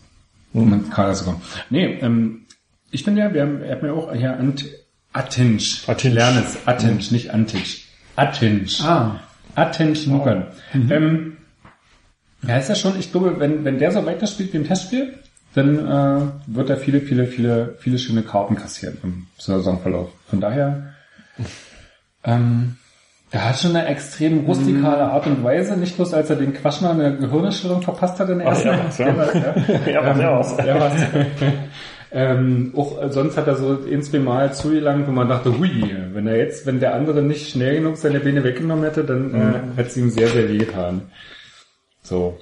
um ins Kader zu kommen. Nee, ähm, ich finde ja, wir haben, er hat mir auch hier Ant, Attinch. Attinch. Ich lerne es. Attinch, nicht Antich. Attinch. Ah, Attention Nukan. Ähm, ja, ist ja schon, ich glaube, wenn, wenn der so weiterspielt wie im Testspiel, dann äh, wird er viele, viele, viele, viele schöne Karten kassieren im Saisonverlauf. Von daher, ähm, er hat schon eine extrem rustikale Art und Weise, nicht bloß als er den Quaschner eine Gehirnerschütterung verpasst hat in der Ach, ersten er war's, ja. Der ja. Ja, was was. Er war's. ähm, auch sonst hat er so ein, zwei Mal zugelangt, wo man dachte, hui, wenn er jetzt, wenn der andere nicht schnell genug seine Beine weggenommen hätte, dann äh, hätte es ihm sehr, sehr weh getan. So.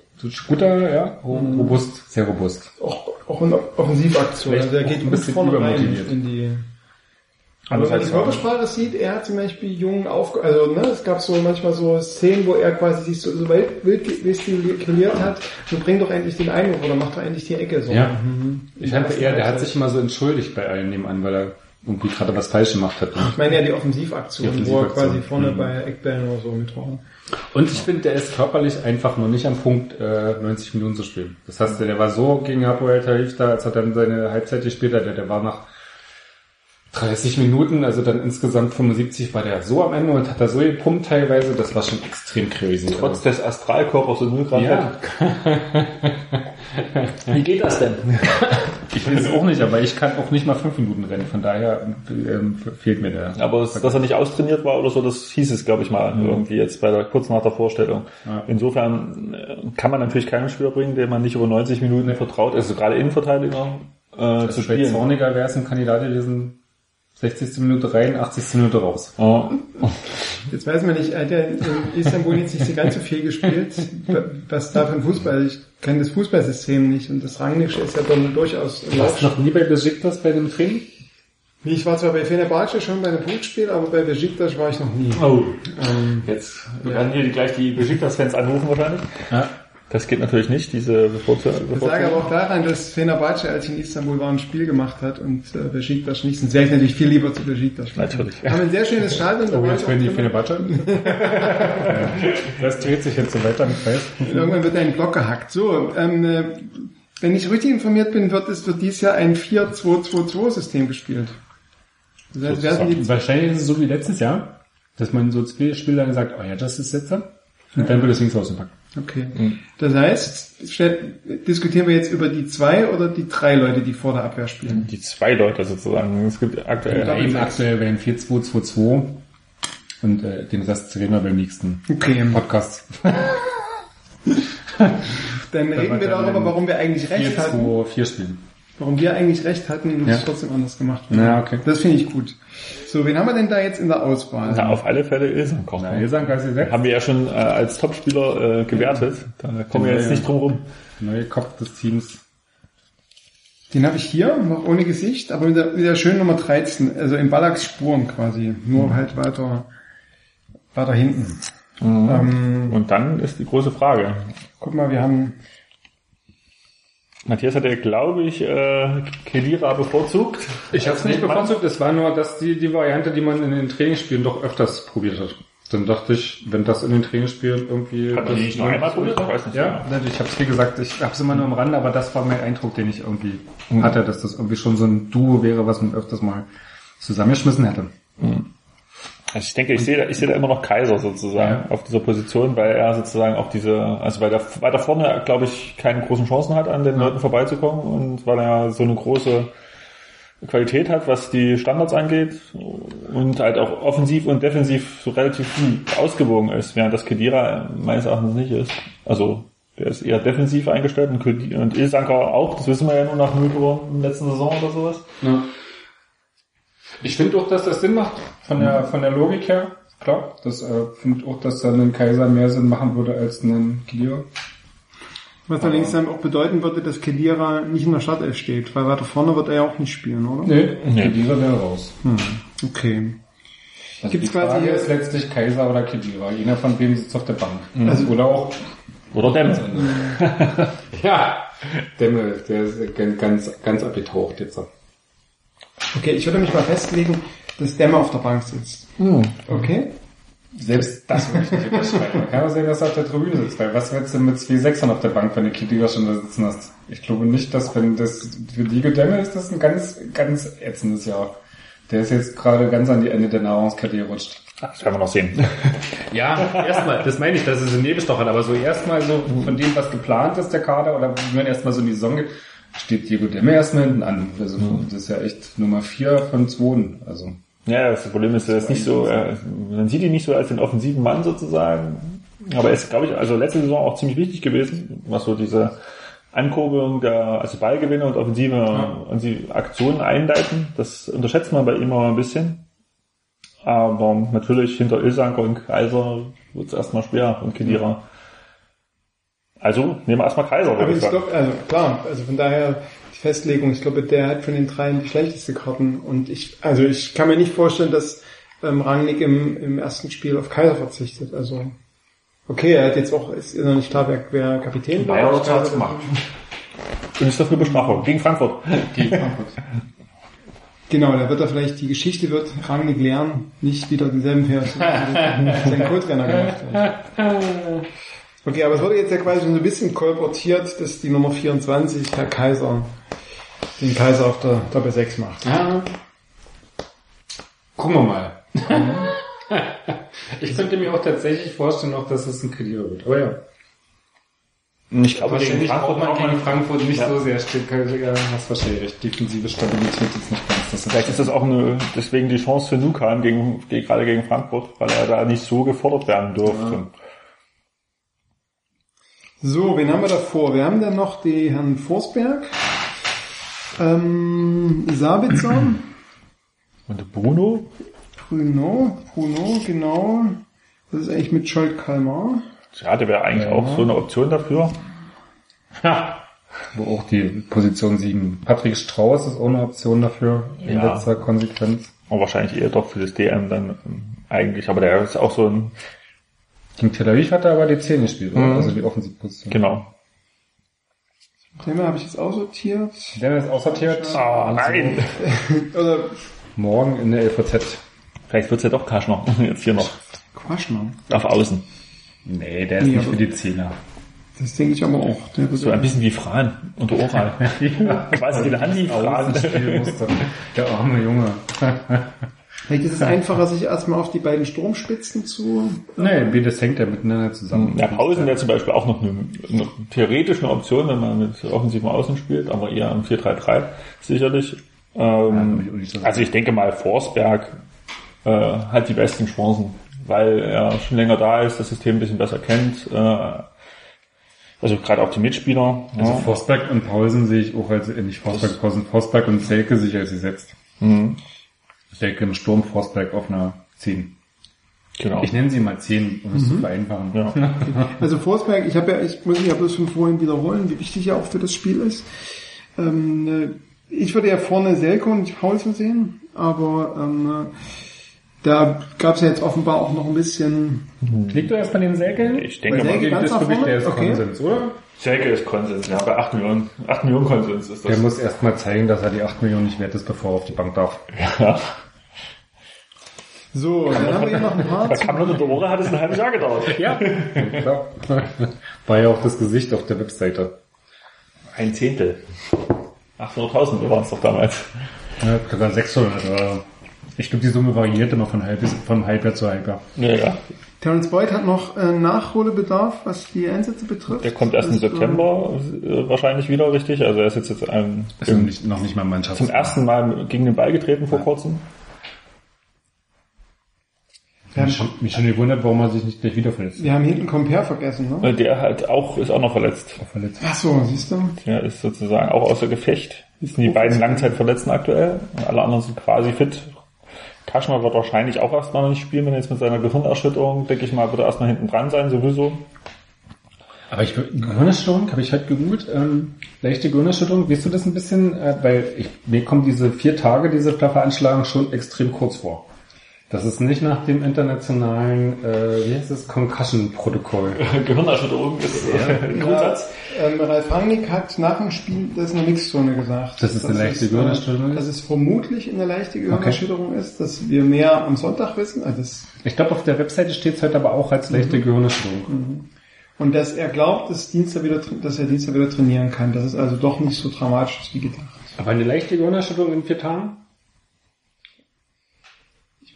Guter, ja, ro- robust, sehr robust. auch, auch eine Offensivaktion. Also er auch geht ein bisschen übermotiviert. Aber wenn man die Körpersprache sieht, er hat zum Beispiel Jungen aufge... Also ne, es gab so manchmal so Szenen, wo er quasi sich so, so wild, wild gestikuliert hat, so bring doch endlich den Einwurf oder mach doch endlich die Ecke. So. Ja. Ich fand eher, der hat sich immer so entschuldigt bei allen nebenan, weil er irgendwie gerade was falsch gemacht hat. Ich meine ja die Offensivaktion, Die wo er Offensivaktion. quasi vorne Mhm. bei Eckbällen oder so mit war. Und ich finde, der ist körperlich einfach noch nicht am Punkt, äh, 90 Minuten zu spielen. Das heißt, der war so gegen Hapoel Tarif da, als er dann seine Halbzeit gespielt hat, der, der war nach 30 Minuten, also dann insgesamt 75 war der so am Ende und hat da so gepumpt teilweise, das war schon extrem crazy. Trotz des Astralkörpers und 0 Grad ja, Wie geht das denn? ich weiß es auch nicht, aber ich kann auch nicht mal fünf Minuten rennen, von daher ähm, fehlt mir der. Aber es, dass er nicht austrainiert war oder so, das hieß es, glaube ich mal, irgendwie jetzt bei der, kurz nach der Vorstellung. Ja. Insofern äh, kann man natürlich keinen Spieler bringen, dem man nicht über 90 Minuten vertraut, also gerade Innenverteidiger, äh, zu Also bei spielen. Zorniger wäre es ein Kandidat gewesen, 60. Minute rein, 80. Minute raus. Ja. Jetzt weiß man nicht, er hat ja in Istanbul jetzt nicht so ganz so viel gespielt. Was da von Fußball, ich kenne das Fußballsystem nicht und das Rangnische ist ja dann durchaus Du warst noch nie bei Besiktas bei dem Training? Ich war zwar bei Fenerbahce schon bei einem Punktspiel, aber bei Besiktas war ich noch nie. Oh, Ähm, jetzt werden hier gleich die Besiktas-Fans anrufen wahrscheinlich. Ja. Das geht natürlich nicht, diese Bevorzu- Ich sage aber auch daran, dass Fenerbahce, als ich in Istanbul war, ein Spiel gemacht hat und äh, Besiktas nicht. Sonst wäre ich natürlich viel lieber zu Besiktas. Natürlich. Wir haben ein sehr schönes Stadion. Oh, jetzt ich werden die. Fenerbahce. Das dreht sich jetzt so weiter im Kreis. Irgendwann wird ein Block gehackt. So, ähm, äh, wenn ich richtig informiert bin, wird es wird dieses Jahr ein 4-2-2-2-System gespielt. Das heißt, werden die Wahrscheinlich ist es so wie letztes Jahr, dass man so zwei Spieler dann sagt, oh ja, das ist jetzt dann. Und dann wird es links ausgepackt. Okay. Das heißt, stell, diskutieren wir jetzt über die zwei oder die drei Leute, die vor der Abwehr spielen? Die zwei Leute sozusagen. Es gibt aktuell Ja, Eben aktuell wären 4-2-2-2 und äh, den Rest reden wir beim nächsten Okay. Podcast. Dann reden wir darüber, warum wir eigentlich recht hatten. 4-2-4 spielen. Warum wir eigentlich recht hatten und Ja. es trotzdem anders gemacht wurde. Ja, okay. Das finde ich gut. So, wen haben wir denn da jetzt in der Auswahl? Na, auf alle Fälle Ilsan kocht. Na, ihr setzt, Haben wir ja schon äh, als Topspieler äh, gewertet. Da kommen wir jetzt nicht drum rum. neue Kopf des Teams. Den habe ich hier, noch ohne Gesicht, aber mit der, mit der schönen Nummer 13, also in Ballacks Spuren quasi, nur halt weiter, weiter hinten. Ähm, Und dann ist die große Frage. guck mal, wir haben, Matthias hat ja, glaube ich, äh, Kedira bevorzugt. Ich habe es nicht bevorzugt, es war nur dass die, die Variante, die man in den Trainingsspielen doch öfters probiert hat. Dann dachte ich, wenn das in den Trainingsspielen irgendwie... Hat man die nicht noch einmal probiert? Ich weiß nicht. Ja, ich habe es wie gesagt, ich habe es immer nur am Rande, aber das war mein Eindruck, den ich irgendwie hatte, dass das irgendwie schon so ein Duo wäre, was man öfters mal zusammengeschmissen hätte. Also ich denke, ich sehe, da- ich sehe da immer noch Kaiser sozusagen Ja. auf dieser Position, weil er sozusagen auch diese, also weil er weiter vorne, glaube ich, keine großen Chancen hat, an den Leuten vorbeizukommen und weil er so eine große Qualität hat, was die Standards angeht und halt auch offensiv und defensiv so relativ ausgewogen ist, während das Kedira meines Erachtens nicht ist. Also der ist eher defensiv eingestellt und, Kedi- und Ilsanker auch, das wissen wir ja nur nach Toren in der letzten Saison oder sowas. Ja. Ich finde auch, dass das Sinn macht, von der, von der Logik her. Klar, das äh, finde auch, dass dann ein Kaiser mehr Sinn machen würde als ein Gideon. was allerdings dann auch bedeuten würde, dass Kedira nicht in der Startelf steht, weil weiter vorne wird er ja auch nicht spielen, oder? Nee, nee. Kedira wäre raus. Okay. Also Gibt's die Frage quasi- ist letztlich Kaiser oder Kedira. Jener von wem sitzt auf der Bank. Also, oder auch Oder Dem. Ja, Demme, der ist ganz, ganz abgetaucht jetzt. Okay, ich würde mich mal festlegen, dass Dämme auf der Bank sitzt. Okay? Selbst das würde ich nicht unterschreiben. Man kann auch sehen, dass er auf der Tribüne sitzt, weil was willst du mit zwei Sechsern auf der Bank, wenn du Kedira schon da sitzen hast? Ich glaube nicht, dass wenn das, für Diego Demme ist das ein ganz, ganz ätzendes Jahr. Der ist jetzt gerade ganz an die Ende der Nahrungskette gerutscht. Das werden wir noch sehen. Ja, erstmal, das meine ich, dass es ein Nebelstoch hat, aber so erstmal so von dem, was geplant ist, der Kader, oder wie man erstmal so in die Saison geht, steht Diego Demme erstmal hinten an. Also, das ist ja echt Nummer vier von zwei. Also, Ja, das Problem ist, er ist nicht so, äh, man sieht ihn nicht so als den offensiven Mann sozusagen. Aber er ist, glaube ich, also letzte Saison auch ziemlich wichtig gewesen, was so diese Ankurbelung der, also Ballgewinne und offensive und die Aktionen einleiten. Das unterschätzt man bei ihm auch ein bisschen. Aber natürlich hinter Ilsanker und Kaiser wird es erstmal schwer und Kedira. Also nehmen wir erstmal Kaiser, Aber ich glaube, also klar, also von daher die Festlegung, ich glaube, der hat von den dreien die schlechteste Karten und ich, also ich kann mir nicht vorstellen, dass ähm, Rangnick im, im ersten Spiel auf Kaiser verzichtet. Also okay, er hat jetzt auch, ist noch nicht klar, wer, wer Kapitän war. Bayer Ich hat's glaube, gemacht. Und ist das eine Besprachung gegen Frankfurt. gegen Frankfurt. Genau, da wird er vielleicht, die Geschichte wird Rangnick lernen, nicht wieder denselben Fehler zu machen, wie sein Co-Trainer gemacht hat. Okay, aber es wurde jetzt ja quasi schon so ein bisschen kolportiert, dass die Nummer 24, Herr Kaiser, den Kaiser auf der Doppel 6 macht. Ja. Gucken wir mal. ich könnte mir auch tatsächlich vorstellen, auch, dass es ein Kredit wird. Aber ja. Ich glaube, gegen Wahrscheinlich Frankfurt braucht man gegen Frankfurt nicht Ja. so sehr stark. Ja, hast wahrscheinlich recht. Defensive Stabilität ist nicht ganz. Das Vielleicht ist das auch eine, deswegen die Chance für Nukan gegen, gegen, gerade gegen Frankfurt, weil er da nicht so gefordert werden durfte. So, wen haben wir davor? Wir haben dann noch die Herrn Forsberg, ähm, Sabitzer, Und Bruno, Bruno, Bruno, genau. Das ist eigentlich mit Scholt Kalmar. ja, der wäre eigentlich auch so eine Option dafür. Wo auch die Position 7. Patrick Strauß ist auch eine Option dafür, in Ja. letzter Konsequenz. Aber wahrscheinlich eher doch für das DM dann ähm, eigentlich. Aber der ist auch so ein, Gegen Tel Aviv hat er aber die 10 gespielt, oder? also die Offensivposition. genau. Den habe ich jetzt aussortiert. Der ist aussortiert. Ah, nein! Oder Morgen in der LVZ. Vielleicht wird's ja doch Kaschner. Jetzt hier noch. Quaschner. Auf Außen. Nee, der ist Nee, nicht für die Zehner. Das denke ich aber auch. Der wird So ein bisschen wie Fran und Oral. Quasi den Andi-Fran. Außenspielmuster. Der arme Junge. Vielleicht ist es einfacher, sich erstmal auf die beiden Sturmspitzen zu. nee, beides hängt ja miteinander zusammen. Ja, Pausen wäre zum Beispiel auch noch eine, eine theoretisch eine Option, wenn man mit offensiven Außen spielt, aber eher im 4-3-3 sicherlich. Ähm, Ja, also ich denke mal, Forsberg äh, hat die besten Chancen, weil er schon länger da ist, das System ein bisschen besser kennt. Äh, also gerade auch die Mitspieler. Also ja. Forsberg und Paulsen sehe ich auch als, äh, nicht Forsberg, Paulsen, Forsberg und Selke sich als gesetzt. Mhm. Selke im Sturm, Forsberg auf einer 10. Genau. Ich nenne sie mal 10, um es zu vereinfachen. ja. Also Forsberg, ich habe ja, ich muss mich ja bloß von vorhin wiederholen, wie wichtig er auch für das Spiel ist. Ähm, ne, ich würde ja vorne Selko und Paulsen sehen, aber ähm, äh, da gab es ja jetzt offenbar auch noch ein bisschen. Liegt du erst bei den Selke? Ich denke Bei mal, Selke Das ganz ist für nach mich vorne? der ist Okay. Konsens, oder? Selke ist Konsens, ja, bei 8 Millionen, 8 Millionen Konsens ist das. Der muss erst mal zeigen, dass er die 8 Millionen nicht wert ist, bevor er auf die Bank darf. ja. So, dann haben wir hier noch ein paar. Bei Kamlon und Ohren hat es ein halbes Jahr gedauert. Ja, klar. War ja auch das Gesicht auf der Webseite. Ein Zehntel. 800.000 waren es doch damals. Ja, sogar 600. Oder ich glaube, die Summe variiert immer von, halb bis, von Halbjahr zu Halbjahr. Ja, ja. Terence Boyd hat noch äh, Nachholbedarf, was die Einsätze betrifft. Der kommt erst im äh, September äh, wahrscheinlich wieder, richtig? Also er ist jetzt, jetzt ähm, Ist noch nicht, noch nicht mal Mannschaft. zum ersten Mal gegen den Ball getreten vor kurzem. Wir Mich haben, schon, mich schon gewundert, warum er sich nicht gleich wieder verletzt. wir haben hinten Compare vergessen, ne? Äh, Der hat auch, ist auch noch verletzt. verletzt. Ach so, siehst du? Der ist sozusagen auch außer Gefecht. Das sind die beiden Langzeitverletzten aktuell. Und alle anderen sind quasi fit. Kaschner wird wahrscheinlich auch erstmal noch nicht spielen, wenn er jetzt mit seiner Gehirnerschütterung, denke ich mal, wird er erstmal hinten dran sein, sowieso. Aber ich Gehirnerschütterung habe ich heute gegoogelt. Ähm, leichte Gehirnerschütterung, weißt du das ein bisschen? Äh, weil ich, mir kommen diese vier Tage, diese Veranschlagung schon extrem kurz vor. Das ist nicht nach dem internationalen, äh, wie heißt das, Concussion-Protokoll. Gehirnerschütterung ist äh, ein Grundsatz. Ja, ähm, Ralf Rangnick hat nach dem Spiel das in der Mixzone gesagt. Dass es eine leichte äh, Gehirnerschütterung ist? Dass es vermutlich eine leichte Gehirnerschütterung ist, dass wir mehr am Sonntag wissen. Also das, Ich glaube, auf der Webseite steht es heute aber auch als leichte Gehirnerschütterung. und dass er glaubt, dass, Dienstag wieder, dass er Dienstag wieder trainieren kann. Das ist also doch nicht so dramatisch ist wie gedacht. Aber eine leichte Gehirnerschütterung in vier Tagen?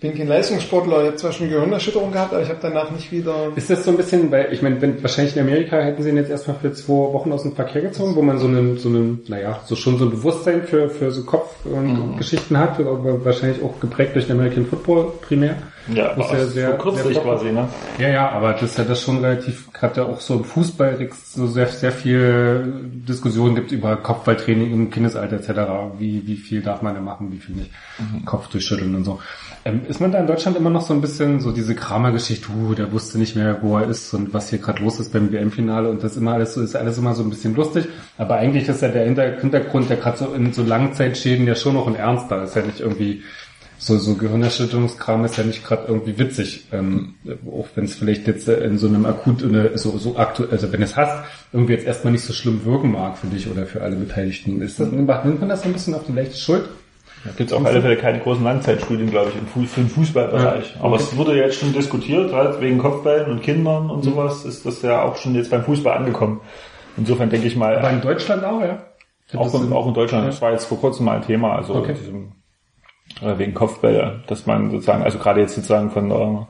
Ich bin kein Leistungssportler, ich habe zwar schon Gehirnerschütterung gehabt, aber ich habe danach nicht wieder... Ist das so ein bisschen, weil ich meine, wenn, wahrscheinlich in Amerika hätten sie ihn jetzt erstmal für zwei Wochen aus dem Verkehr gezogen, wo man so einen, so einen, naja, so schon so ein Bewusstsein für, für so Kopf und Geschichten hat, aber wahrscheinlich auch geprägt durch den American Football primär. Ja, Das ist aber ja sehr, sehr- quasi, ne? Ja, ja, aber das ist ja das schon relativ, gerade ja auch so im Fußball so sehr, sehr viel Diskussionen gibt über Kopfballtraining im Kindesalter etc. Wie, wie viel darf man da machen, wie viel nicht. Kopf durchschütteln und so. Ähm, ist man da in Deutschland immer noch so ein bisschen so diese Kramer-Geschichte, uh, der wusste nicht mehr, wo er ist und was hier gerade los ist beim WM-Finale und das immer alles so, ist alles immer so ein bisschen lustig. Aber eigentlich ist ja der Hinter- Hintergrund, der gerade so in so Langzeitschäden ja schon noch ein ernster. Ist ja nicht irgendwie so, so Gehirnerschütterungskram ist ja nicht gerade irgendwie witzig, ähm, auch wenn es vielleicht jetzt in so einem akut, so, so aktuell, also wenn es hast, irgendwie jetzt erstmal nicht so schlimm wirken mag für dich oder für alle Beteiligten. Ist das, nimmt man das so ein bisschen auf die leichte Schuld? Da gibt es auf alle Fälle keine großen Langzeitstudien, glaube ich, im für den Fußballbereich. Ja, Aber okay. es wurde jetzt schon diskutiert, halt wegen Kopfbällen und Kindern und sowas, ist das ja auch schon jetzt beim Fußball angekommen. Insofern denke ich mal, Aber in Deutschland auch, ja? auch, in, auch in Deutschland, das war jetzt vor kurzem mal ein Thema, also Okay. diesem, äh, wegen Kopfbälle, dass man sozusagen, also gerade jetzt sozusagen von der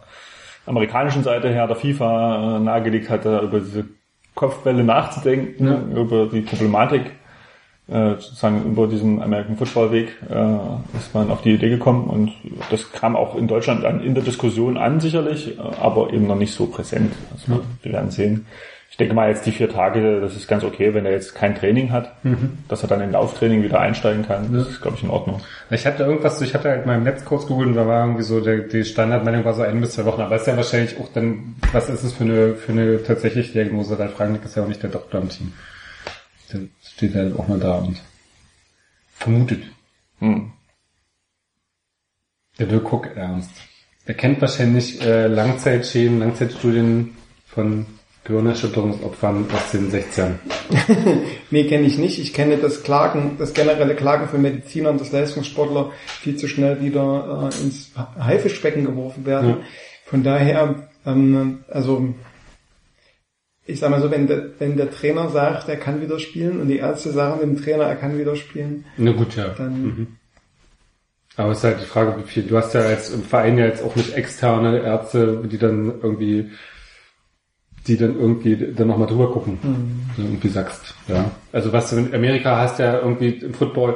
amerikanischen Seite her der FIFA äh, nahegelegt hatte, über diese Kopfbälle nachzudenken, über die Problematik äh, sozusagen über diesen American Football Weg äh, ist man auf die Idee gekommen und das kam auch in Deutschland an, in der Diskussion an sicherlich, äh, aber eben noch nicht so präsent. Also wir werden sehen. Ich denke mal jetzt die vier Tage, das ist ganz okay, wenn er jetzt kein Training hat, dass er dann in Lauftraining wieder einsteigen kann. Das ist, glaube ich, in Ordnung. Ich hatte irgendwas, ich hatte halt mal im Netz kurz gegoogelt und da war irgendwie so, der, die Standardmeinung war so ein bis zwei Wochen, aber ist ja wahrscheinlich auch dann, was ist es für eine, für eine tatsächliche Diagnose? Ralf Rangnick ist ja auch nicht der Doktor im Team. Steht halt auch mal da und vermutet. Hm. Der will Cook ernst. Er kennt wahrscheinlich äh, Langzeitschäden, Langzeitstudien von Gehirnerschütterungsopfern aus den 60ern. Nee, kenne ich nicht. Ich kenne das Klagen, das generelle Klagen von Medizinern, dass Leistungssportler viel zu schnell wieder äh, ins Haifischbecken geworfen werden. Ja. Von daher, ähm, also ich sag mal so, wenn der, wenn der Trainer sagt, er kann wieder spielen und die Ärzte sagen dem Trainer, er kann wieder spielen, Na gut, ja. dann Aber es ist halt die Frage, wie viel. Du hast ja als im Verein ja jetzt auch nicht externe Ärzte, die dann irgendwie, die dann irgendwie dann nochmal drüber gucken. So irgendwie sagst, ja. Also was du in Amerika hast ja irgendwie im Football,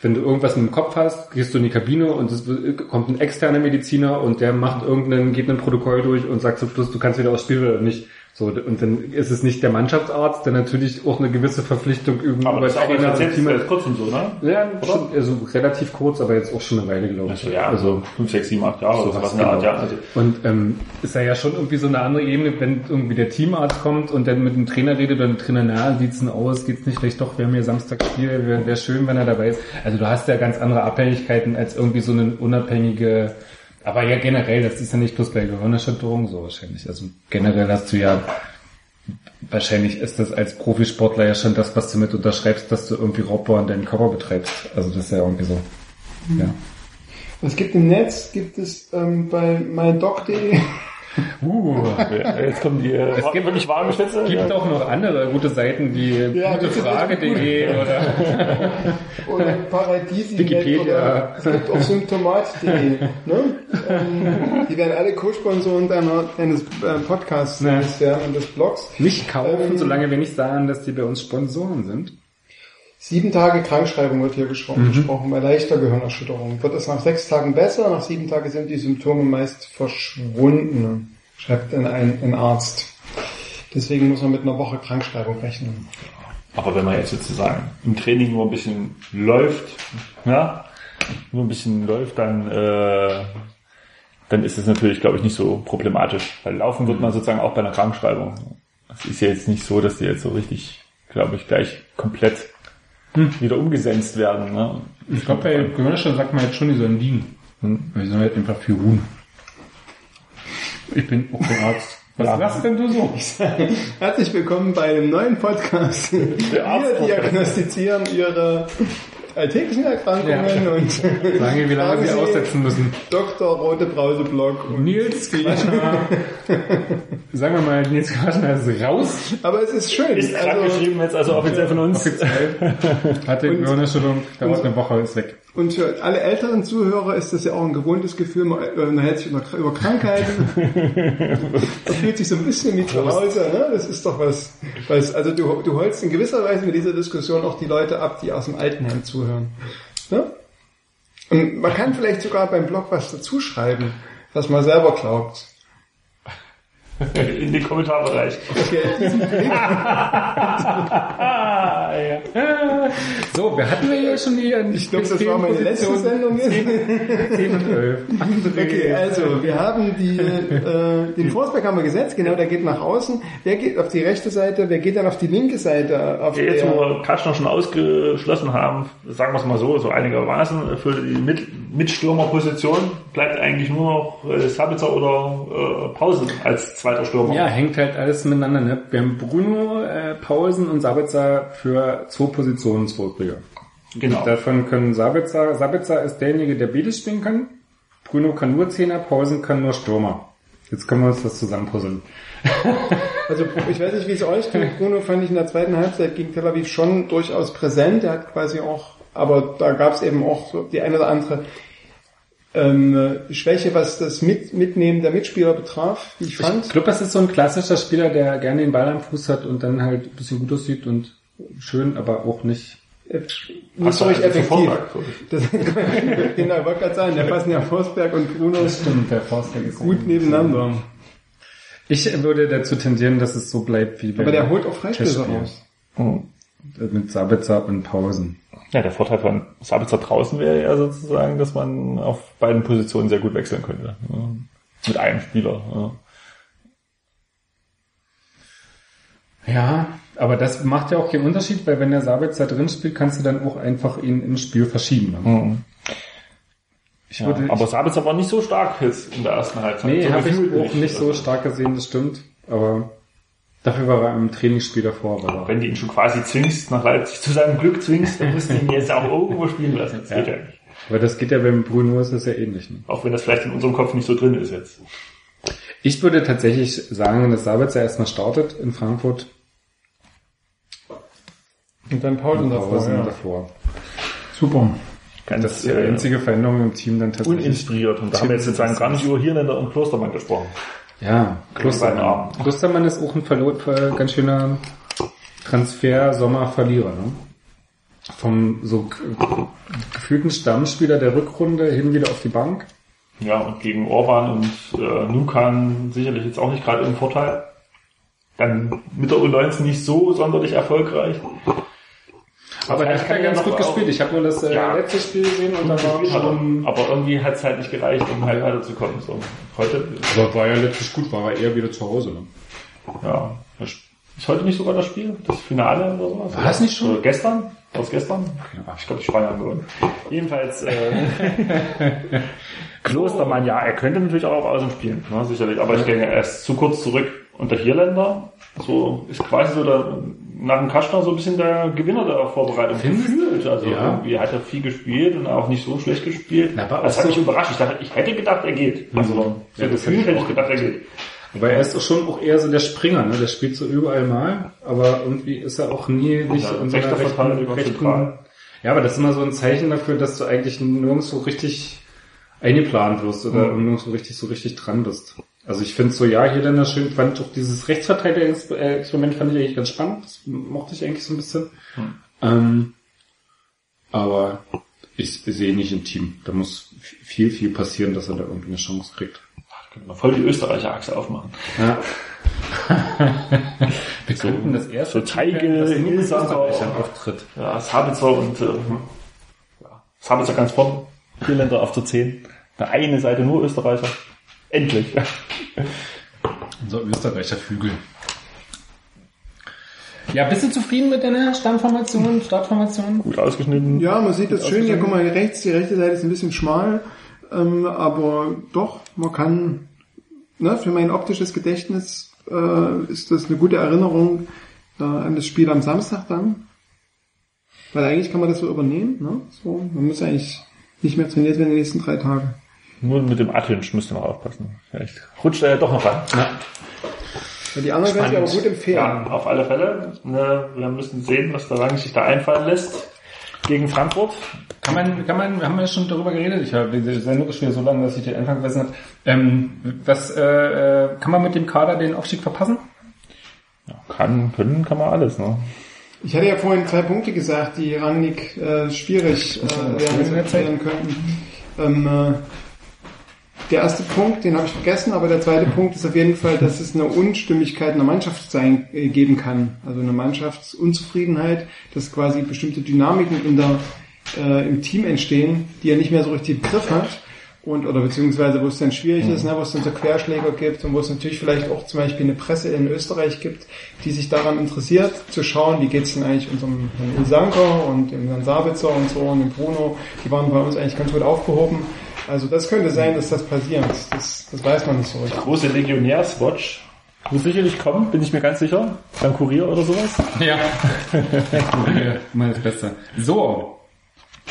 wenn du irgendwas im Kopf hast, gehst du in die Kabine und es kommt ein externer Mediziner und der macht irgendeinen, geht ein Protokoll durch und sagt zum Schluss, du kannst wieder aufs Spiel oder nicht. So, und dann ist es nicht der Mannschaftsarzt, der natürlich auch eine gewisse Verpflichtung üben Aber das ist auch Trainer und Team- erst kurz und so, ne? ja, schon, also relativ kurz, aber jetzt auch schon eine Weile, glaube ich. Also ja, also 5, 6, 7, 8 Jahre oder sowas in der Art, ja. Also, Und ähm, ist ja ja schon irgendwie so eine andere Ebene, wenn irgendwie der Teamarzt kommt und dann mit dem Trainer redet und der Trainer, na, sieht's denn aus, geht's nicht vielleicht doch, wir haben hier Samstag Spiel, wäre wär schön, wenn er dabei ist. Also du hast ja ganz andere Abhängigkeiten als irgendwie so eine unabhängige, aber ja generell, das ist ja nicht bloß bei Gehirnerschütterung so wahrscheinlich. Also generell hast du ja, wahrscheinlich ist das als Profisportler ja schon das, was du mit unterschreibst, dass du irgendwie Raubbau an deinem Körper betreibst. Also das ist ja irgendwie so. Ja. es gibt im Netz, gibt es ähm, bei mydoc.de Uh, jetzt kommen die äh, gibt- wirklich warmen Schwitze. gibt auch noch andere gute Seiten wie Ja, gutefrage.de oder oder Paradisi Wikipedia. oder es gibt auch Symptomat.de. Ne? Ähm, die werden alle Co-Sponsoren deines äh, Podcasts Ja. und des Blogs. nicht kaufen, Ähm, solange wir nicht sagen, dass die bei uns Sponsoren sind. Sieben Tage Krankschreibung wird hier Mhm. gesprochen bei leichter Gehirnerschütterung. Wird es nach sechs Tagen besser, nach sieben Tagen sind die Symptome meist verschwunden, schreibt ein, ein, ein Arzt. Deswegen muss man mit einer Woche Krankschreibung rechnen. Aber wenn man jetzt sozusagen im Training nur ein bisschen läuft, ja, nur ein bisschen läuft, dann, äh, dann ist es natürlich, glaube ich, nicht so problematisch. Weil laufen wird man sozusagen auch bei einer Krankschreibung. Es ist ja jetzt nicht so, dass die jetzt so richtig, glaube ich, gleich komplett wieder umgesetzt werden. Ne? Ich glaube, bei Gehirnerschütterung sagt man jetzt schon, die sollen liegen. Wir sollen halt einfach viel ruhen. Ich bin auch kein Arzt. Was machst denn du so? Herzlich willkommen bei einem neuen Podcast. Wir diagnostizieren Ihre alltäglichen Erkrankungen und Lange, wie lange Sie aussetzen müssen. Dr. Rote Brause Blog. Und Nils Quaschner, sagen wir mal, Nils Quaschner ist raus. Aber es ist schön. Ist Also, geschrieben jetzt also offiziell von uns. Hatte Gehirnerschütterung, dauert eine Woche, ist weg. Und für alle älteren Zuhörer ist das ja auch ein gewohntes Gefühl, man äh, unterhält sich über, über Krankheiten. Man fühlt sich so ein bisschen wie zu Hause, ne? Das ist doch was, was also du, du holst in gewisser Weise mit dieser Diskussion auch die Leute ab, die aus dem Altenheim zuhören. Ne? Und man kann vielleicht sogar beim Blog was dazu schreiben, was man selber glaubt. In den Kommentarbereich. Okay, ja. So, wir hatten wir ja schon die Ich glaube, das war meine letzte Sendung jetzt. 10 und 11. André. Okay, also wir haben die, äh, den Forceback haben wir gesetzt, genau, der geht nach außen. Wer geht auf die rechte Seite, wer geht dann auf die linke Seite? Auf Jetzt, der, wo wir Kaschner schon ausgeschlossen haben, sagen wir es mal so, so einigermaßen, für die Mit Mitstürmerposition bleibt eigentlich nur noch äh, Sabitzer oder äh, Pausen als zweiter Stürmer. Ja, hängt halt alles miteinander. Ne? Wir haben Bruno, äh, Paulsen und Sabitzer für zwei Positionen Zweitliga. genau. Davon können Sabitzer, Sabitzer ist derjenige, der beides spielen kann. Bruno kann nur Zehner, Paulsen kann nur Stürmer. Jetzt können wir uns das zusammenpuzzeln. Also ich weiß nicht, wie es euch geht. Bruno fand ich in der zweiten Halbzeit gegen Tel Aviv schon durchaus präsent. Er hat quasi auch, aber da gab es eben auch so die eine oder andere ähm, äh, Schwäche, was das Mit Mitnehmen der Mitspieler betraf, wie ich fand. Ich glaube, das ist so ein klassischer Spieler, der gerne den Ball am Fuß hat und dann halt ein bisschen gut aussieht und schön, aber auch nicht. Äh, nicht so richtig effektiv. Das, genau, ich wollte gerade sagen, der passen ja Forsberg und Bruno Stimmt, der Forster ist gut nebeneinander. Ich würde dazu tendieren, dass es so bleibt wie Aber beim der holt auch Freistöße Testspiel. raus. Mit Sabitzer und Pausen. Ja, der Vorteil von Sabitzer draußen wäre ja sozusagen, dass man auf beiden Positionen sehr gut wechseln könnte. Ja. Mit einem Spieler. Ja. Ja, aber das macht ja auch keinen Unterschied, weil wenn der Sabitzer drin spielt, kannst du dann auch einfach ihn im Spiel verschieben. Mhm. Ich Ja, würde, aber Sabitzer war nicht so stark jetzt in der ersten Halbzeit. nee, So habe ich auch nicht so stark gesehen, das stimmt. Aber dafür war er im Trainingsspiel davor. Aber Wenn du ihn schon quasi zwingst, nach Leipzig zu seinem Glück zwingst, dann musst du ihn jetzt auch irgendwo spielen lassen. Das geht ja nicht. aber das geht ja beim Bruno ist das ja ähnlich. Ne? Auch wenn das vielleicht in unserem Kopf nicht so drin ist jetzt. Ich würde tatsächlich sagen, dass Sabitzer erstmal startet in Frankfurt. Und dann Pausen davor. Pausen Ja. davor. Super. Ganz Das ist die einzige Veränderung im Team dann tatsächlich. uninspiriert. Und da haben wir jetzt sozusagen gar nicht über Hirländer und Klostermann gesprochen. Ja, Klostermann. Klostermann ist auch ein Verlo ver ganz schöner Transfer-Sommer-Verlierer. Ne? Vom so gefühlten Stammspieler der Rückrunde hin wieder auf die Bank. Ja, und gegen Orban und äh, Nukan sicherlich jetzt auch nicht gerade im Vorteil. Dann mit der U19 nicht so sonderlich erfolgreich. Aber er vielleicht hat ja er ganz gut auch- gespielt. Ich habe nur das äh, Ja. letzte Spiel gesehen und da war er. schon... aber irgendwie hat es halt nicht gereicht, um halt weiterzukommen. So. Heute, Aber war ja letztlich gut, war er eher wieder zu Hause. Ne? ja, ist heute nicht sogar das Spiel? Das Finale oder sowas? War das nicht schon? Oder gestern? War es gestern? Ich glaube, die Spanier haben gewonnen. Jedenfalls, äh, Klostermann, ja, er könnte natürlich auch aus dem Spielen, ne, sicherlich. Aber ich denke, er ist zu kurz zurück. Und der Hirländer, so, ist quasi so der, nach dem Kaschner so ein bisschen der Gewinner der Vorbereitung gefühlt. Also Ja. irgendwie hat er viel gespielt und auch nicht so schlecht gespielt. Na, aber das hat so- mich überrascht. Ich, dachte, ich hätte gedacht, er geht. Also, so Ja, das gefühlt hätte ich gedacht, er geht. Aber er ist doch schon auch eher so der Springer, ne? Der spielt so überall mal, aber irgendwie ist er auch nie nicht Ja, in so einer rechter Verteidiger, zentral. Ja, aber das ist immer so ein Zeichen dafür, dass du eigentlich nirgendwo richtig eingeplant wirst oder Mhm. nirgendwo richtig so richtig dran bist. Also ich finde so, ja, hier dann das schön, fand auch dieses Rechtsverteidiger-Experiment fand ich eigentlich ganz spannend. Das mochte ich eigentlich so ein bisschen. Mhm. Ähm, aber ich sehe nicht im Team. Da muss viel, viel passieren, dass er da irgendwie eine Chance kriegt. Können wir voll die Österreicher-Achse aufmachen. Ja. Wir könnten das erste so Teige. Österreichern auftritt. Ja, Sabitzer und äh, ja, Sabitzer ganz vorn. Irländer auf der 10. Eine eine Seite nur Österreicher. Endlich. Unser Österreicher Flügel. Ja, bist du zufrieden mit deiner Stammformation, Startformation? Gut ausgeschnitten. Ja, man sieht das schön. Hier, guck mal, rechts, die rechte Seite ist ein bisschen schmal. Ähm, aber doch, man kann, ne, für mein optisches Gedächtnis äh, ist das eine gute Erinnerung äh, an das Spiel am Samstag dann. Weil eigentlich kann man das so übernehmen. Ne? So, man muss eigentlich nicht mehr trainiert werden in den nächsten drei Tagen. Nur mit dem Atünsch müsst ihr noch aufpassen. Vielleicht rutscht er ja doch noch ran. Ja, die anderen werden sich aber gut empfehlen. Ja, auf alle Fälle. Ne, wir müssen sehen, was der Lang sich da einfallen lässt gegen Frankfurt. Kann man, kann man, haben wir schon darüber geredet? Ich habe die Sendung ist wieder so lange, dass ich den Anfang vergessen habe. Ähm, was, äh, äh, kann man mit dem Kader den Aufstieg verpassen? Kann, können, kann man alles. Ne? Ich hatte ja vorhin zwei Punkte gesagt, die Rangnick äh, schwierig äh, werden, werden könnten. Ähm, äh, der erste Punkt, den habe ich vergessen, aber der zweite Punkt ist auf jeden Fall, dass es eine Unstimmigkeit in der Mannschaft sein, äh, geben kann. Also eine Mannschaftsunzufriedenheit, dass quasi bestimmte Dynamiken in der, äh, im Team entstehen, die er nicht mehr so richtig im Griff hat. Und, oder beziehungsweise wo es dann schwierig ist, ne, wo es dann so Querschläger gibt und wo es natürlich vielleicht auch zum Beispiel eine Presse in Österreich gibt, die sich daran interessiert, zu schauen, wie geht's denn eigentlich unserem Herrn Ilsanker und dem Herrn Sabitzer und so und dem Bruno, die waren bei uns eigentlich ganz gut aufgehoben. Also das könnte sein, dass das passiert. Das, das weiß man nicht so richtig. Große Legionärswatch. Muss sicherlich kommen, bin ich mir ganz sicher. Beim Kurier oder sowas. Ja. Mal das Beste. So.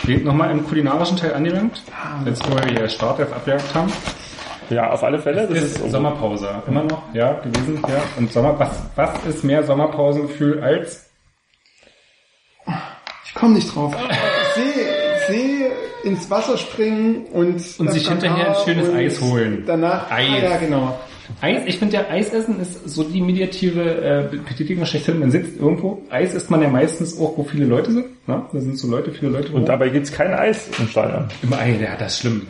Geht nochmal im kulinarischen Teil angelangt. Jetzt, wo wir hier Startelf abgejagt haben. Ja, auf alle Fälle. Das ist ist Sommerpause. Immer noch, ja, gewesen, ja. Und Sommer, was, was ist mehr Sommerpausengefühl als komm nicht drauf. See, See ins Wasser springen und Und sich hinterher ein schönes Eis holen. Danach, Eis. Ah, ja genau. Eis, ich finde ja, Eisessen ist so die mediative äh, Betätigung schlechthin. Man sitzt irgendwo. Eis isst man ja meistens auch, wo viele Leute sind. Ne? Da sind so Leute, viele Leute. Und wo- dabei gibt's kein Eis im Stadion. Im Ei, ja, das ist schlimm.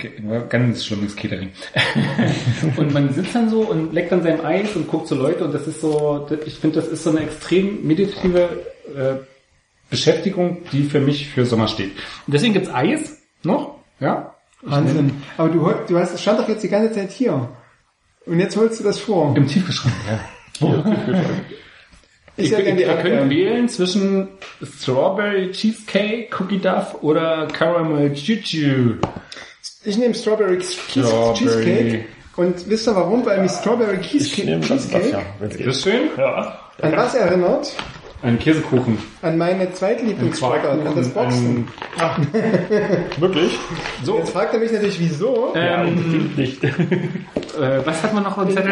Ganz schlimmes Catering. und man sitzt dann so und leckt an seinem Eis und guckt so Leute und das ist so, ich finde, das ist so eine extrem meditative äh, Beschäftigung, die für mich für Sommer steht. Und deswegen gibt's Eis noch, ja. Wahnsinn. Aber du, du hast, es stand doch jetzt die ganze Zeit hier. Und jetzt holst du das vor. Im Tiefgeschrank, ja. Ich Ihr, sag an die ihr könnt wählen zwischen Strawberry Cheesecake, Cookie Duff oder Caramel Choo Ich nehme Strawberry Strawberry. Cheesecake. Und wisst ihr warum? Weil mich Strawberry Ich Cheesecake, nehme das Cheesecake ja. wenn's Ist das schön? Ja. an was erinnert? Ein Käsekuchen. An meine Zweitlieblingssportart, an das Boxen. Wirklich? So, Jetzt fragt er mich natürlich, wieso. Ja, ähm, nicht. äh, was hat man noch am Zettel?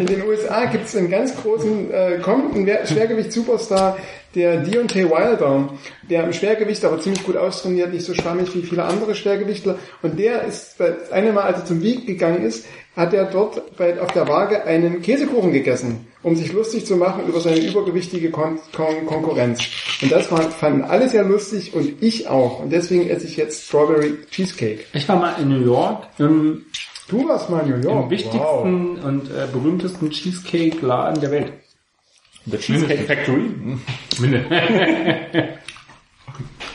In den USA gibt es einen ganz großen, äh, kommt ein Wer- Schwergewicht-Superstar, der Deontay Wilder, der im Schwergewicht aber ziemlich gut austrainiert, nicht so schwammig wie viele andere Schwergewichtler. Und der ist, bei- das eine Mal, als er zum Wieg gegangen ist, hat er dort bei, auf der Waage einen Käsekuchen gegessen, um sich lustig zu machen über seine übergewichtige Kon Kon Konkurrenz. Und das war, fanden alle sehr lustig und ich auch. Und deswegen esse ich jetzt Strawberry Cheesecake. Ich war mal in New York im, Du warst mal in New York. im wichtigsten und äh, berühmtesten Cheesecake-Laden der Welt. The Cheesecake Factory.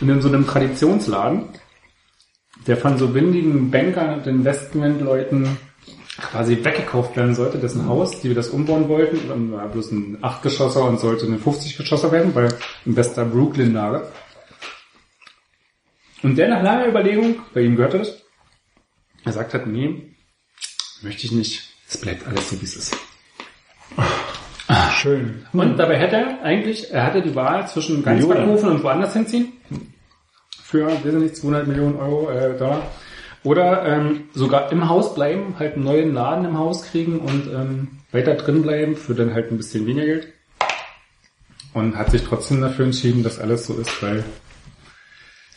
Und in so einem Traditionsladen, der von so windigen Bankern und Investmentleuten quasi weggekauft werden sollte, dessen Haus, die wir das umbauen wollten, dann war bloß ein 8-Geschosser und sollte ein 50-Geschosser werden, bei in bester Brooklyn-Lage. Und der nach langer Überlegung, bei ihm gehörte das, er sagt hat, nee, möchte ich nicht, es bleibt alles so, wie es ist. Schön. Und dabei hätte er eigentlich, er hatte die Wahl zwischen ganz Millionen. und woanders hinziehen. Für, weiß ich nicht, 200 Millionen Euro, äh, Dollar. Oder ähm, sogar im Haus bleiben, halt einen neuen Laden im Haus kriegen und ähm, weiter drin bleiben für dann halt ein bisschen weniger Geld. Und hat sich trotzdem dafür entschieden, dass alles so ist, weil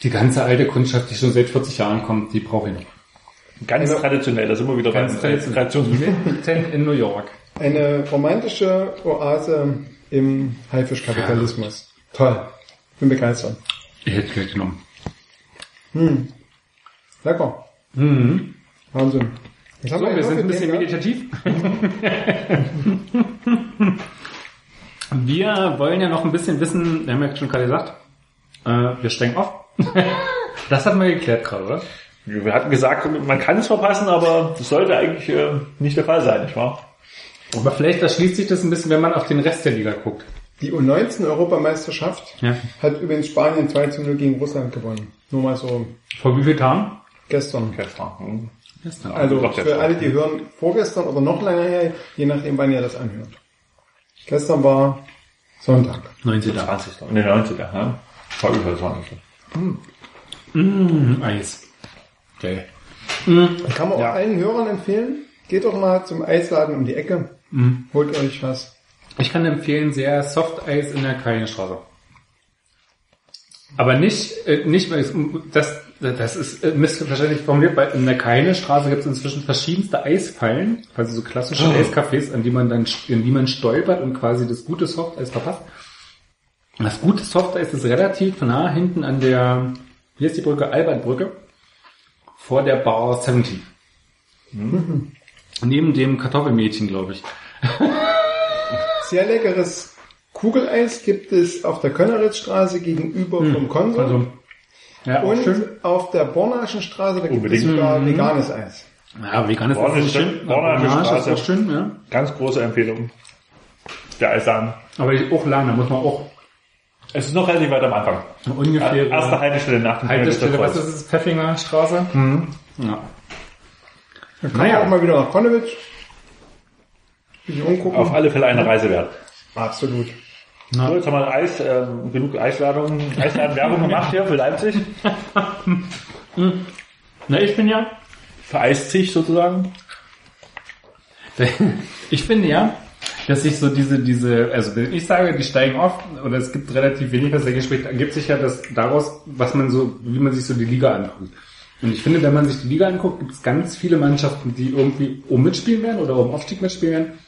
die ganze alte Kundschaft, die schon seit 40 Jahren kommt, die brauche ich nicht. Ganz traditionell, da sind wir wieder Ganz beim traditionell. In New York. Eine romantische Oase im Haifischkapitalismus. Toll. Bin begeistert. Ich hätte Geld genommen. Lecker. Mhm. Wahnsinn. Haben So, wir noch sind ein bisschen meditativ. wir wollen ja noch ein bisschen wissen, wir haben ja schon gerade gesagt, äh, wir steigen auf. das hatten wir geklärt gerade, oder? Wir hatten gesagt, man kann es verpassen, aber das sollte eigentlich äh, nicht der Fall sein, nicht wahr? Aber vielleicht erschließt sich das ein bisschen, wenn man auf den Rest der Liga guckt. Die U19-Europameisterschaft Ja. hat übrigens Spanien 2 zu 0 gegen Russland gewonnen. Nur mal so Vor wie vielen Tagen? Gestern. Gestern. Hm. Gestern. Also doch, für alle, die hören vorgestern oder noch länger her, je nachdem, wann ihr das anhört. Gestern war Sonntag. 19. 20. Ne, 90. Ja. War über 20. Mm, Eis. Geil. Kann man auch allen Hörern empfehlen. Geht doch mal zum Eisladen um die Ecke. Holt euch was. Ich kann empfehlen, sehr Soft-Eis in der Kaienstraße. Aber nicht, äh, nicht, weil es, das, das ist äh, missverständlich formuliert, weil in der Keine-Straße gibt es inzwischen verschiedenste Eisfallen, also so klassische Eiscafés, an die man dann, in die man stolpert und quasi das gute Softeis verpasst. Das gute Softeis ist relativ nah hinten an der, hier ist die Brücke, Albertbrücke, vor der Bar 70. Neben dem Kartoffelmädchen, glaube ich. Sehr leckeres Kugeleis gibt es auf der Könneritzstraße gegenüber vom Konsum. Also, ja, auch Und schön. auf der Bornaschen Straße, da gibt es sogar veganes Eis. Ja, vegan ist Borne auch ist schön. ist Straße. auch schön, ja. Ganz große Empfehlung. Der Eisladen. Aber die- auch lang, da muss man auch Es ist noch relativ weit am Anfang. ungefähr... Erste Haltestelle nach dem Haltestelle, was ist es? Pfeffinger Straße? Ja. Da kann Naja. man auch mal wieder nach Konnewitz. Auf alle Fälle eine Reise wert. Absolut. So, jetzt haben wir Eis, ähm, genug Eisladung, Eisladenwerbung gemacht hier für Leipzig. Na, ich bin ja... Vereist sich sozusagen. Ich finde ja, dass sich so diese, diese, also wenn ich sage, die steigen oft oder es gibt relativ wenig, was dagegen spricht, ergibt sich ja das daraus, was man so, wie man sich so die Liga anguckt. Und ich finde, wenn man sich die Liga anguckt, gibt es ganz viele Mannschaften, die irgendwie um mitspielen werden oder um Aufstieg mitspielen werden.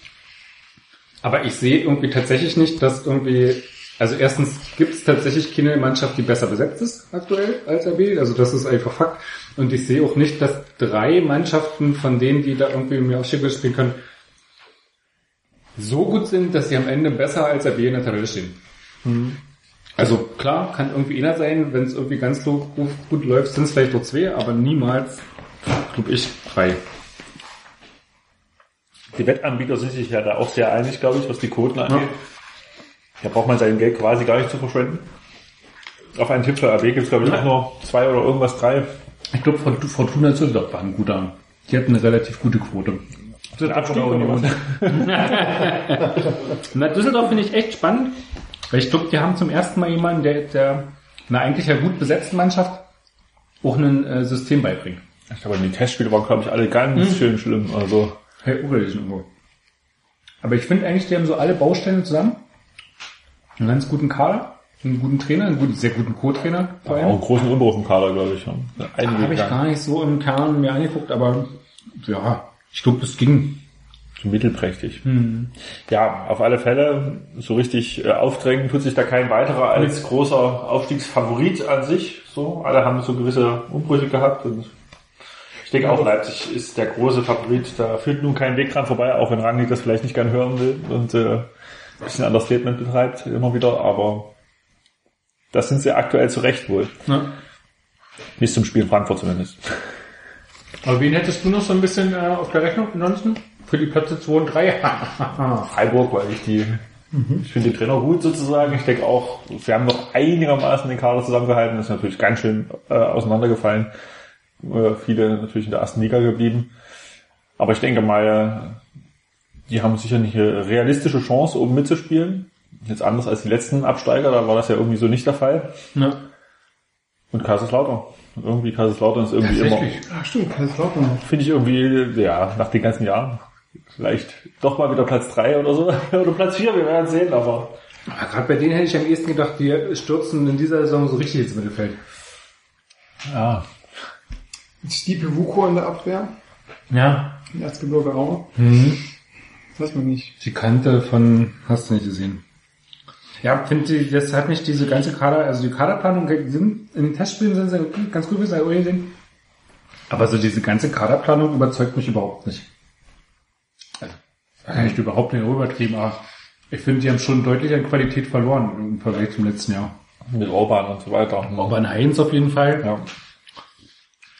Aber ich sehe irgendwie tatsächlich nicht, dass irgendwie, also erstens gibt es tatsächlich keine Mannschaft, die besser besetzt ist aktuell als RB. Also das ist einfach Fakt. Und ich sehe auch nicht, dass drei Mannschaften von denen, die da irgendwie im Aufstieg mitspielen können, so gut sind, dass sie am Ende besser als RB in der Tabelle stehen. Also klar, kann irgendwie einer sein, wenn es irgendwie ganz so gut, gut läuft, sind es vielleicht nur zwei, aber niemals, glaube ich, drei. Die Wettanbieter sind sich ja da auch sehr einig, glaube ich, was die Quoten angeht. Da braucht man sein Geld quasi gar nicht zu verschwenden. Auf einen Tipp für RB gibt es, glaube ich, auch nur zwei oder irgendwas, drei. Ich glaube, Fortuna Düsseldorf war ein guter. Die hatten eine relativ gute Quote. Was? Na, Düsseldorf finde ich echt spannend, weil ich glaube, die haben zum ersten Mal jemanden, der, der einer eigentlich ja gut besetzten Mannschaft auch ein äh, System beibringt. Ich glaube, die Testspiele waren, glaube ich, alle ganz schön schlimm. Also, Hey, Urgelchen irgendwo. Aber ich finde eigentlich, die haben so alle Baustellen zusammen. Einen ganz guten Kader, einen guten Trainer, einen guten, sehr guten Co-Trainer vor auch einen großen Umbruch im Kader, glaube ich. haben. Habe ich gar nicht so im Kern mir angeguckt, aber ja, ich glaube, es ging. Mittelprächtig. Ja, auf alle Fälle, so richtig äh, aufdrängen tut sich da kein weiterer als großer Aufstiegsfavorit an sich. So, alle haben so gewisse Umbrüche gehabt und ich denke auch Leipzig ist der große Favorit. Da führt nun kein Weg dran vorbei, auch wenn Rangnick das vielleicht nicht gern hören will und äh, ein bisschen Understatement betreibt immer wieder, aber das sind sie aktuell zu Recht wohl. Ja. Bis zum Spiel in Frankfurt zumindest. Aber wen hättest du noch so ein bisschen äh, auf der Rechnung ansonsten? Für die Plätze 2 und 3? Freiburg, weil ich die, ich finde den Trainer gut sozusagen. Ich denke auch, sie haben noch einigermaßen den Kader zusammengehalten. Das ist natürlich ganz schön äh, auseinandergefallen. Äh, viele natürlich in der ersten Liga geblieben. Aber ich denke mal, die haben sicher nicht eine realistische Chance, oben mitzuspielen. Jetzt anders als die letzten Absteiger, da war das ja irgendwie so nicht der Fall. ja. Und Kaiserslautern. Irgendwie Kaiserslautern ist irgendwie immer, Ach stimmt, Kaiserslautern. finde ich irgendwie, ja, nach den ganzen Jahren, vielleicht doch mal wieder Platz drei oder so. oder Platz vier, wir werden sehen, aber Aber gerade bei denen hätte ich am ehesten gedacht, wir stürzen in dieser Saison so richtig ins Mittelfeld. ja, Stipe Wuko in der Abwehr. Ja. In Erzgebirge Aue. Das weiß man nicht. Die Kante von, hast du nicht gesehen. Ja, finde ich, das hat nicht diese ganze Kader, also die Kaderplanung sind, in den Testspielen sind sie ganz gut habe ich gesehen. Aber so diese ganze Kaderplanung überzeugt mich überhaupt nicht. Also, echt überhaupt nicht übertrieben, aber ich finde, die haben schon deutlich an Qualität verloren im Vergleich zum letzten Jahr. mit Orban und so weiter. Aber an Heinz auf jeden Fall. Ja.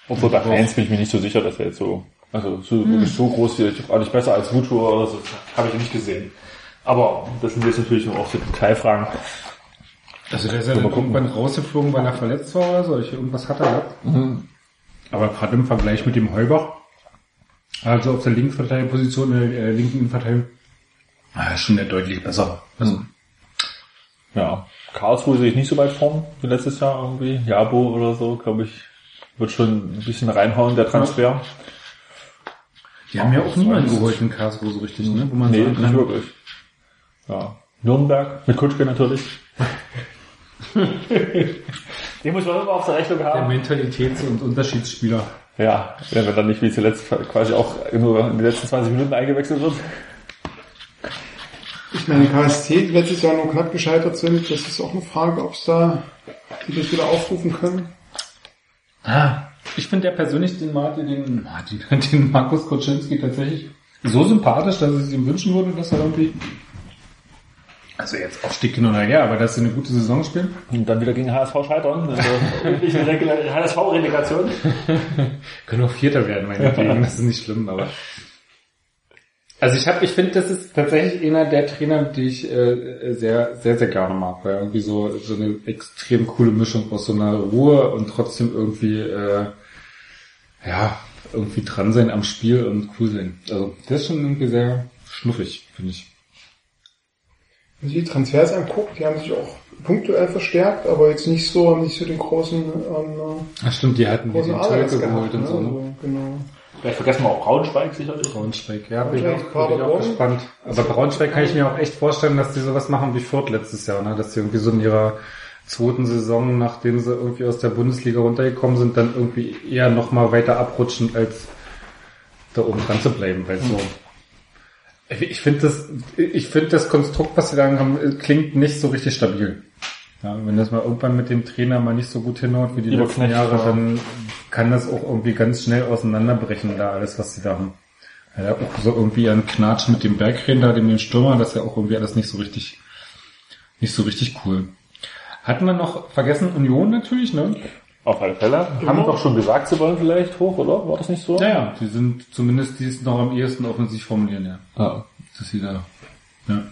Obwohl bei Heinz bin ich mir nicht so sicher, dass er jetzt so, also so, wirklich so groß hier, auch nicht besser als Vucu oder so, habe ich nicht gesehen. Aber das sind jetzt natürlich auch so Detailfragen. Also der ist ja dann irgendwann rausgeflogen, weil er verletzt war oder so. Ich, irgendwas hat er gehabt. Aber gerade im Vergleich mit dem Heubach, also auf der linken Verteidigerposition, in der äh, linken Innenverteidigung, ah, ist schon der deutlich besser. Also, Ja. Karlsruhe sehe ich nicht so weit vorn wie letztes Jahr irgendwie. Jabo oder so, glaube ich, wird schon ein bisschen reinhauen, der Transfer. die haben ja auch niemanden geholt in Karlsruhe so richtig, ne? Wo man Nee, nicht wirklich. Ja. Nürnberg mit Kutschke natürlich. Den muss man immer auf der Rechnung der haben. Mentalitäts- und Unterschiedsspieler. Ja, wenn er dann nicht wie zuletzt quasi auch nur in den letzten 20 Minuten eingewechselt wird. Ich meine, KST, die letztes Jahr nur knapp gescheitert sind, das ist auch eine Frage, ob es da, die das wieder aufrufen können. Ah, ich finde ja persönlich den Martin, den, Martin, den Markus Koczynski tatsächlich so sympathisch, dass ich es ihm wünschen würde, dass er irgendwie, also jetzt Aufstieg hin oder her, aber dass sie eine gute Saison spielen. Und dann wieder gegen HSV scheitern. Also wirklich eine HSV-Relegation. Können auch Vierter werden, meinetwegen, das ist nicht schlimm, aber. Also ich habe, ich finde, das ist tatsächlich einer der Trainer, die ich äh, sehr, sehr, sehr gerne mag, weil irgendwie so so eine extrem coole Mischung aus so einer Ruhe und trotzdem irgendwie äh, ja irgendwie dran sein am Spiel und cool sein. Also der ist schon irgendwie sehr schnuffig, finde ich. Wenn sich die Transfers anguckt, die haben sich auch punktuell verstärkt, aber jetzt nicht so, nicht so den großen, ähm, Ach stimmt, die hatten großen den Tölke geholt Ne? und so. Ne? Also, genau. Vielleicht vergessen wir auch Braunschweig sicherlich. Braunschweig, ja, bin ich auch, bin ich auch gespannt. Aber Braunschweig kann ich mir auch echt vorstellen, dass die sowas machen wie Fürth letztes Jahr, ne? dass die irgendwie so in ihrer zweiten Saison, nachdem sie irgendwie aus der Bundesliga runtergekommen sind, dann irgendwie eher nochmal weiter abrutschen, als da oben dran zu bleiben, weil so ich finde das, ich finde das Konstrukt, was sie da haben, klingt nicht so richtig stabil. Ja, wenn das mal irgendwann mit dem Trainer mal nicht so gut hinhaut wie die Lieber letzten Knecht, Jahre, ja. dann kann das auch irgendwie ganz schnell auseinanderbrechen, da alles, was sie da haben. Ja, auch so irgendwie ein Knatsch mit dem Bergren da, dem Stürmer, das ist ja auch irgendwie alles nicht so richtig, nicht so richtig cool. Hatten wir noch vergessen Union natürlich, ne? Auf alle Fälle. Haben wir doch schon gesagt, sie wollen vielleicht hoch, oder? War das nicht so? Naja, die sind zumindest die ist noch am ehesten offensiv formulieren, ja. Ja. Dass sie da, ja.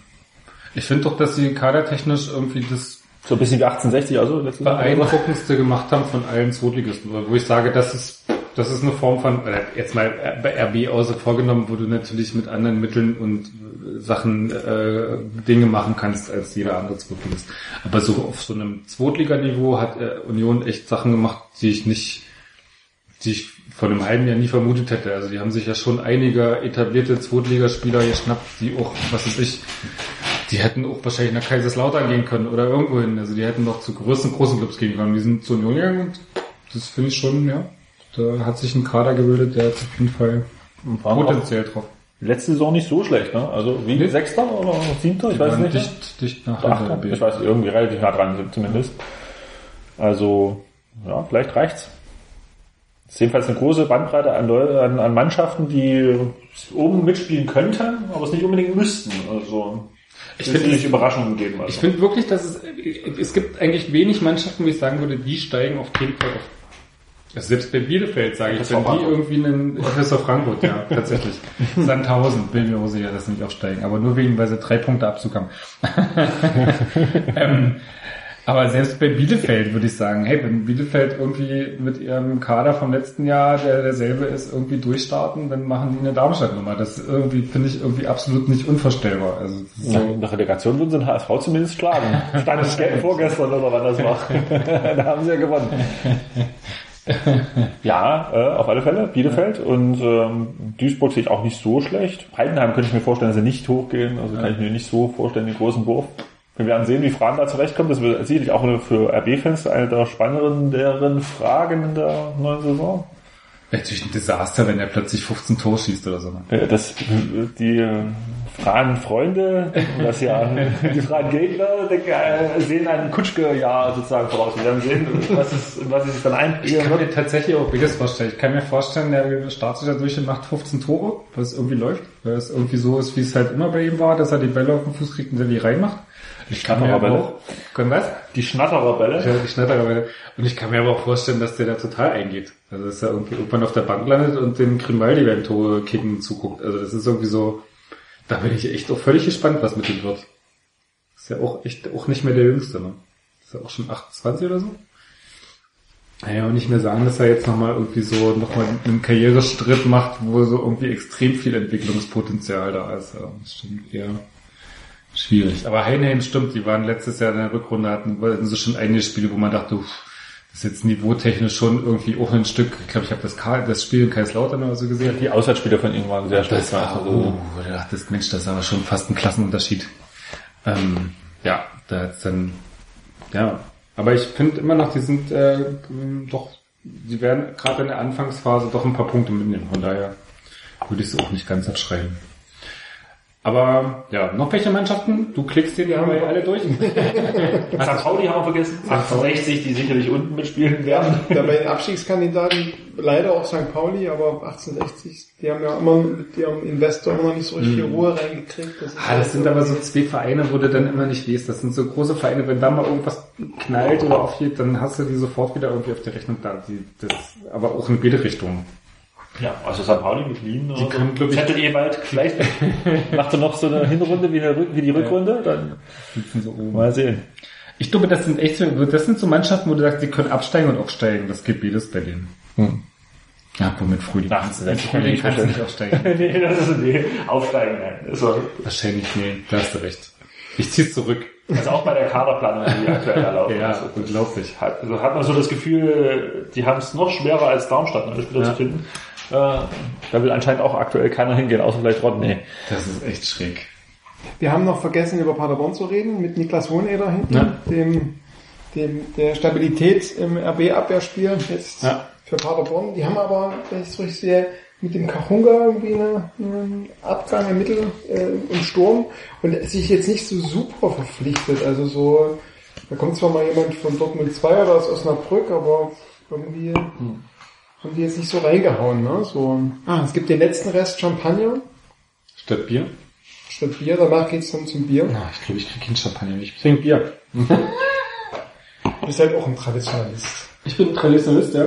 Ich finde doch, dass sie kadertechnisch irgendwie das So ein bisschen wie 1860, also letztes beeindruckendste gemacht haben von allen Zweitligisten, wo ich sage, das ist, das ist eine Form von, jetzt mal bei RB außer vorgenommen, wo du natürlich mit anderen Mitteln und äh, Sachen äh, Dinge machen kannst als jeder andere Zweitligist. Aber so auf so einem Zweitliganiveau hat äh, Union echt Sachen gemacht, die ich nicht, die ich vor einem halben Jahr nie vermutet hätte. Also die haben sich ja schon einige etablierte Zweitligaspieler geschnappt, die auch, was weiß ich, die hätten auch wahrscheinlich nach Kaiserslautern gehen können oder irgendwo hin. Also die hätten doch zu größten großen Clubs gehen können. Die sind zu Union gegangen und das finde ich schon, ja. Da hat sich ein Kader gebildet, der hat auf jeden Fall Potenzial drauf. letzte Saison nicht so schlecht, ne? Also wie Nee. Sechster oder Siebter? Ich weiß es Waren nicht. mehr. dicht, dicht nach Achter? Ich weiß irgendwie relativ nah dran zumindest. Also, ja, vielleicht reicht's. Das ist jedenfalls eine große Bandbreite an, Leu an, an Mannschaften, die oben mitspielen könnten, aber es nicht unbedingt müssten. Also, Ich finde, nicht Überraschungen geben. Also. Ich finde wirklich, dass es, es gibt eigentlich wenig Mannschaften, wo ich sagen würde, die steigen auf jeden Fall auf. Also selbst bei Bielefeld sage ich, wenn die irgendwie einen FSV Frankfurt, ja, tatsächlich. Sandhausen, bin mir auch sicher, dass sie nicht aufsteigen. Aber nur wegen, weil sie drei Punkte Abzug haben. ähm, aber selbst bei Bielefeld würde ich sagen, hey, wenn Bielefeld irgendwie mit ihrem Kader vom letzten Jahr, der derselbe ist, irgendwie durchstarten, dann machen die eine Darmstadt-Nummer. Das irgendwie, finde ich, irgendwie absolut nicht unvorstellbar. Also, Ja, so, in der Relegation würden sie den HSV zumindest schlagen. Stand es ge- vorgestern oder wann das war. da haben sie ja gewonnen. ja, äh, auf alle Fälle. Bielefeld und ähm, Duisburg sehe ich auch nicht so schlecht. Heidenheim könnte ich mir vorstellen, dass sie nicht hochgehen. Also kann ich mir nicht so vorstellen, den großen Wurf. Wir werden sehen, wie Fragen da zurechtkommen. Das wird sicherlich auch für RB-Fans eine der spannenderen Fragen in der neuen Saison. Wäre natürlich ein Desaster, wenn er plötzlich 15 Tore schießt oder so. ne? Das, die äh, fragen Freunde, das ja, die fragen Gegner, äh, sehen ein Kutschke-Jahr sozusagen voraus. Wir werden sehen, was, es, was sich dann Ich einbringen kann mir tatsächlich auch beides vorstellen. Ich kann mir vorstellen, der startet dadurch und macht 15 Tore, weil es irgendwie läuft, weil es irgendwie so ist, wie es halt immer bei ihm war, dass er die Bälle auf den Fuß kriegt und dann die reinmacht. Ich kann mir aber Schnatterer auch, können was? Die Schnatterer-Bälle. Ja, die Schnatterer Und ich kann mir aber auch vorstellen, dass der da total eingeht. Also, dass er irgendwie irgendwann auf der Bank landet und den Grimaldi beim Tore kicken zuguckt. Also, das ist irgendwie so, da bin ich echt auch völlig gespannt, was mit ihm wird. Ist ja auch echt auch nicht mehr der Jüngste, ne? Ist ja auch schon 28 oder so. Naja, und nicht mehr sagen, dass er jetzt nochmal irgendwie so nochmal einen Karrierestritt macht, wo so irgendwie extrem viel Entwicklungspotenzial da ist. Ja, das stimmt eher schwierig. Aber Heidenheim stimmt, die waren letztes Jahr in der Rückrunde, hatten, hatten so schon einige Spiele, wo man dachte, uff, das ist jetzt niveautechnisch schon irgendwie auch ein Stück, ich glaube, ich habe das, Karl- das Spiel in Kaiserslautern oder so gesehen. Die Auswärtsspieler von ihnen waren sehr schlecht. Das war, Also, oh, da dachte ich, Mensch, das ist aber schon fast ein Klassenunterschied. Ähm, ja, da hat's dann, ja, aber ich finde immer noch, die sind äh, doch, die werden gerade in der Anfangsphase doch ein paar Punkte mitnehmen. Von daher würde ich sie auch nicht ganz abschreiben. Aber ja, noch welche Mannschaften? Du klickst dir die haben wir alle durch. St. Pauli haben wir vergessen. 1860, die sicherlich unten mitspielen werden. Da bei den Abstiegskandidaten leider auch St. Pauli, aber 1860, die haben ja immer mit ihrem Investor immer nicht so richtig Ruhe reingekriegt. Das, ist Ah, das sind aber so zwei Vereine, wo du dann immer nicht liest. Das sind so große Vereine, wenn da mal irgendwas knallt oder aufgeht, dann hast du die sofort wieder irgendwie auf der Rechnung da. Die, das, aber auch in beide Richtungen. Ja, also St. Pauli mit Wien. Die können, glaub ich- Zettel Ewald vielleicht macht er noch so eine Hinrunde wie, eine, wie die Rückrunde. Dann Sitzen so oben. mal sehen. Ich glaube, das sind echt so, das sind so Mannschaften, wo du sagst, die können absteigen und aufsteigen. Das geht beides bei denen. Ja, womit Frühling. Ach, das ist Mit Frühling kannst du nicht aufsteigen. nee, das ist nee, aufsteigen. Nein. Also, Wahrscheinlich, nee, da hast du recht. Ich zieh's zurück. also auch bei der Kaderplanung, die aktuell erlaubt Ja, ist. unglaublich. Hat, also hat man so das Gefühl, die haben es noch schwerer als Darmstadt, neue Spieler Ja. zu finden. Äh, da will anscheinend auch aktuell keiner hingehen, außer vielleicht Rodney. Das ist echt schräg. Wir haben noch vergessen, über Paderborn zu reden, mit Niklas Hoheneder hinten, Ja. dem, dem, der Stabilität im RB-Abwehrspiel jetzt Ja. für Paderborn. Die haben aber, wenn ich es richtig sehe, mit dem Kachunga irgendwie eine, einen Abgang im Mittel, äh, im Sturm und sich jetzt nicht so super verpflichtet. Also so, da kommt zwar mal jemand von Dortmund 2 oder aus Osnabrück, aber irgendwie haben die jetzt nicht so reingehauen. Ne? So, ah, es gibt den letzten Rest Champagner Statt Bier? statt Bier, danach geht's dann zum Bier. Na, ich glaube, ich kriege kein Champagner. Ich trinke Bier. Du bist halt auch ein Traditionalist. Ich bin Traditionalist, ja.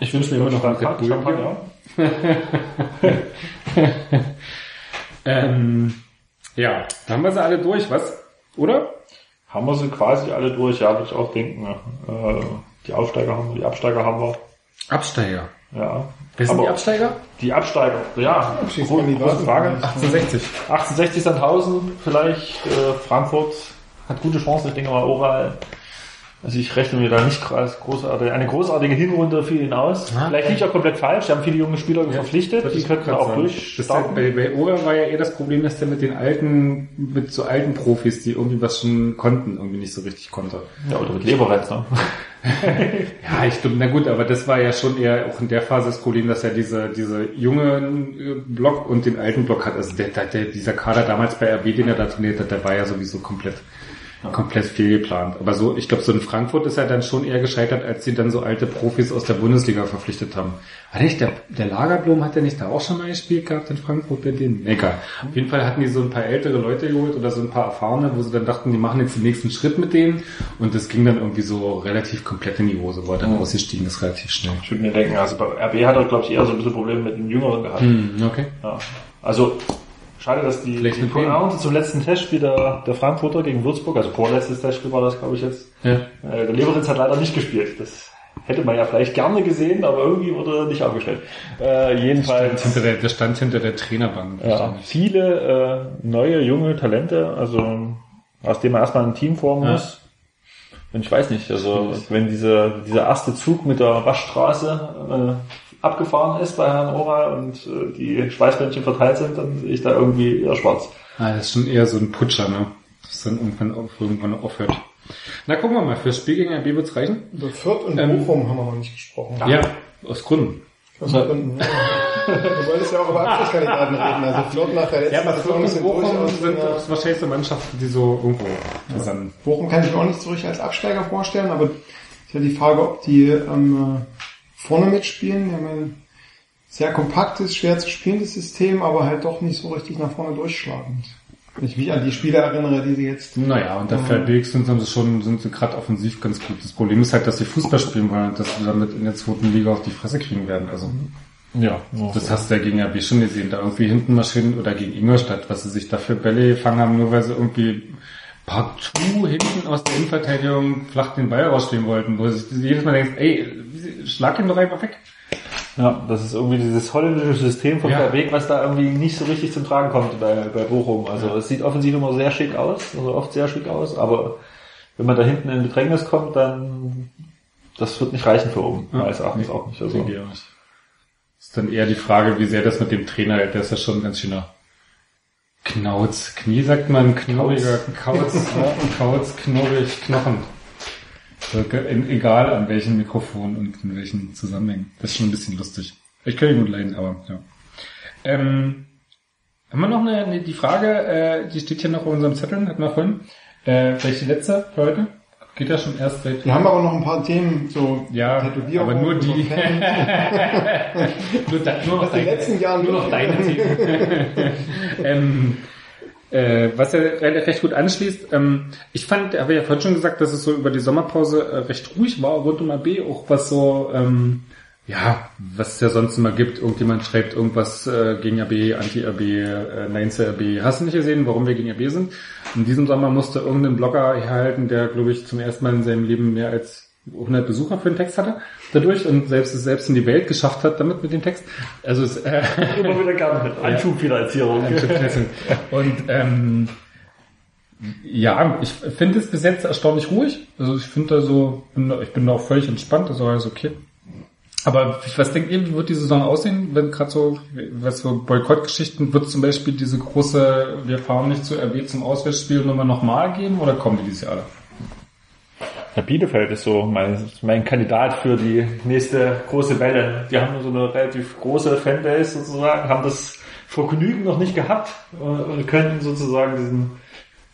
Ich wünsche mir immer noch einen Red Bull. Champagner. Ähm, ja, da haben wir sie alle durch, was? Oder? Haben wir sie quasi alle durch, ja, würde ich auch denken. Äh, die Aufsteiger haben wir, die Absteiger haben wir. Absteiger. Ja. Wer sind Aber die Absteiger? Die Absteiger, ja, Abstiegskandidaten. große Frage. 1860. 1860 Sandhausen, vielleicht äh, Frankfurt hat gute Chancen, ich denke mal Oral. Also ich rechne mir da nicht als großartige, eine großartige Hinrunde für ihn aus. Ja. Vielleicht liege ich auch komplett falsch, wir haben viele junge Spieler verpflichtet, die könnten auch Das durchstarten. bei, bei Ora war ja eher das Problem, dass der mit den alten, mit so alten Profis, die irgendwie was schon konnten, irgendwie nicht so richtig konnte. Ja, oder mit Leberetz, ne? Ja, ich glaube, na gut, aber das war ja schon eher auch in der Phase das Problem, dass er diese, diese jungen äh, Block und den alten Block hat. Also der, der, dieser Kader damals bei RB, den er da trainiert hat, der war ja sowieso komplett, komplett fehlgeplant. Aber so, ich glaube, so in Frankfurt ist er dann schon eher gescheitert, als sie dann so alte Profis aus der Bundesliga verpflichtet haben. War nicht der, der Lagerblom hat der nicht da auch schon mal gespielt gehabt in Frankfurt bei denen? Egal. Auf jeden Fall hatten die so ein paar ältere Leute geholt oder so ein paar erfahrene, wo sie dann dachten, die machen jetzt den nächsten Schritt mit denen und das ging dann irgendwie so relativ komplett in die Hose, war dann ausgestiegen ist relativ schnell. Ich würde mir denken, also bei RB hat er, glaube ich, eher so ein bisschen Probleme mit den Jüngeren gehabt. Hm, okay. Ja. Also, schade, dass die, Vielleicht die? Pointe zum letzten Testspiel der, der Frankfurter gegen Würzburg, also vorletztes Testspiel war das, glaube ich, jetzt. Ja. Äh, der Leveritz hat leider nicht gespielt. Das hätte man ja vielleicht gerne gesehen, aber irgendwie wurde er nicht aufgestellt. Äh, jedenfalls. Hinter der, der stand hinter der Trainerbank. Ja, viele äh, neue, junge Talente, also aus dem man erstmal ein Team formen Ja. muss. Und ich weiß nicht, also wenn dieser, dieser erste Zug mit der Waschstraße äh, abgefahren ist bei Herrn Ora und äh, die Schweißbändchen verteilt sind, dann sehe ich da irgendwie eher schwarz. Ah, das ist schon eher so ein Putscher, ne? Das dann irgendwann, irgendwann aufhört. Na, gucken wir mal, fürs Spiel gegen RB wird's reichen? Über Fürth und Ähm, Bochum haben wir noch nicht gesprochen. Ja, aus Gründen. Aus Gründen, ja. Du wolltest ja auch über Abschlusskandidaten reden. Also Fürth nach der letzten Ja, aber Saison Fürth und Bochum sind das wahrscheinlich so Mannschaften, die so irgendwo zusammen. Bochum kann ich mir auch nicht so richtig als Absteiger vorstellen, aber ist ja die Frage, ob die ähm, vorne mitspielen. Die haben ein sehr kompaktes, schwer zu spielendes System, aber halt doch nicht so richtig nach vorne durchschlagend. Wenn ich mich an die Spieler erinnere, die sie jetzt Naja, und dafür wenigstens haben sie schon, sind sie gerade offensiv ganz gut. Das Problem ist halt, dass sie Fußball spielen wollen und dass sie damit in der zweiten Liga auf die Fresse kriegen werden. Also, Ja, das hast du ja gegen RB schon gesehen, da irgendwie hinten Maschinen oder gegen Ingolstadt, was sie sich dafür Bälle gefangen haben, nur weil sie irgendwie partout hinten aus der Innenverteidigung flach den Ball rausspielen wollten, wo sich jedes Mal denkst, ey, schlag ihn doch einfach weg. Ja, das ist irgendwie dieses holländische System von Ja. ja. Weg, was da irgendwie nicht so richtig zum Tragen kommt bei, bei Bochum. Also es sieht offensiv immer sehr schick aus, also oft sehr schick aus, aber wenn man da hinten in Bedrängnis kommt, dann das wird nicht reichen für oben, Ja. meines Erachtens auch nicht. Also, Denke ich auch nicht. Ist dann eher die Frage, wie sehr das mit dem Trainer, der ist ja schon ein ganz schöner Knauz. Knie sagt man, knorriger Kauz, Kauz, knorrig, Knochen. In- Egal an welchem Mikrofon und in welchen Zusammenhängen. Das ist schon ein bisschen lustig. Ich kann ihn gut leiden, aber ja. Ähm, haben wir noch eine, eine die Frage, äh, die steht hier noch auf unserem Zettel, hatten wir vorhin. Äh, vielleicht die letzte für heute? Geht ja schon erst seit Wir haben aber noch ein paar Themen, so ja, Tätowierungen, aber nur die. nur, da, nur noch deine, letzten Jahren nur noch deine Themen. ähm, äh, was ja re- recht gut anschließt, ähm, ich fand, habe ja vorhin schon gesagt, dass es so über die Sommerpause äh, recht ruhig war rund um AB, auch was so, ähm, ja, was es ja sonst immer gibt. Irgendjemand schreibt irgendwas äh, gegen AB, Anti-AB, äh, Nein zu AB. Hast du nicht gesehen, warum wir gegen AB sind? In diesem Sommer musste irgendein Blogger herhalten, der, glaube ich, zum ersten Mal in seinem Leben mehr als 100 Besucher für den Text hatte, dadurch und selbst es selbst in die Welt geschafft hat damit mit dem Text. Also es, äh, Immer wieder gerne mit Anschubfinanzierung. und ähm, ja, ich finde es bis jetzt erstaunlich ruhig. Also ich finde da so, bin ich bin da auch völlig entspannt, auch alles okay. Aber was denkt ihr, wie wird die Saison aussehen, wenn gerade so, was so Boykottgeschichten, wird zum Beispiel diese große, wir fahren nicht zu RB zum Auswärtsspiel Nummer nochmal geben oder kommen die dieses Jahr alle? Ja, Bielefeld ist so mein, mein Kandidat für die nächste große Welle. Die haben so eine relativ große Fanbase sozusagen, haben das Vergnügen noch nicht gehabt äh, und können sozusagen diesen,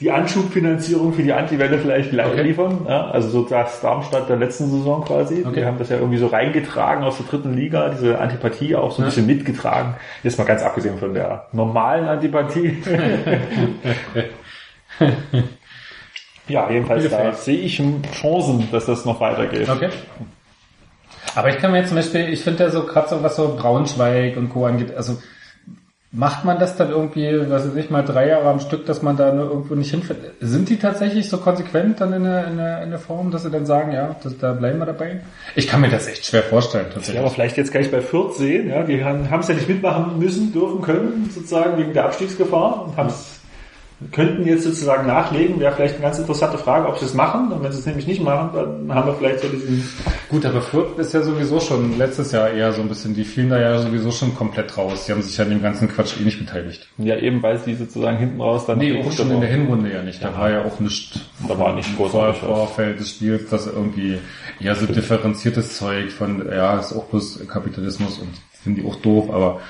die Anschubfinanzierung für die Antiwelle vielleicht Okay. liefern. Ja, also so das Darmstadt der letzten Saison quasi. Okay. Die haben das ja irgendwie so reingetragen aus der dritten Liga, diese Antipathie auch so ein bisschen mitgetragen. Jetzt mal ganz abgesehen von der normalen Antipathie. ja, jedenfalls da sehe ich Chancen, dass das noch weitergeht. Okay. Aber ich kann mir jetzt zum Beispiel, ich finde ja so gerade so, was so Braunschweig und Co. angeht, also macht man das dann irgendwie, was weiß ich mal, drei Jahre am Stück, dass man da nur irgendwo nicht hinfährt? Sind die tatsächlich so konsequent dann in der, in der, in der Form, dass sie dann sagen, ja, das, da bleiben wir dabei? Ich kann mir das echt schwer vorstellen, Ja, tatsächlich. aber vielleicht jetzt gleich bei Fürth sehen, ja, die haben es ja nicht mitmachen müssen, dürfen, können, sozusagen wegen der Abstiegsgefahr und könnten jetzt sozusagen nachlegen, wäre vielleicht eine ganz interessante Frage, ob sie es machen. Und wenn sie es nämlich nicht machen, dann haben wir vielleicht so diesen, Gut, aber Fürth ist ja sowieso schon letztes Jahr eher so ein bisschen, die fielen da ja sowieso schon komplett raus. Die haben sich ja an dem ganzen Quatsch eh nicht beteiligt. ja eben, weil sie sozusagen hinten raus dann Nee, auch schon in der. Hinrunde ja nicht. Da war ja auch nichts. Da war nicht großartig. Vorfeld des Spiels, das irgendwie ja so differenziertes Zeug von, ja, ist auch bloß Kapitalismus und finde ich auch doof, aber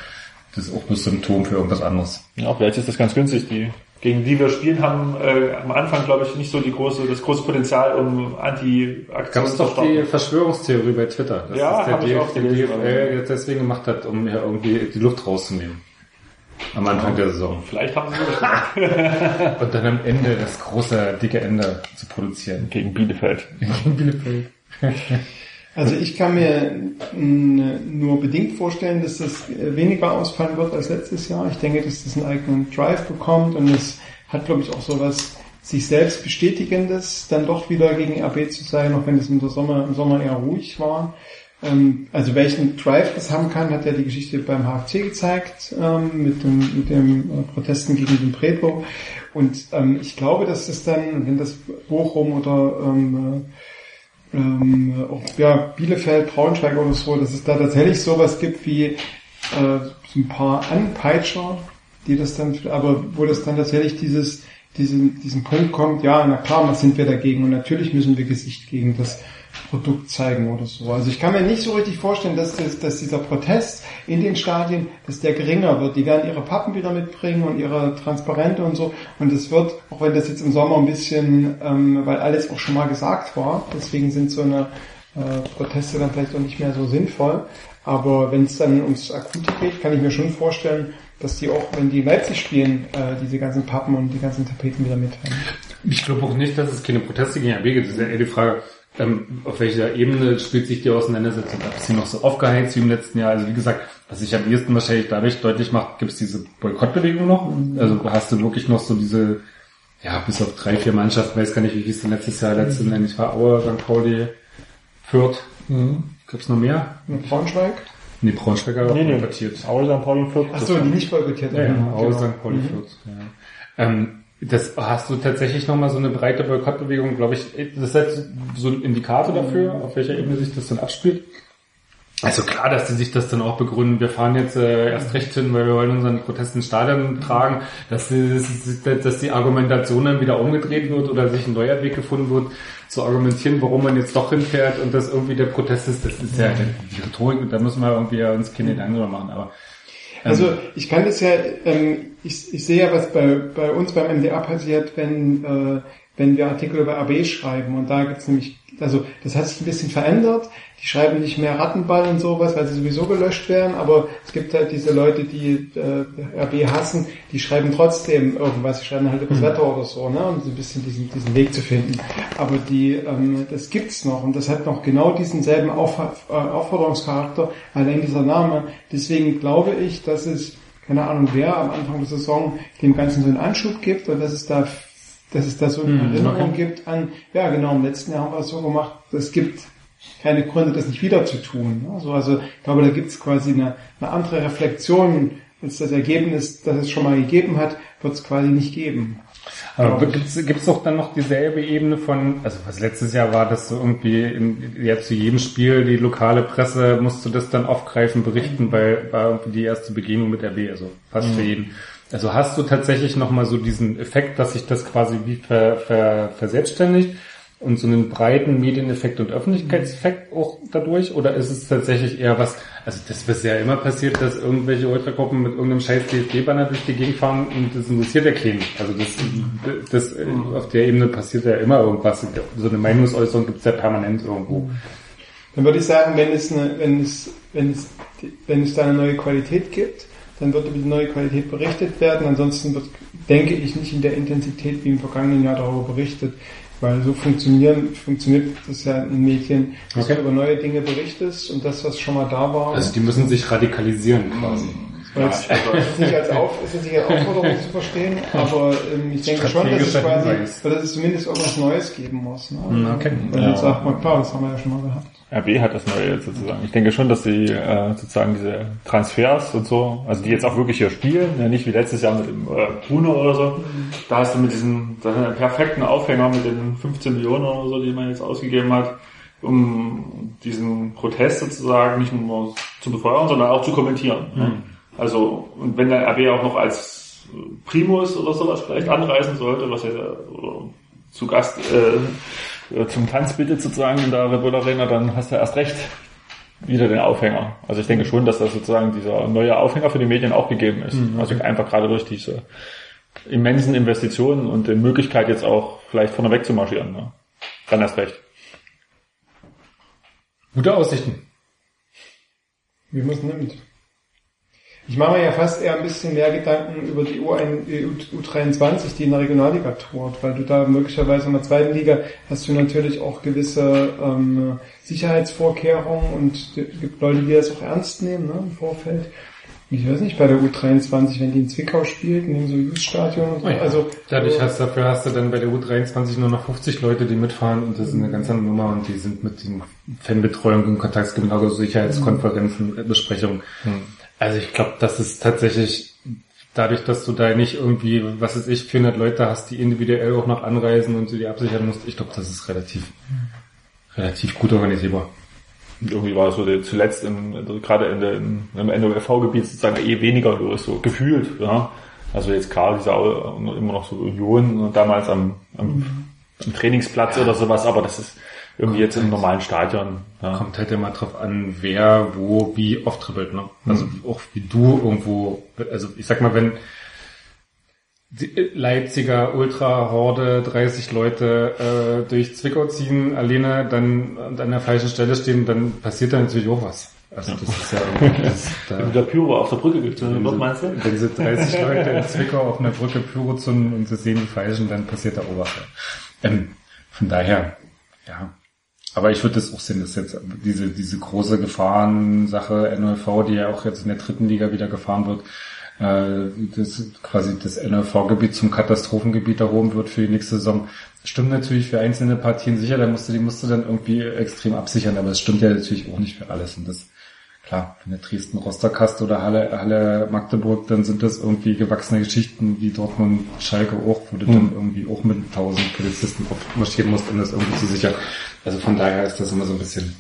das ist auch bloß Symptom für irgendwas anderes. Ja, vielleicht ist das ganz günstig. Die, gegen die wir spielen, haben äh, am Anfang, glaube ich, nicht so die große, das große Potenzial, um Gab Anti-Aktionen es zu doch die stoppen. Verschwörungstheorie bei Twitter, dass Ja, das der hab ich auch DF gelesen, DFL jetzt deswegen gemacht hat, um ja irgendwie die Luft rauszunehmen. Am Anfang der Saison. Vielleicht haben sie das gemacht. Und dann am Ende das große, dicke Ende zu produzieren. gegen Bielefeld. Gegen Bielefeld. Also ich kann mir nur bedingt vorstellen, dass das äh, weniger ausfallen wird als letztes Jahr. Ich denke, dass das einen eigenen Drive bekommt und es hat, glaube ich, auch so was sich selbst bestätigendes, dann doch wieder gegen RB zu sein, auch wenn es im Sommer, im Sommer eher ruhig war. Ähm, also welchen Drive das haben kann, hat ja die Geschichte beim HFC gezeigt, ähm, mit dem, mit dem äh, Protesten gegen den Predlo. Und ähm, ich glaube, dass das dann, wenn das Bochum oder ähm, äh, ähm, auch ja, Bielefeld, Braunschweig oder so, dass es da tatsächlich sowas gibt wie äh, so ein paar Anpeitscher, die das dann, aber wo das dann tatsächlich dieses, diesen, diesen Punkt kommt, ja, na klar, was sind wir dagegen und natürlich müssen wir Gesicht gegen das Produkt zeigen oder so. Also ich kann mir nicht so richtig vorstellen, dass, das, dass dieser Protest in den Stadien, dass der geringer wird. Die werden ihre Pappen wieder mitbringen und ihre Transparente und so. Und es wird, auch wenn das jetzt im Sommer ein bisschen, ähm, weil alles auch schon mal gesagt war, deswegen sind so eine äh, Proteste dann vielleicht auch nicht mehr so sinnvoll. Aber wenn es dann ums Akute geht, kann ich mir schon vorstellen, dass die auch, wenn die Leipzig spielen, äh, diese ganzen Pappen und die ganzen Tapeten wieder mit haben. Ich glaube auch nicht, dass es keine Proteste gegen RB gibt. Das ist ja eher die Frage, ähm, auf welcher Ebene spielt sich die Auseinandersetzung ab? Ist sie noch so aufgeheizt wie im letzten Jahr? Also wie gesagt, was sich am ehesten wahrscheinlich dadurch deutlich macht, gibt es diese Boykottbewegung noch. Also hast du wirklich noch so diese, ja, bis auf drei, vier Mannschaften, weiß gar nicht, wie hieß denn letztes Jahr, letztes Jahr, ich war Aue, St. Pauli, Fürth. Gibt's noch mehr? Braunschweig? Nee, Braunschweiger war Nee, nee. boykottiert. Aue, St. Pauli, Fürth. Ach so, die nicht boykottiert Ja, ja, haben. Aue, Genau. St. Pauli, Fürth. Ja. Ähm, das hast du tatsächlich nochmal so eine breite Boykottbewegung, glaube ich, das ist jetzt so ein Indikator dafür, auf welcher Ebene sich das dann abspielt. Also klar, dass sie sich das dann auch begründen. Wir fahren jetzt äh, erst recht hin, weil wir wollen unseren Protest ins Stadion tragen, dass, die- dass die Argumentation dann wieder umgedreht wird oder sich ein neuer Weg gefunden wird, zu argumentieren, warum man jetzt doch hinfährt und das irgendwie der Protest ist. Das ist ja die Rhetorik, da müssen wir irgendwie uns keine Gedanken drüber machen. Aber ähm, Also ich kann das ja, ähm, ich, ich sehe ja, was bei, bei uns beim MDA passiert, wenn, äh, wenn wir Artikel über RB schreiben. Und da gibt's nämlich, also das hat sich ein bisschen verändert. Die schreiben nicht mehr Rattenball und sowas, weil sie sowieso gelöscht werden. Aber es gibt halt diese Leute, die äh, RB hassen, die schreiben trotzdem irgendwas. Die schreiben halt über das Wetter oder so, ne? um so ein bisschen diesen, diesen Weg zu finden. Aber die, ähm, das gibt's noch und das hat noch genau diesen selben Auf, äh, Aufforderungscharakter, allein dieser Name. Deswegen glaube ich, dass es keine Ahnung wer am Anfang der Saison dem Ganzen so einen Anschub gibt und dass es da dass es da so eine Hm, Erinnerung okay. gibt an, ja genau, im letzten Jahr haben wir es so gemacht, es gibt keine Gründe, das nicht wieder zu tun. Also, also ich glaube, da gibt es quasi eine, eine andere Reflexion als das Ergebnis, das es schon mal gegeben hat, wird es quasi nicht geben. Aber gibt's gibt's doch dann noch dieselbe Ebene von, also was letztes Jahr war, dass du irgendwie in, ja, zu jedem Spiel die lokale Presse musst du das dann aufgreifen, berichten, weil war irgendwie die erste Begegnung mit RB, also fast für jeden. Also hast du tatsächlich nochmal so diesen Effekt, dass sich das quasi wie ver, ver, verselbstständigt und so einen breiten Medieneffekt und Öffentlichkeitseffekt auch dadurch? Oder ist es tatsächlich eher was, also das ist ja immer passiert, dass irgendwelche Ultragruppen mit irgendeinem scheiß DFB-Banner durch die Gegend fahren und das interessiert ja keinen. Also das, das, auf der Ebene passiert ja immer irgendwas. So eine Meinungsäußerung gibt's ja permanent irgendwo. Dann würde ich sagen, wenn es eine, wenn es, wenn es, wenn es da eine neue Qualität gibt, dann wird über die neue Qualität berichtet werden. Ansonsten wird, denke ich, nicht in der Intensität wie im vergangenen Jahr darüber berichtet. Weil so funktionieren, funktioniert das ja in Medien, dass Okay. du über neue Dinge berichtest und das, was schon mal da war, Also die müssen sich radikalisieren quasi. Weil es ist nicht als Auf, ist jetzt nicht als Aufforderung zu verstehen, aber ähm, ich denke schon, dass es quasi, dass es zumindest irgendwas Neues geben muss. Ne? Okay. Und jetzt sagt man, klar, das haben wir ja schon mal gehabt. RB hat das neue jetzt sozusagen. Ich denke schon, dass sie äh, sozusagen diese Transfers und so, also die jetzt auch wirklich hier spielen, ja, nicht wie letztes Jahr mit dem äh, Bruno oder so. Da hast du mit diesem einen perfekten Aufhänger mit den 15 Millionen oder so, die man jetzt ausgegeben hat, um diesen Protest sozusagen nicht nur zu befeuern, sondern auch zu kommentieren. Ne? Also und wenn der RB auch noch als Primus oder sowas vielleicht anreisen sollte, was ja oder zu Gast äh, zum Tanz bittet sozusagen in der Red Bull Arena, dann hast du erst recht wieder den Aufhänger. Also ich denke schon, dass das sozusagen dieser neue Aufhänger für die Medien auch gegeben ist. Also einfach gerade durch diese immensen Investitionen und die Möglichkeit jetzt auch vielleicht vorne weg zu marschieren. Ne? Dann erst recht. Gute Aussichten. Wie man es nimmt. Ich mache mir ja fast eher ein bisschen mehr Gedanken über die U1, die U- U23, die in der Regionalliga tourt, weil du da möglicherweise in der zweiten Liga hast du natürlich auch gewisse ähm, Sicherheitsvorkehrungen und es gibt Leute, die das auch ernst nehmen ne, im Vorfeld. Ich weiß nicht, bei der U23, wenn die in Zwickau spielt, in dem so Youth-Stadion und so. Also, Dadurch so- hast, dafür hast du dann bei der U23 nur noch 50 Leute, die mitfahren und das ist eine ganz andere Nummer und die sind mit den Fanbetreuung in Kontakt, es gibt genauso Sicherheitskonferenzen, äh, Besprechungen. Also ich glaube, das ist tatsächlich dadurch, dass du da nicht irgendwie, was weiß ich, 400 Leute hast, die individuell auch noch anreisen und du die absichern musst, ich glaube, das ist relativ, relativ gut organisierbar. Und irgendwie war so der, zuletzt im, also gerade in der, im, NOLV-Gebiet sozusagen eh weniger los, so gefühlt. Ja. Also jetzt klar, diese immer noch so Union und damals am, am, am Trainingsplatz oder sowas, aber das ist irgendwie jetzt im normalen Stadion. Ja. Kommt halt immer drauf an, wer, wo, wie oft dribbelt, ne? Also auch wie du irgendwo, also ich sag mal, wenn die Leipziger Ultra-Horde 30 Leute äh, durch Zwickau ziehen, alleine dann und an der falschen Stelle stehen, dann passiert da natürlich auch was. Also das ist ja irgendwie, das, da, Wenn der Pyro auf der Brücke gezündet wenn wird, sie, meinst du? wenn sie 30 Leute in Zwickau auf einer Brücke Pyro zünden und sie sehen die Falschen, dann passiert da was. Ähm, von daher, ja. Aber ich würde das auch sehen, dass jetzt diese, diese große Gefahrensache NLV, die ja auch jetzt in der dritten Liga wieder gefahren wird, äh, das quasi das NLV-Gebiet zum Katastrophengebiet erhoben wird für die nächste Saison. Stimmt natürlich für einzelne Partien sicher, da musst du, die musst du dann irgendwie extrem absichern, aber es stimmt ja natürlich auch nicht für alles. Und das, klar, wenn du Dresden Rostock hast oder Halle, Halle Magdeburg, dann sind das irgendwie gewachsene Geschichten wie Dortmund, Schalke auch, wo du dann irgendwie auch mit 1000 Polizisten marschieren musst, um das irgendwie zu sichern. Also von daher ist das immer so ein bisschen,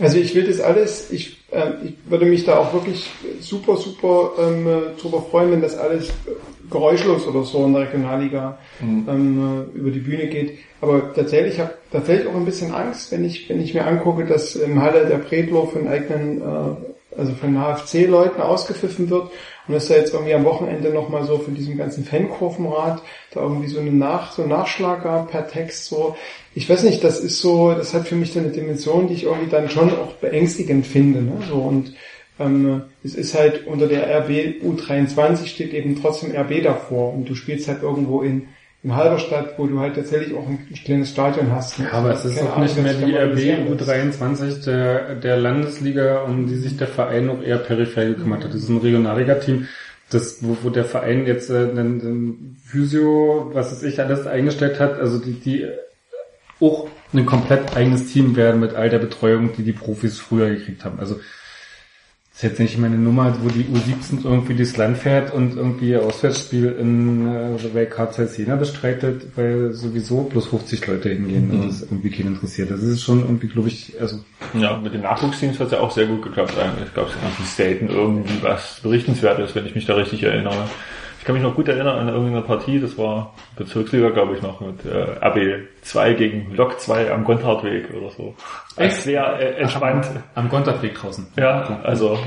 Also ich will das alles, ich, ähm, ich würde mich da auch wirklich super, super ähm, äh, drüber freuen, wenn das alles äh, geräuschlos oder so in der Regionalliga ähm, äh, über die Bühne geht. Aber tatsächlich ich habe tatsächlich auch ein bisschen Angst, wenn ich, wenn ich mir angucke, dass im Halle der Predlo von eigenen, äh, also von HFC-Leuten ausgepfiffen wird und dass da jetzt irgendwie am Wochenende nochmal so von diesem ganzen Fankurvenrat da irgendwie so eine Nach, so Nachschlag gab per Text so. Ich weiß nicht, das ist so, das hat für mich so eine Dimension, die ich irgendwie dann schon auch beängstigend finde. Ne? So und ähm, es ist halt unter der RB U23 steht eben trotzdem RB davor und du spielst halt irgendwo in in Halberstadt, wo du halt tatsächlich auch ein kleines Stadion hast. Ne? aber es ist auch nicht mehr die RB gesehen habe. U23 der, der Landesliga, um die sich der Verein auch eher peripher gekümmert hat. Das ist ein Regionalliga-Team, das, wo, wo der Verein jetzt äh, einen, einen Physio, was es ich alles eingestellt hat, also die, die auch ein komplett eigenes Team werden mit all der Betreuung, die die Profis früher gekriegt haben. Also ist jetzt nicht meine Nummer, wo die U17 irgendwie durchs Land fährt und irgendwie ihr Auswärtsspiel in äh, bei KZ Jena bestreitet, weil sowieso bloß 50 Leute hingehen und das irgendwie keinen interessiert. Das ist schon irgendwie, glaube ich, also Ja, mit den Nachwuchsteams hat es ja auch sehr gut geklappt eigentlich. Gab es ganz selten irgendwie was Berichtenswertes, wenn ich mich da richtig erinnere. Ich kann mich noch gut erinnern an irgendeine Partie, das war Bezirksliga, glaube ich, noch mit äh, AB 2 gegen Lok 2 am Gontardweg oder so. Echt sehr äh, entspannt. am Gontardweg draußen. Ja, also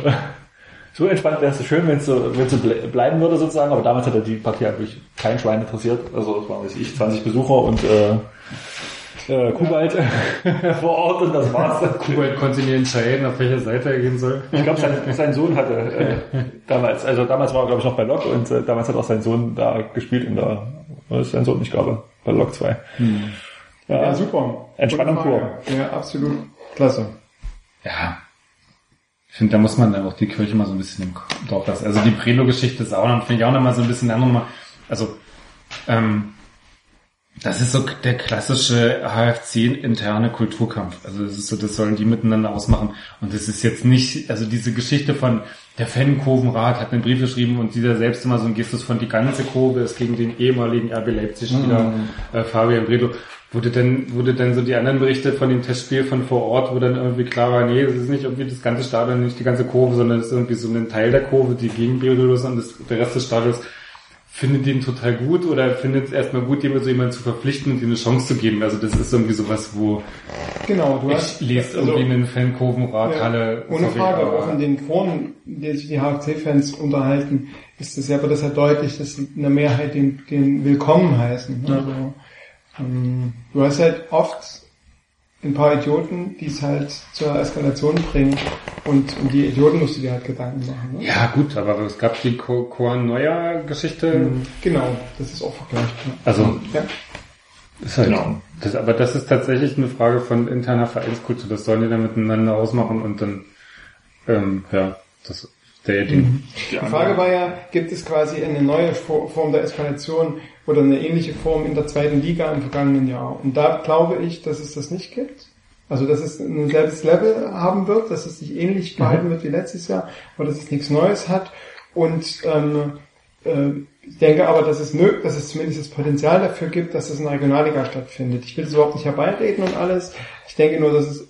so entspannt wäre es so schön, wenn es so, so ble bleiben würde sozusagen, aber damals hat er die Partie eigentlich kein Schwein interessiert. Also es waren, weiß ich, 20 Besucher und äh, äh, Kubalt vor Ort und das war's. Kuwait konnte nicht entscheiden, auf welche Seite er gehen soll. Ich glaube, sein, sein Sohn hatte äh, damals, also damals war er glaube ich noch bei Lok und äh, damals hat auch sein Sohn da gespielt in der, was ist sein Sohn, ich glaube, bei Lok 2. Ja, Ja, super. Entspannung Frage. Ja, absolut. Klasse. Ja. Ich finde, da muss man dann auch die Kirche mal so ein bisschen im Dorf lassen. Also die Prelo-Geschichte ist auch noch, finde ich auch noch mal so ein bisschen eine andere. Also, ähm, das ist so der klassische HFC-interne Kulturkampf. Also das ist so, das sollen die miteinander ausmachen. Und das ist jetzt nicht, also diese Geschichte von der Fankurvenrat hat einen Brief geschrieben und die da selbst immer so ein Gestus von die ganze Kurve ist gegen den ehemaligen RB Leipzig-Spieler äh, Fabian Bredow. Wurde dann, wurde dann so die anderen Berichte von dem Testspiel von vor Ort, wo dann irgendwie klar war, nee, es ist nicht irgendwie das ganze Stadion, nicht die ganze Kurve, sondern es ist irgendwie so ein Teil der Kurve, die gegen Bredow ist und das, der Rest des Stadions findet den total gut oder findet es erstmal gut, so jemanden zu verpflichten und ihm eine Chance zu geben. Also das ist irgendwie sowas, wo Genau, du ich hast lese also, irgendwie einen Fankurvenrat, ja, Halle. ohne sorry, Frage, aber- auch in den Foren, in denen sich die HFC-Fans unterhalten, ist es ja, wird das ja deutlich, dass in der Mehrheit den, den willkommen heißen. ne? Also, ähm, du hast halt oft ein paar Idioten, die es halt zur Eskalation bringen und um die Idioten musst du dir halt Gedanken machen. Ne? Ja gut, aber es gab die Ko- Koan Neuer Geschichte. Genau, das ist auch vergleichbar. Also Ja. ist halt, Genau. das, aber das ist tatsächlich eine Frage von interner Vereinskultur. Das sollen die dann miteinander ausmachen und dann ähm, ja, das ist der Ding. Die Frage war ja, gibt es quasi eine neue Fo- Form der Eskalation oder eine ähnliche Form in der zweiten Liga im vergangenen Jahr? Und da glaube ich, dass es das nicht gibt. Also, dass es ein selbes Level haben wird, dass es sich ähnlich verhalten wird wie letztes Jahr, aber dass es nichts Neues hat. Und ähm, äh, ich denke aber, dass es, mög dass es zumindest das Potenzial dafür gibt, dass es in der Regionalliga stattfindet. Ich will es überhaupt nicht herbeireden und alles. Ich denke nur, dass es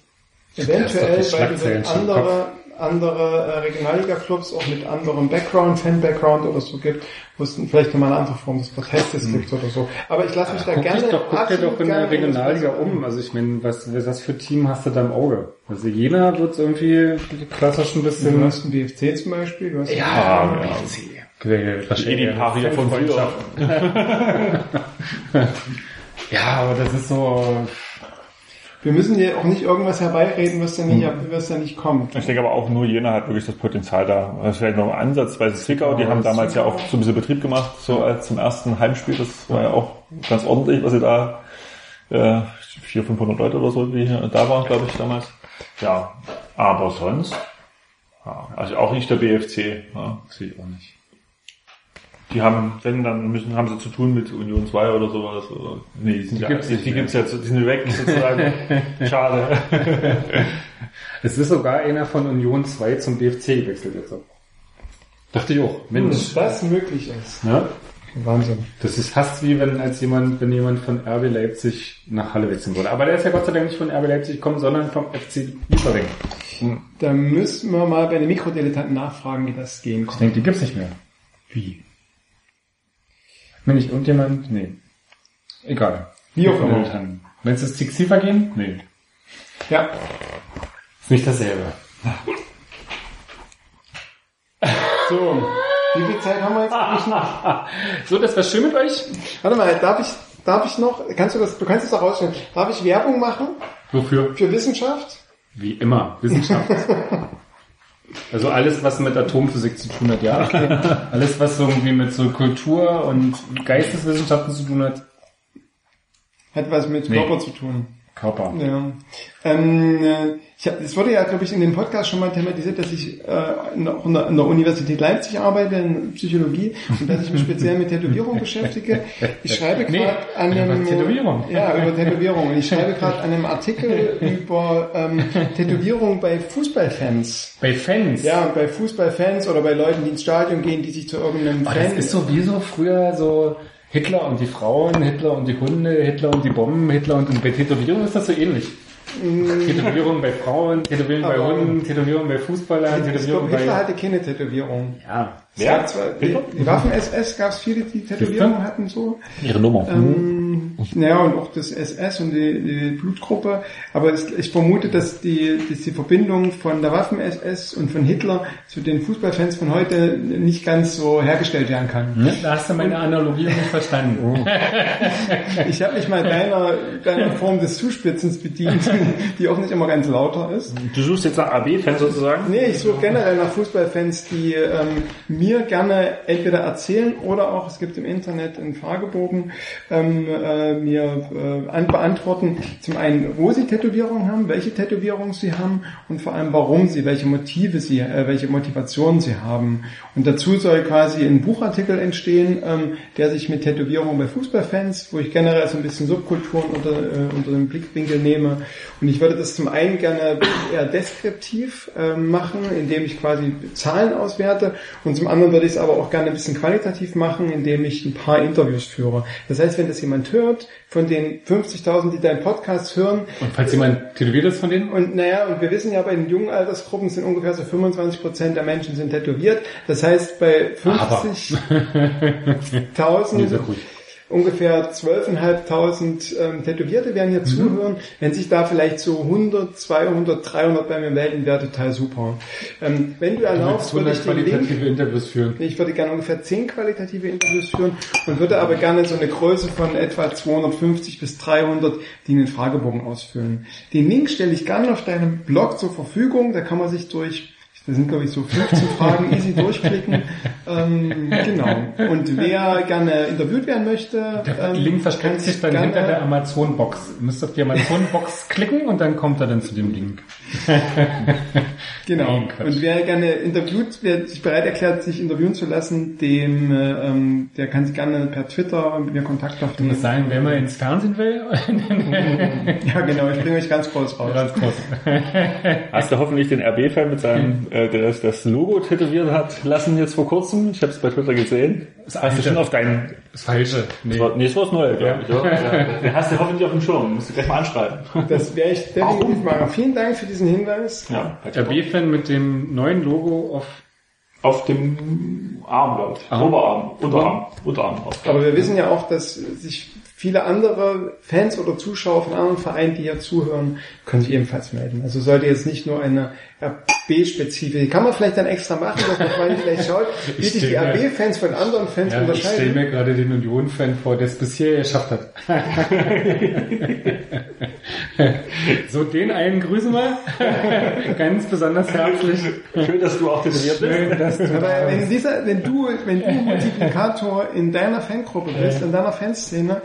eventuell, die weil andere, andere äh, Regionalliga-Clubs auch mit anderem Background, Fan-Background oder so gibt, wo es vielleicht nochmal eine andere Form des Protestes gibt oder so. Aber ich lasse mich da Guck gerne doch, guck dir doch in der Regionalliga das- um. Also ich meine, was, was das für Team hast du da im Auge? Also Jena wird irgendwie klassisch ein Du bisschen... hast einen BFC zum Beispiel, Ja, ja. ja. Die Paria von früher. Ja, aber das ist so... wir müssen dir auch nicht irgendwas herbeireden, was da nicht, was da nicht kommt. Ich denke aber auch nur Jena hat wirklich das Potenzial da. Das ist vielleicht noch ein Ansatz, weil Zwickau, die haben damals ja auch so ein bisschen Betrieb gemacht, so als zum ersten Heimspiel. Das war ja auch ganz ordentlich, was sie da, äh, 400, 500 Leute oder so, die da waren, glaube ich, damals. Ja, aber sonst, ja, also auch nicht der BFC. Ja. Sehe ich auch nicht. Die haben, wenn, dann müssen, haben sie zu tun mit Union 2 oder sowas. Oder, nee, die, sind Die ja, gibt's die, nicht die gibt's jetzt, die sind weg sozusagen. Schade. Es ist sogar einer von Union 2 zum BFC gewechselt jetzt. Dachte ich auch. Dass das möglich ist. Ja? Wahnsinn. Das ist fast wie wenn als jemand, wenn jemand von RB Leipzig nach Halle wechseln würde. Aber der ist ja Gott sei Dank nicht von RB Leipzig gekommen, sondern vom FC Liefering. Da müssen wir mal bei den Mikrodilettanten nachfragen, wie das gehen Ich kann. denke, die gibt's nicht mehr. Wie? Mir nicht irgendjemand? Nee. Egal. Wie auch immer. Wenn es das Tixifer gehen? Nee. Ja. Ist nicht dasselbe. So. Wie viel Zeit haben wir jetzt? So, das war schön mit euch. Warte mal, darf ich, darf ich noch, kannst du das, du kannst es doch rausstellen. Darf ich Werbung machen Wofür? für Wissenschaft? Wie immer. Wissenschaft. Also alles, was mit Atomphysik zu tun hat, ja. Alles, was irgendwie mit so Kultur und Geisteswissenschaften zu tun hat. Hat was mit Nee. Körper zu tun. Körper. Ja. Ähm, äh, ich hab, es wurde ja, glaube ich, in dem Podcast schon mal thematisiert, dass ich äh, in, der, in der- an der Universität Leipzig arbeite, in Psychologie, und dass ich mich speziell mit Tätowierung beschäftige. Ich schreibe gerade Nee, an einem... Tätowierung. Ja, über Tätowierung. Und ich schreibe gerade an einem Artikel über ähm, Tätowierung bei Fußballfans. Bei Fans. Ja, bei Fußballfans oder bei Leuten, die ins Stadion gehen, die sich zu irgendeinem Oh, Fan... das ist so wie so früher so Hitler und die Frauen, Hitler und die Hunde, Hitler und die Bomben, Hitler und, und bei Tätowierung ist das so ähnlich. Tätowierung bei Frauen, Tätowierung bei Mm. Hunden, Tätowierung bei Fußballern, ich Tätowierung glaube, Hitler bei... hatte keine Tätowierung. Ja. Gab zwar, die, die Waffen-SS gab es viele, die Tätowierungen hatten so. Ihre Nummer. Ähm, naja, und auch das SS und die, die Blutgruppe. Aber es, ich vermute, dass die, dass die Verbindung von der Waffen-SS und von Hitler zu den Fußballfans von heute nicht ganz so hergestellt werden kann. Ne, Da hast du meine Analogie nicht verstanden. Ich habe mich mal deiner, deiner Form des Zuspitzens bedient, die auch nicht immer ganz lauter ist. Du suchst jetzt nach AB-Fans sozusagen? Nee, ich suche generell nach Fußballfans, die ähm, mir gerne entweder erzählen oder auch, es gibt im Internet einen Fragebogen, ähm, äh, mir äh, an, beantworten, zum einen, wo sie Tätowierungen haben, welche Tätowierungen sie haben und vor allem, warum sie, welche Motive sie, äh, welche Motivationen sie haben. Und dazu soll quasi ein Buchartikel entstehen, ähm, der sich mit Tätowierungen bei Fußballfans, wo ich generell so ein bisschen Subkulturen unter, äh, unter den Blickwinkel nehme. Und ich würde das zum einen gerne eher deskriptiv äh, machen, indem ich quasi Zahlen auswerte. Und zum anderen würde ich es aber auch gerne ein bisschen qualitativ machen, indem ich ein paar Interviews führe. Das heißt, wenn das jemand hört, von den 50.000, die deinen Podcast hören, Und falls jemand tätowiert ist von denen, und naja, und wir wissen ja, bei den jungen Altersgruppen sind ungefähr so 25 Prozent der Menschen sind tätowiert. Das heißt, bei 50.000 ungefähr 12.500 ähm, Tätowierte werden hier zuhören. Wenn sich da vielleicht so 100, 200, 300 bei mir melden, wäre total super. Ähm, wenn du erlaubst, würde ich den Link qualitative Interviews führen. ich würde gerne ungefähr 10 qualitative Interviews führen und würde aber gerne so eine Größe von etwa 250 bis 300, die einen Fragebogen ausfüllen. Den Link stelle ich gerne auf deinem Blog zur Verfügung. Da kann man sich durch, da sind glaube ich so 15 Fragen easy durchklicken. Ähm, genau. Und wer gerne interviewt werden möchte, Der ähm, Link versteckt sich dann gerne- hinter der Amazon-Box. Ihr müsst auf die Amazon-Box klicken und dann kommt er dann zu dem Link. Genau. Nein, und wer gerne interviewt, wer sich bereit erklärt, sich interviewen zu lassen, dem, äh, ähm, der kann sich gerne per Twitter mit mir Kontakt aufnehmen. sagen, wer mal ins Fernsehen will, Ja, genau, ich bringe euch ganz kurz raus. ganz kurz. Hast du hoffentlich den RB-Fan mit seinem, äh, der das- das Logo tätowiert hat lassen jetzt vor kurzem? Ich habe es bei Twitter gesehen. Das Hast du schon auf deinen... Das Falsche. Nee. Das war, nee, das war das Neue, glaube ich. Ja. Ja. Den hast du hoffentlich auf dem Schirm. Musst du gleich mal anschreiben. Das werde ich definitiv machen. Vielen Dank für diesen Hinweis. Ja. RB-Fan mit dem neuen Logo auf Auf dem Arm, glaube ich. Oberarm, Unterarm, Unterarm. Aber wir wissen ja auch, dass sich viele andere Fans oder Zuschauer von anderen Vereinen, die hier zuhören, können sich ebenfalls melden. Also sollte jetzt nicht nur eine RB-spezifische, kann man vielleicht dann extra machen, dass man vielleicht schaut, wie sich die RB-Fans von anderen Fans Ja, ich stelle unterscheiden. mir gerade den Union-Fan vor, der es bisher geschafft hat. so, den einen grüßen wir. Ganz besonders herzlich. Schön, dass du auch tätowiert bist. Schön, dass du Aber da wenn bist. dieser, wenn du, wenn du Multiplikator in deiner Fangruppe bist, in deiner Fanszene,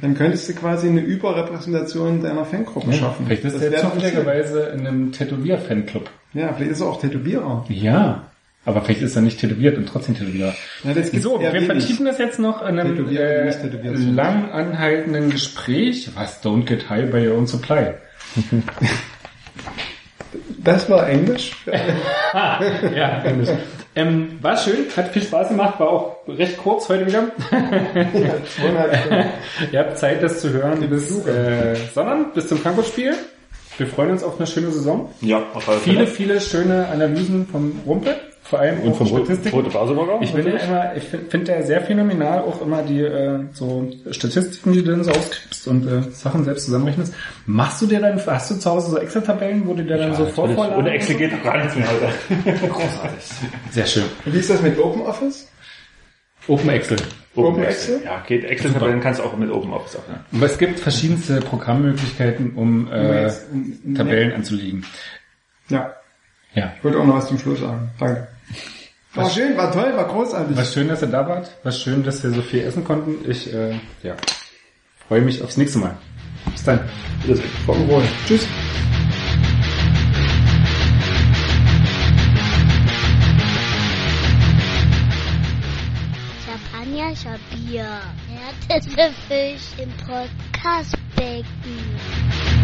dann könntest du quasi eine Überrepräsentation deiner Fangruppe schaffen. Vielleicht ist Das er wäre doch zufälligerweise in einem Tätowier-Fanclub. Ja, vielleicht ist er auch Tätowierer. Ja. Aber vielleicht ist er nicht tätowiert und trotzdem Tätowierer. Ja, So, wir vertiefen das jetzt noch in einem äh, lang anhaltenden Gespräch. Was? Don't get high by your own supply. Das war Englisch. Ja, Englisch. ähm, war schön, hat viel Spaß gemacht, war auch recht kurz heute wieder. Zweieinhalb Stunden. Ihr habt Zeit, das zu hören bis äh, sondern bis zum Frankfurt-Spiel. Wir freuen uns auf eine schöne Saison. Ja, auf alle Viele, Fälle. viele schöne Analysen vom Rumpel, vor allem Und auch vom Statistiken. Rote Baselburger. Ich bin ja immer, ich finde find ja sehr phänomenal auch immer die äh, so Statistiken, die du dann so auskriegst und äh, Sachen selbst zusammenrechnest. Machst du dir dann, hast du zu Hause so Excel-Tabellen, wo du dir dann so Vorvorlagen... Ohne Excel geht doch gar nichts mehr heute. Sehr schön. Wie ist das mit OpenOffice? Open Excel. Open Excel? Ja, geht. Excel-Tabellen kannst du auch mit OpenOffice aufnehmen. Aber es gibt verschiedenste Programmmöglichkeiten, um äh, Tabellen anzulegen. Ja, Ja. ich wollte auch noch was zum Schluss sagen. Danke. War schön, war toll, war großartig. War schön, dass ihr da wart. War schön, dass wir so viel essen konnten. Ich äh, ja, freue mich aufs nächste Mal. Bis dann. Wiedersehen. Vom Wohl. Tschüss. Härteste Fisch im Podcastbecken.